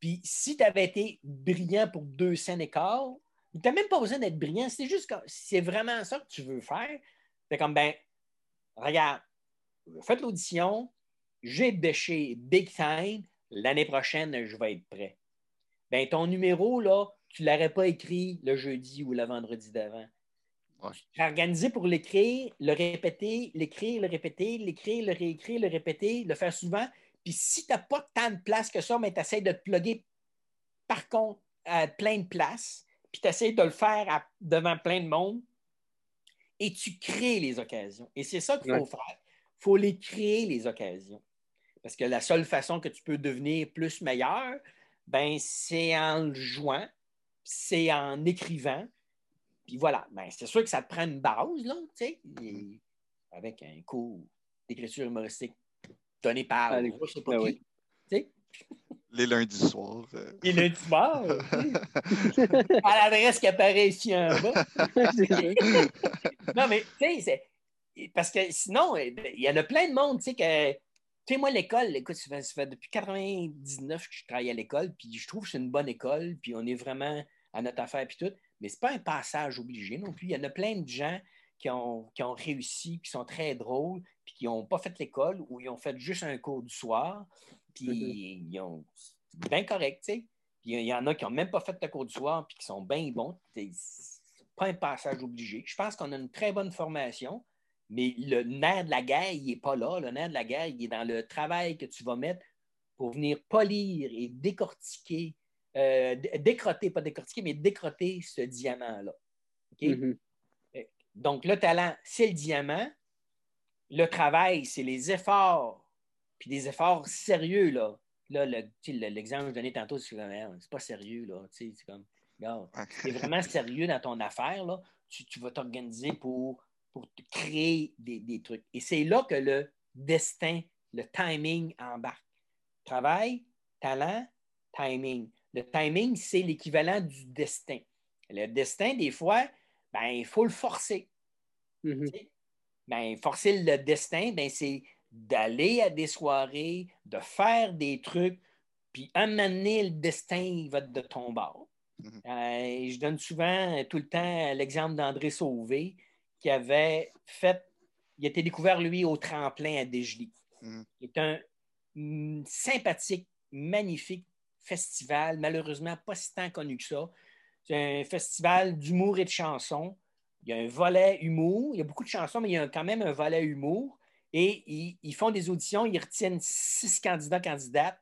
Puis si tu avais été brillant pour deux scènes quart, tu n'as même pas besoin d'être brillant. C'est juste que c'est vraiment ça que tu veux faire. C'est comme, ben, regarde, faites l'audition, j'ai bêché big time, l'année prochaine, je vais être prêt. Ben, ton numéro, là, tu ne l'aurais pas écrit le jeudi ou le vendredi d'avant. Tu organisé pour l'écrire, le répéter, l'écrire, le répéter, l'écrire, le réécrire, le répéter, le faire souvent. Puis si tu n'as pas tant de place que ça, mais tu essaies de te plugger par contre à plein de places, puis tu essaies de le faire devant plein de monde, et tu crées les occasions. Et c'est ça qu'il faut faire. Il faut les créer, les occasions. Parce que la seule façon que tu peux devenir plus meilleur, ben, c'est en le jouant, c'est en écrivant. Puis voilà, ben, c'est sûr que ça te prend une base, là, tu sais, avec un cours d'écriture humoristique donné par je sais pas ben qui. Les lundis soirs. Euh. Les lundis soirs. à l'adresse qui apparaît ici en bas. non, mais tu sais, parce que sinon, eh, ben, il y en a plein de monde, tu sais, que. Tu sais, moi, l'école, écoute, ça fait, depuis 99 que je travaille à l'école, puis je trouve que c'est une bonne école, puis on est vraiment à notre affaire, puis tout. Mais c'est pas un passage obligé non plus. Il y en a plein de gens qui ont, qui ont réussi, qui sont très drôles, puis qui n'ont pas fait l'école ou ils ont fait juste un cours du soir, puis mm-hmm. ils ont. bien correct, tu sais. Puis il y en a qui n'ont même pas fait le cours du soir, puis qui sont bien bons. C'est pas un passage obligé. Je pense qu'on a une très bonne formation, mais le nerf de la guerre, il n'est pas là. Le nerf de la guerre, il est dans le travail que tu vas mettre pour venir polir et décortiquer, euh, décroter, pas décortiquer, mais décroter ce diamant-là. Mm-hmm. Donc, le talent, c'est le diamant. Le travail, c'est les efforts, puis des efforts sérieux. Là, là l'exemple que je donnais tantôt, c'est pas sérieux. Là, c'est comme, c'est vraiment sérieux dans ton affaire. Là, tu, vas t'organiser pour, pour créer des, des trucs. Et c'est là que le destin, le timing embarque. Travail, talent, timing. Le timing, c'est l'équivalent du destin. Le destin, des fois, ben, il faut le forcer. Mm-hmm. Ben, forcer le destin, ben, c'est d'aller à des soirées, de faire des trucs, puis un moment donné, le destin il va de ton bord. Mm-hmm. Euh, je donne souvent tout le temps l'exemple d'André Sauvé, qui avait fait, il a été découvert, lui, au tremplin à Desjely. Mm-hmm. C'est un mm, sympathique, magnifique festival, malheureusement pas si tant connu que ça. C'est un festival d'humour et de chansons. Il y a un volet humour. Il y a beaucoup de chansons, mais il y a quand même un volet humour. Et ils, font des auditions, ils retiennent six candidats, candidates.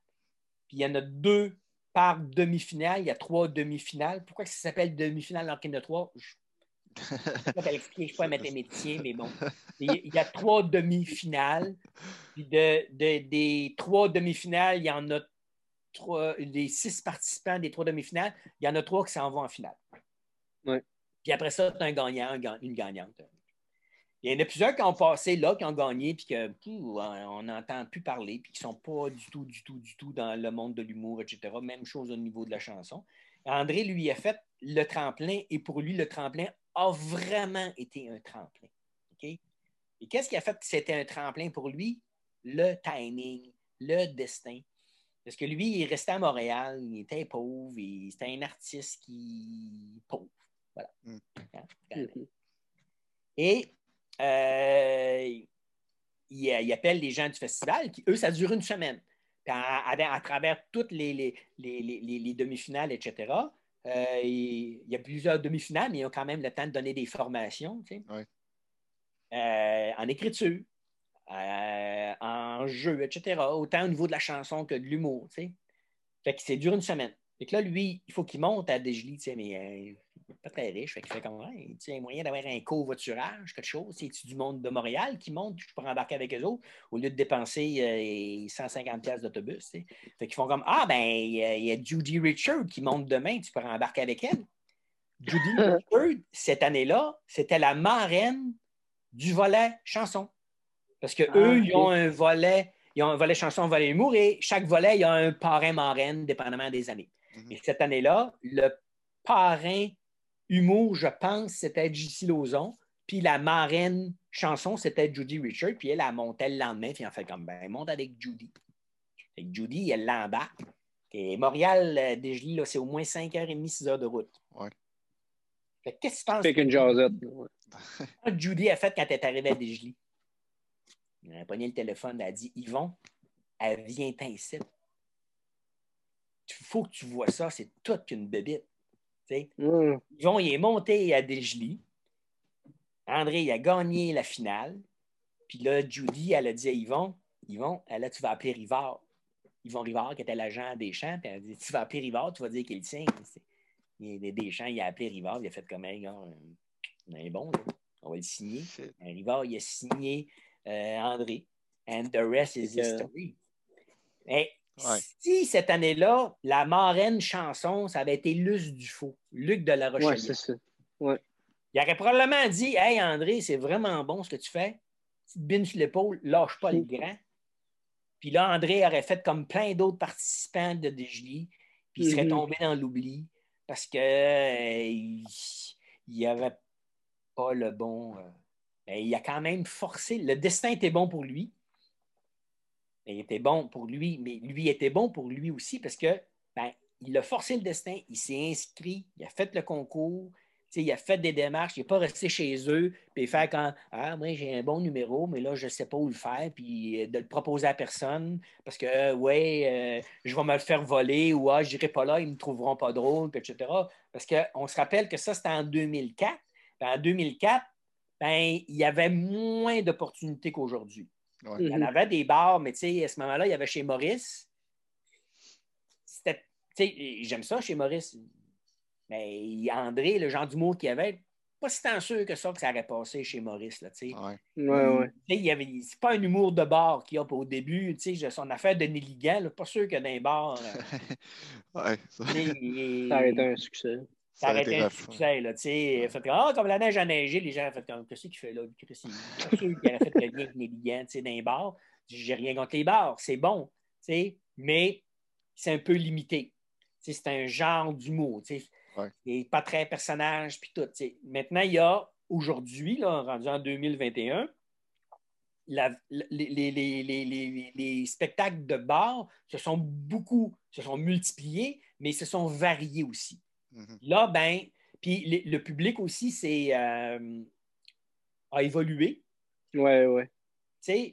Puis il y en a deux par demi-finale. Il y a trois demi-finales. Pourquoi ça s'appelle demi-finale alors qu'il y en a trois? Je je ne suis pas mathématicien, mais bon. Il y a trois demi-finales. Puis de, des trois demi-finales, il y en a trois, des six participants des trois demi-finales, il y en a trois qui s'en vont en finale. Puis après ça, tu as un gagnant, une gagnante. Il y en a plusieurs qui ont passé là, qui ont gagné, puis qu'on n'entend plus parler, puis qui ne sont pas du tout, du tout, du tout dans le monde de l'humour, etc. Même chose au niveau de la chanson. André lui a fait le tremplin, et pour lui, le tremplin a vraiment été un tremplin. Et qu'est-ce qui a fait que c'était un tremplin pour lui? Le timing, le destin. Parce que lui, il restait à Montréal, il était pauvre, c'était un artiste qui. pauvre. Voilà. Mm. Hein, mm-hmm. Et euh, il, appelle les gens du festival, qui, eux, ça dure une semaine. À, travers toutes les, les, demi-finales, etc., Euh, il, y a plusieurs demi-finales, mais ils ont quand même le temps de donner des formations. Euh, en écriture, euh, en jeu, etc. Autant au niveau de la chanson que de l'humour. Fait que c'est dur une semaine. Fait que là, lui, il faut qu'il monte à Desjely, mais pas très riche. Fait qu'il fait comme, il y a moyen d'avoir un covoiturage, quelque chose. C'est du monde de Montréal qui monte, je peux embarquer avec eux autres, au lieu de dépenser 150 pièces d'autobus. Fait qu'ils font comme, ah, ben, il y, a Judy Richard qui monte demain, tu peux embarquer avec elle. Judy Richard, cette année-là, c'était la marraine du volet chanson. Parce qu'eux, ah, ils ont un volet, ils ont un volet chanson, un volet humour, et chaque volet, il y a un parrain marraine, dépendamment des années. Mhm. Et cette année-là, le parrain humour, je pense, c'était J.C. Lozon. Puis la marraine chanson, c'était Judy Richard. Puis elle a monté le lendemain. Puis en fait comme, ben, elle monte avec Judy. Et Judy, elle l'embarque. Et Montréal, euh, déjà, c'est au moins 5h30, 6h de route. Ouais. qu'est-ce que tu penses? Fait qu'une jasette. Judy a fait quand elle est arrivée à Desjely. Elle a pogné le téléphone, elle a dit Yvon, elle vient ici. Il faut que tu vois ça, c'est toute une bébite. Mm. Yvon, il est monté à Desjely. André, il a gagné la finale. Puis là, Judy, elle a dit à Yvon, Yvon, là, tu vas appeler Rivard. Yvon Rivard, qui était l'agent des champs, puis elle a dit, tu vas appeler Rivard, tu vas dire qu'il est tient. Des champs, il a appelé Rivard, il a fait comme, un on est bon, on va le signer. Rivard, il a signé euh, André. And the rest is history. Mais si cette année-là, la marraine chanson, ça avait été Luce Dufaux, Luc de la Rochelle. c'est ça. Il aurait probablement dit Hey André, c'est vraiment bon ce que tu fais. Petite bine sur l'épaule, lâche pas le grand. Puis là, André aurait fait comme plein d'autres participants de Desjely, puis il serait mm-hmm. tombé dans l'oubli parce qu'il euh, n'y avait pas le bon. Euh, ben, il a quand même forcé. Le destin était bon pour lui. Il était bon pour lui, mais lui était bon pour lui aussi parce que ben, il a forcé le destin, il s'est inscrit, il a fait le concours, il a fait des démarches, il n'est pas resté chez eux, puis faire quand Ah, moi j'ai un bon numéro, mais là, je ne sais pas où le faire, puis euh, de le proposer à personne, parce que ouais, euh, je vais me le faire voler, ou ah, je n'irai pas là, ils ne me trouveront pas drôle, etc. Parce qu'on se rappelle que ça, c'était en 2004. en 2004, ben, il y avait moins d'opportunités qu'aujourd'hui. Il y en mhm. avait des bars, mais à ce moment-là, il y avait chez Maurice. J'aime ça chez Maurice. Mais André, le genre d'humour qu'il y avait, pas si tant sûr que ça que ça aurait passé chez Maurice. Là, ouais. Ouais, ouais. C'est pas un humour de bar qu'il y a au début. Son affaire de Néligan, pas sûr que dans les bars. ouais, ça... ça a été un succès. Ça aurait été un succès, là, tu sais. Fait ah, comme la neige a neigé, les gens ont fait comme, qu'est-ce qu'il fait là? Qu'est-ce qu'il aurait fait le lien avec Néligan, tu sais, dans les bars. J'ai rien contre les bars, c'est bon, tu sais, mais c'est un peu limité. C'est un genre d'humour, tu sais. Et pas très personnage, puis tout. Maintenant, il y a, aujourd'hui, rendu en 2021, les, les, spectacles de bar se sont beaucoup, se sont multipliés, mais se sont variés aussi. Mm-hmm. Là, ben, puis le, public aussi c'est, euh, a évolué. Ouais, ouais.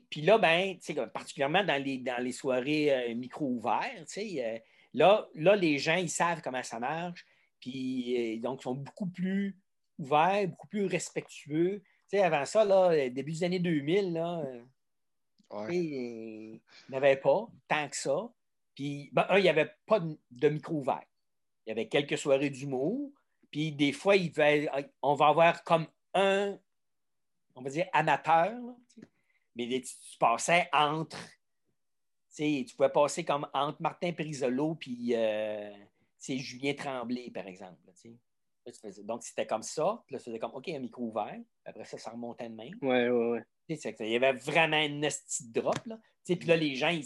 Puis là, ben, particulièrement dans les, dans les soirées euh, micro ouvertes, euh, là, là, les gens, ils savent comment ça marche. Puis donc, ils sont beaucoup plus ouverts, beaucoup plus respectueux. avant ça, là, début des années 2000, là, il n'y avait pas tant que ça. Puis, ben, un, il n'y avait pas de micro ouvert. Il y avait quelques soirées d'humour. Puis des fois, il on va avoir comme un, on va dire, amateur. mais tu, passais entre. Tu pouvais passer comme entre Martin Prisolo puis euh, Julien Tremblay, par exemple. donc, c'était comme ça. Puis là, c'était comme, OK, un micro ouvert. Après ça, ça remontait de même. Ouais, ouais, ouais. Il y avait vraiment une petite drop. Là. Puis là, les gens, ils,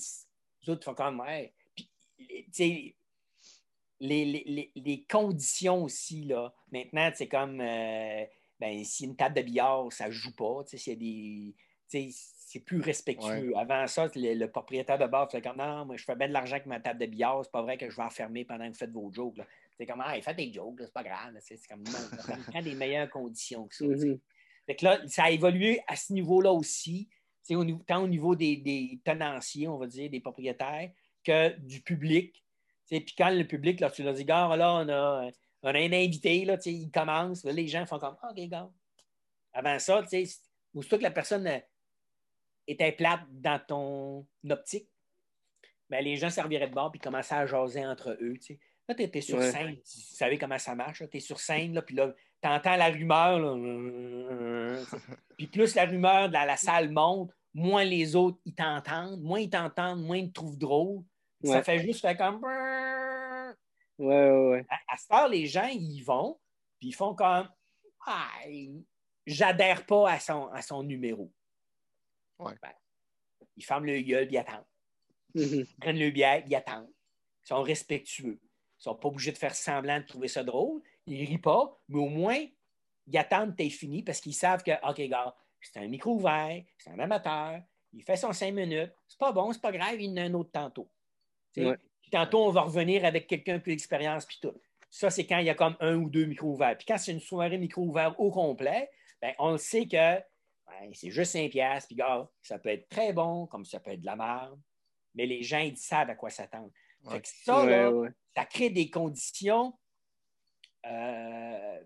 les autres font comme, ouais. Puis, les, conditions aussi, là. Maintenant, c'est comme euh, ben, si une table de billard, ça ne joue pas, des. C'est plus respectueux. Avant ça, le, propriétaire de bar fait comme non, moi je fais bien de l'argent avec ma table de billard, c'est pas vrai que je vais enfermer pendant que vous faites vos jokes. C'est comme ah, faites des jokes, c'est pas grave. C'est comme non, ça prend des meilleures conditions que ça. Mm-hmm. là, ça a évolué à ce niveau-là aussi, au tant au niveau des, des tenanciers, on va dire, des propriétaires, que du public puis quand le public, là, tu leur dis, gars, là, on a, on a un invité, là, il commence, les gens font comme OK, gars. Avant ça, tu sais, aussitôt que la personne euh, était plate dans ton optique, ben, les gens serviraient de bord puis commençaient à jaser entre eux. Tu sais. Là, tu es, sur scène, tu savais comment ça marche. Tu es sur scène, là, puis là, tu entends la rumeur. Là, puis plus la rumeur de la, salle monte, moins les autres ils t'entendent, moins ils t'entendent, moins ils te trouvent drôle. Ça fait juste faire comme. Ouais, ouais, ouais. À, ce temps, les gens, ils vont, puis ils font comme. Ah, j'adhère pas à son, à son numéro. Ouais. Ben, ils ferment le gueule, puis ils attendent. Mhm. Ils prennent le bière, ils attendent. Ils sont respectueux. Ils sont pas obligés de faire semblant de trouver ça drôle. Ils rient pas, mais au moins, ils attendent que tu fini parce qu'ils savent que, OK, gars, c'est un micro ouvert, c'est un amateur, il fait son cinq minutes, c'est pas bon, c'est pas grave, il y en a un autre tantôt. Tantôt, on va revenir avec quelqu'un plus d'expérience, puis tout. Ça, c'est quand il y a comme un ou deux micros ouverts. Puis quand c'est une soirée micro ouvert au complet, ben, on le sait que c'est juste 5 piastres, puis gars, ça peut être très bon, comme ça peut être de la merde, mais les gens, ils savent à quoi s'attendre. Ça, ça crée des conditions euh,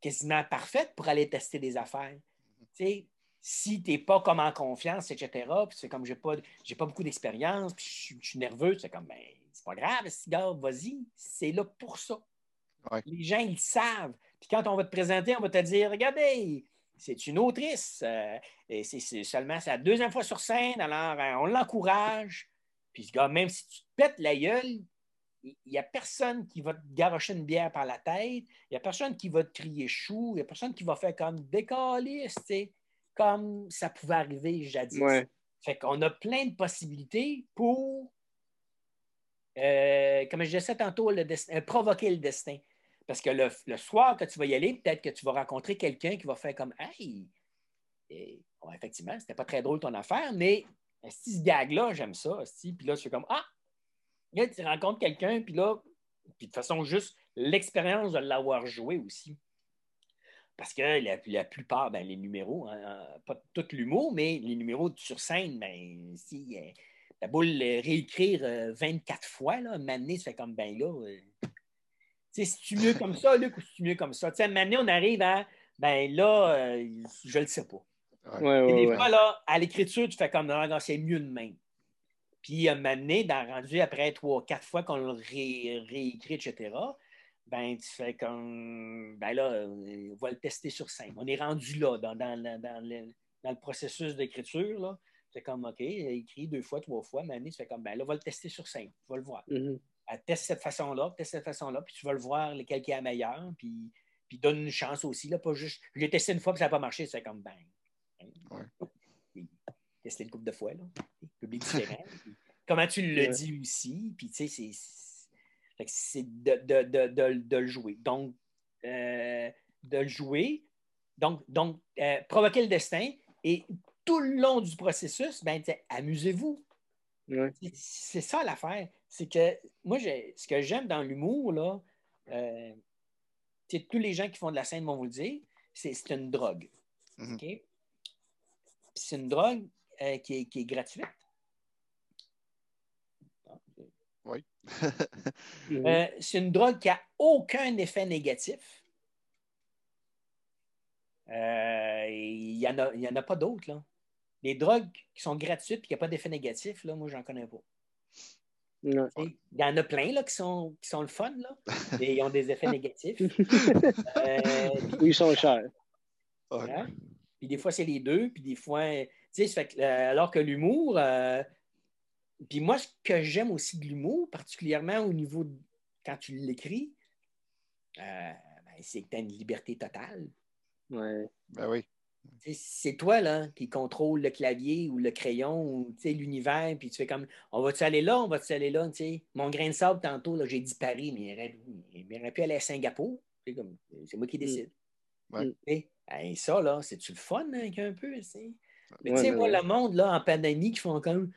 quasiment parfaites pour aller tester des affaires. Si tu n'es pas comme en confiance, etc., puis c'est comme j'ai pas, j'ai pas beaucoup d'expérience, puis je, suis nerveux, c'est comme, ben, c'est pas grave, gars, vas-y, c'est là pour ça. Les gens, ils savent. Puis quand on va te présenter, on va te dire, regardez, c'est une autrice, euh, et c'est, seulement sa deuxième fois sur scène, alors euh, on l'encourage. Puis ce gars, même si tu te pètes la gueule, il n'y a personne qui va te garocher une bière par la tête, il n'y a personne qui va te crier chou, il n'y a personne qui va faire comme décaliste, comme ça pouvait arriver jadis. Fait qu'on a plein de possibilités pour, euh, comme je disais tantôt, le euh, provoquer le destin. Parce que le, soir que tu vas y aller, peut-être que tu vas rencontrer quelqu'un qui va faire comme Hey, et, bon, effectivement, c'était pas très drôle ton affaire, mais si ce gag-là, j'aime ça. Puis là, je suis comme Ah, tu rencontres quelqu'un, puis là, puis de façon juste l'expérience de l'avoir joué aussi. Parce que la, plupart, ben, les numéros, hein, hein, pas tout l'humour, mais les numéros sur scène, ben, si euh, la boule réécrire 24 euh, fois, là, ça fait comme ben là. Euh, tu sais, si tu mieux comme ça, Luc, ou si tu mieux comme ça? Tu sais, Mané, on arrive à ben là, je le sais pas. Ouais, Et des fois, là, à l'écriture, tu fais comme non, c'est mieux de même. Puis, un moment donné, dans, rendu après trois, quatre fois qu'on le réécrit, etc., ben, tu fais comme, ben là, on va le tester sur scène. On est rendu là, dans, dans, le, processus d'écriture, là. C'est comme, OK, écrit deux fois, trois fois, mais tu fais comme, ben là, on va le tester sur scène, tu vas le voir. Mm-hmm. Teste cette façon-là, teste cette façon-là, puis tu vas le voir, lequel qui est la meilleure, puis, puis donne une chance aussi, là, pas juste, je l'ai testé une fois, puis ça n'a pas marché, c'est comme, ben. Ouais. Testé une couple de fois, là public différent. comment tu le dis aussi. Puis, tu sais, c'est de, le jouer. Donc, euh, de le jouer. Donc, donc euh, provoquer le destin. Et tout le long du processus, ben, amusez-vous. C'est ça l'affaire. C'est que moi, ce que j'aime dans l'humour, là, euh, tous les gens qui font de la scène vont vous le dire, c'est une drogue. Mm-hmm. C'est une drogue qui, est, qui, est, gratuite. Oui. Euh, c'est une drogue qui n'a aucun effet négatif. Euh, il n'y en, a, en a pas d'autres. Les drogues qui sont gratuites et qui n'ont pas d'effet négatif, là, moi, j'en connais pas. Il y en a plein là, qui, sont, qui sont le fun, là, et ils ont des effets négatifs. Euh, ils sont chers. Hein? Puis des fois, c'est les deux, puis des fois, tu sais, alors que l'humour, puis moi, ce que j'aime aussi de l'humour, particulièrement au niveau de quand tu l'écris, euh, ben, c'est que tu as une liberté totale. Ouais. Ben oui. C'est toi là, qui contrôle le clavier ou le crayon ou l'univers, puis tu fais comme on va-tu aller là, on va-tu aller là, sais. Mon grain de sable, tantôt, j'ai dit Paris, mais il aurait, pu aller à Singapour. C'est moi qui mm. décide. Ouais. Et, ça, là, c'est-tu le fun hein, un peu? Mais tu sais, moi, le monde, là, en pandémie, qui font comme.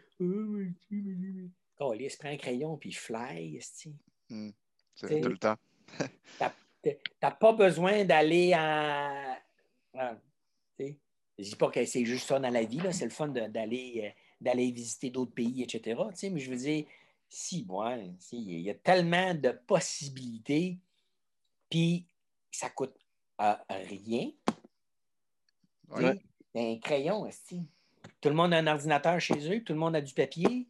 Oh, il se prend un crayon, puis il fly, hmm. C'est tout le temps. T'as pas besoin d'aller à. Je dis pas que c'est juste ça dans la vie, c'est le fun d'aller euh, d'aller visiter d'autres pays, etc. Mais je veux dire, si, moi, il y a tellement de possibilités. Puis, ça coûte euh, rien. Un crayon, aussi. Tout le monde a un ordinateur chez eux, tout le monde a du papier.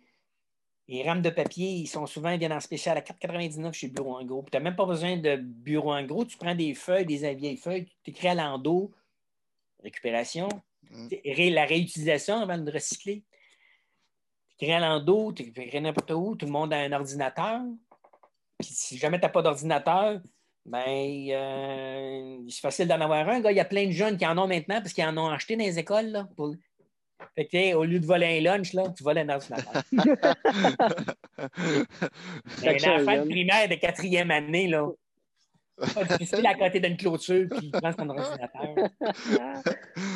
Les rames de papier, ils sont souvent ils viennent en spécial à 4,99 chez Bureau en gros. Tu n'as même pas besoin de bureau en gros. Tu prends des feuilles, des vieilles feuilles, tu écris à l'endo, récupération, mm. la réutilisation avant de recycler. Tu écris à l'endo, tu écris n'importe où, tout le monde a un ordinateur. Puis si jamais tu n'as pas d'ordinateur, ben, euh, c'est facile d'en avoir un. Il y a plein de jeunes qui en ont maintenant parce qu'ils en ont acheté dans les écoles. Là, pour... Fait que, au lieu de voler un lunch, là, tu voles un ordinateur. un enfant de primaire de quatrième année, là. Pas difficile à côté d'une clôture, puis il prend son ordinateur.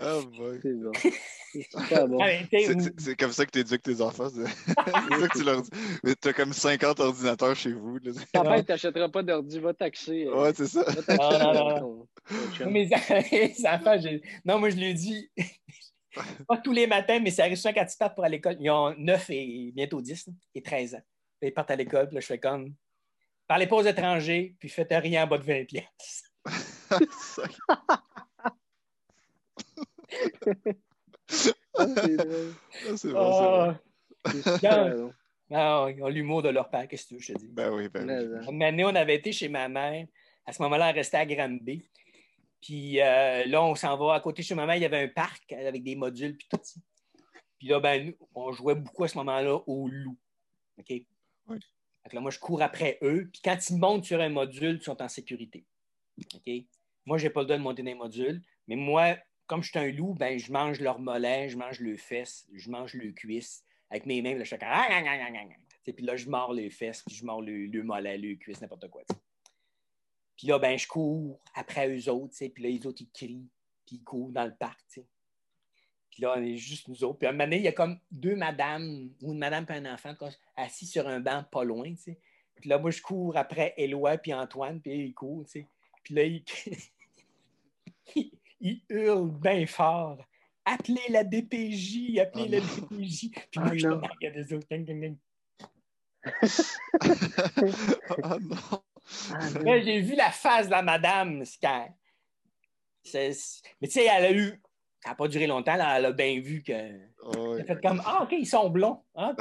oh boy. C'est bon. C'est comme ça que tu éduques tes enfants. C'est ça que tu leur dis. Mais tu as comme 50 ordinateurs chez vous. Ta mère, tu n'achèteras pas d'ordi, va taxer. Euh, ouais, c'est ça. Non, non, non. Mes enfants, non, moi, je lui dis, pas tous les matins, mais ça arrive souvent quand ils partent pour à l'école. Ils ont 9 et bientôt 10 et 13 ans. Ils partent à l'école, puis là, je fais comme, parlez pas aux étrangers, puis faites rien en bas de 20 pièces. Ah, c'est bon, c'est bon. Ah, ils ont l'humour de leur père, qu'est-ce que tu veux, je te dis. Ben oui, ben oui. Une année, on avait été chez ma mère. À ce moment-là, elle restait à Granby. Puis euh, là, on s'en va à côté chez ma mère, il y avait un parc avec des modules, puis tout ça. Puis là, ben, nous, on jouait beaucoup à ce moment-là au loup. OK? Oui. là, moi, je cours après eux. Puis quand ils montent sur un module, ils sont en sécurité. OK? Moi, je n'ai pas le droit de monter dans les modules. Mais moi, comme je suis un loup, ben, je mange leur mollet, je mange le fesses, je mange le cuisse. Avec mes mains, là, je fais comme... Puis là, je mords les fesses, puis je mords le, le mollet, le cuisse, n'importe quoi. Puis là, ben, je cours après eux autres, puis là, les autres, ils crient, puis ils courent dans le parc. Puis là, on est juste nous autres. Puis à un moment donné, il y a comme deux madames, ou une madame et un enfant, assis sur un banc pas loin. Puis là, moi, je cours après Éloi puis Antoine, puis ils courent. Puis là, ils... il hurle bien fort. Appelez la DPJ, appelez oh la DPJ. Puis moi, je oh il y a des autres. oh non. Ah, j'ai vu la face de la madame. Mais tu sais, elle a eu. Ça n'a pas duré longtemps, là, elle a bien vu que. Oh, elle a fait comme Ah, OK, ils sont blonds. Ah,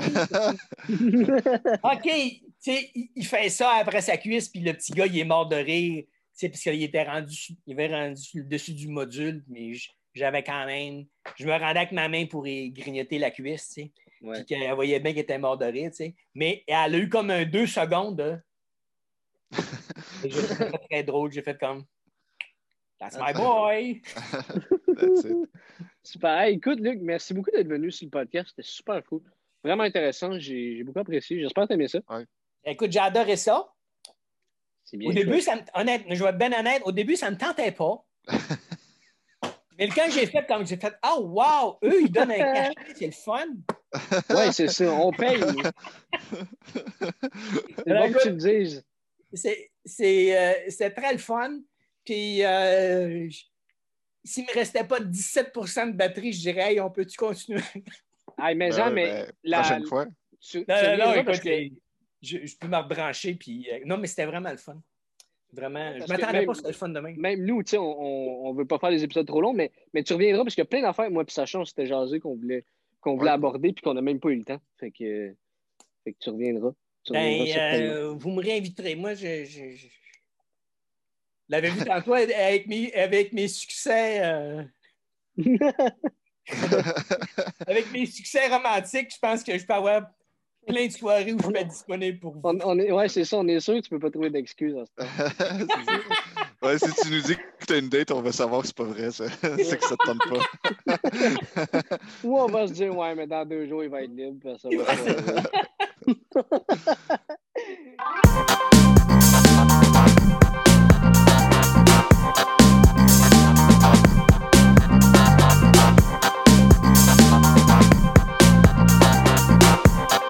OK, tu sais, il, fait ça après sa cuisse, puis le petit gars, il est mort de rire parce qu'il était rendu, il avait rendu le dessus du module, mais j'avais quand même. Je me rendais avec ma main pour grignoter la cuisse, tu sais. Puis qu'elle voyait bien qu'il était mort de rire, tu sais. Mais elle a eu comme un deux secondes. J'ai fait très drôle. J'ai fait comme That's my boy! super. écoute, Luc, merci beaucoup d'être venu sur le podcast. C'était super cool. Vraiment intéressant. J'ai beaucoup apprécié. J'espère que tu aimé ça. Écoute, j'ai adoré ça au début, ça me, honnête, je vais être bien honnête, au début, ça ne me tentait pas. Mais quand j'ai fait comme j'ai fait Oh wow, eux, ils donnent un cachet, c'est le fun. Oui, c'est ça, on paye. c'est bon que tu le dises. C'est euh, très le fun. Puis euh, s'il ne me restait pas 17% de batterie, je dirais hey, on peut-tu continuer? Ah, mais Jean, ben mais ben, la prochaine fois. Tu, non, non, écoute, je, peux me rebrancher. Puis, euh, non, mais c'était vraiment le fun. Vraiment, je m'attendais pas, c'était le fun demain. Même nous, tu sais, on ne veut pas faire des épisodes trop longs, mais, mais tu reviendras parce qu'il y a plein d'affaires, moi, puis Sacha, c'était jasé qu'on voulait, qu'on voulait aborder, puis qu'on n'a même pas eu le temps. Fait que, fait que tu reviendras. ben, euh, vous me réinviterez. Moi, je, je, je... l'avais vu tantôt avec mes, avec mes succès. Euh... avec mes succès romantiques, je pense que je peux avoir plein de soirées où je peux être disponible pour vous. On, est, ouais, c'est ça, on est sûr que tu peux pas trouver d'excuses à ce temps. ouais, si tu nous dis que tu as une date, on va savoir que c'est pas vrai. c'est que ça te tente pas. Ou on va se dire, ouais, mais dans deux jours, il va être libre. Ça va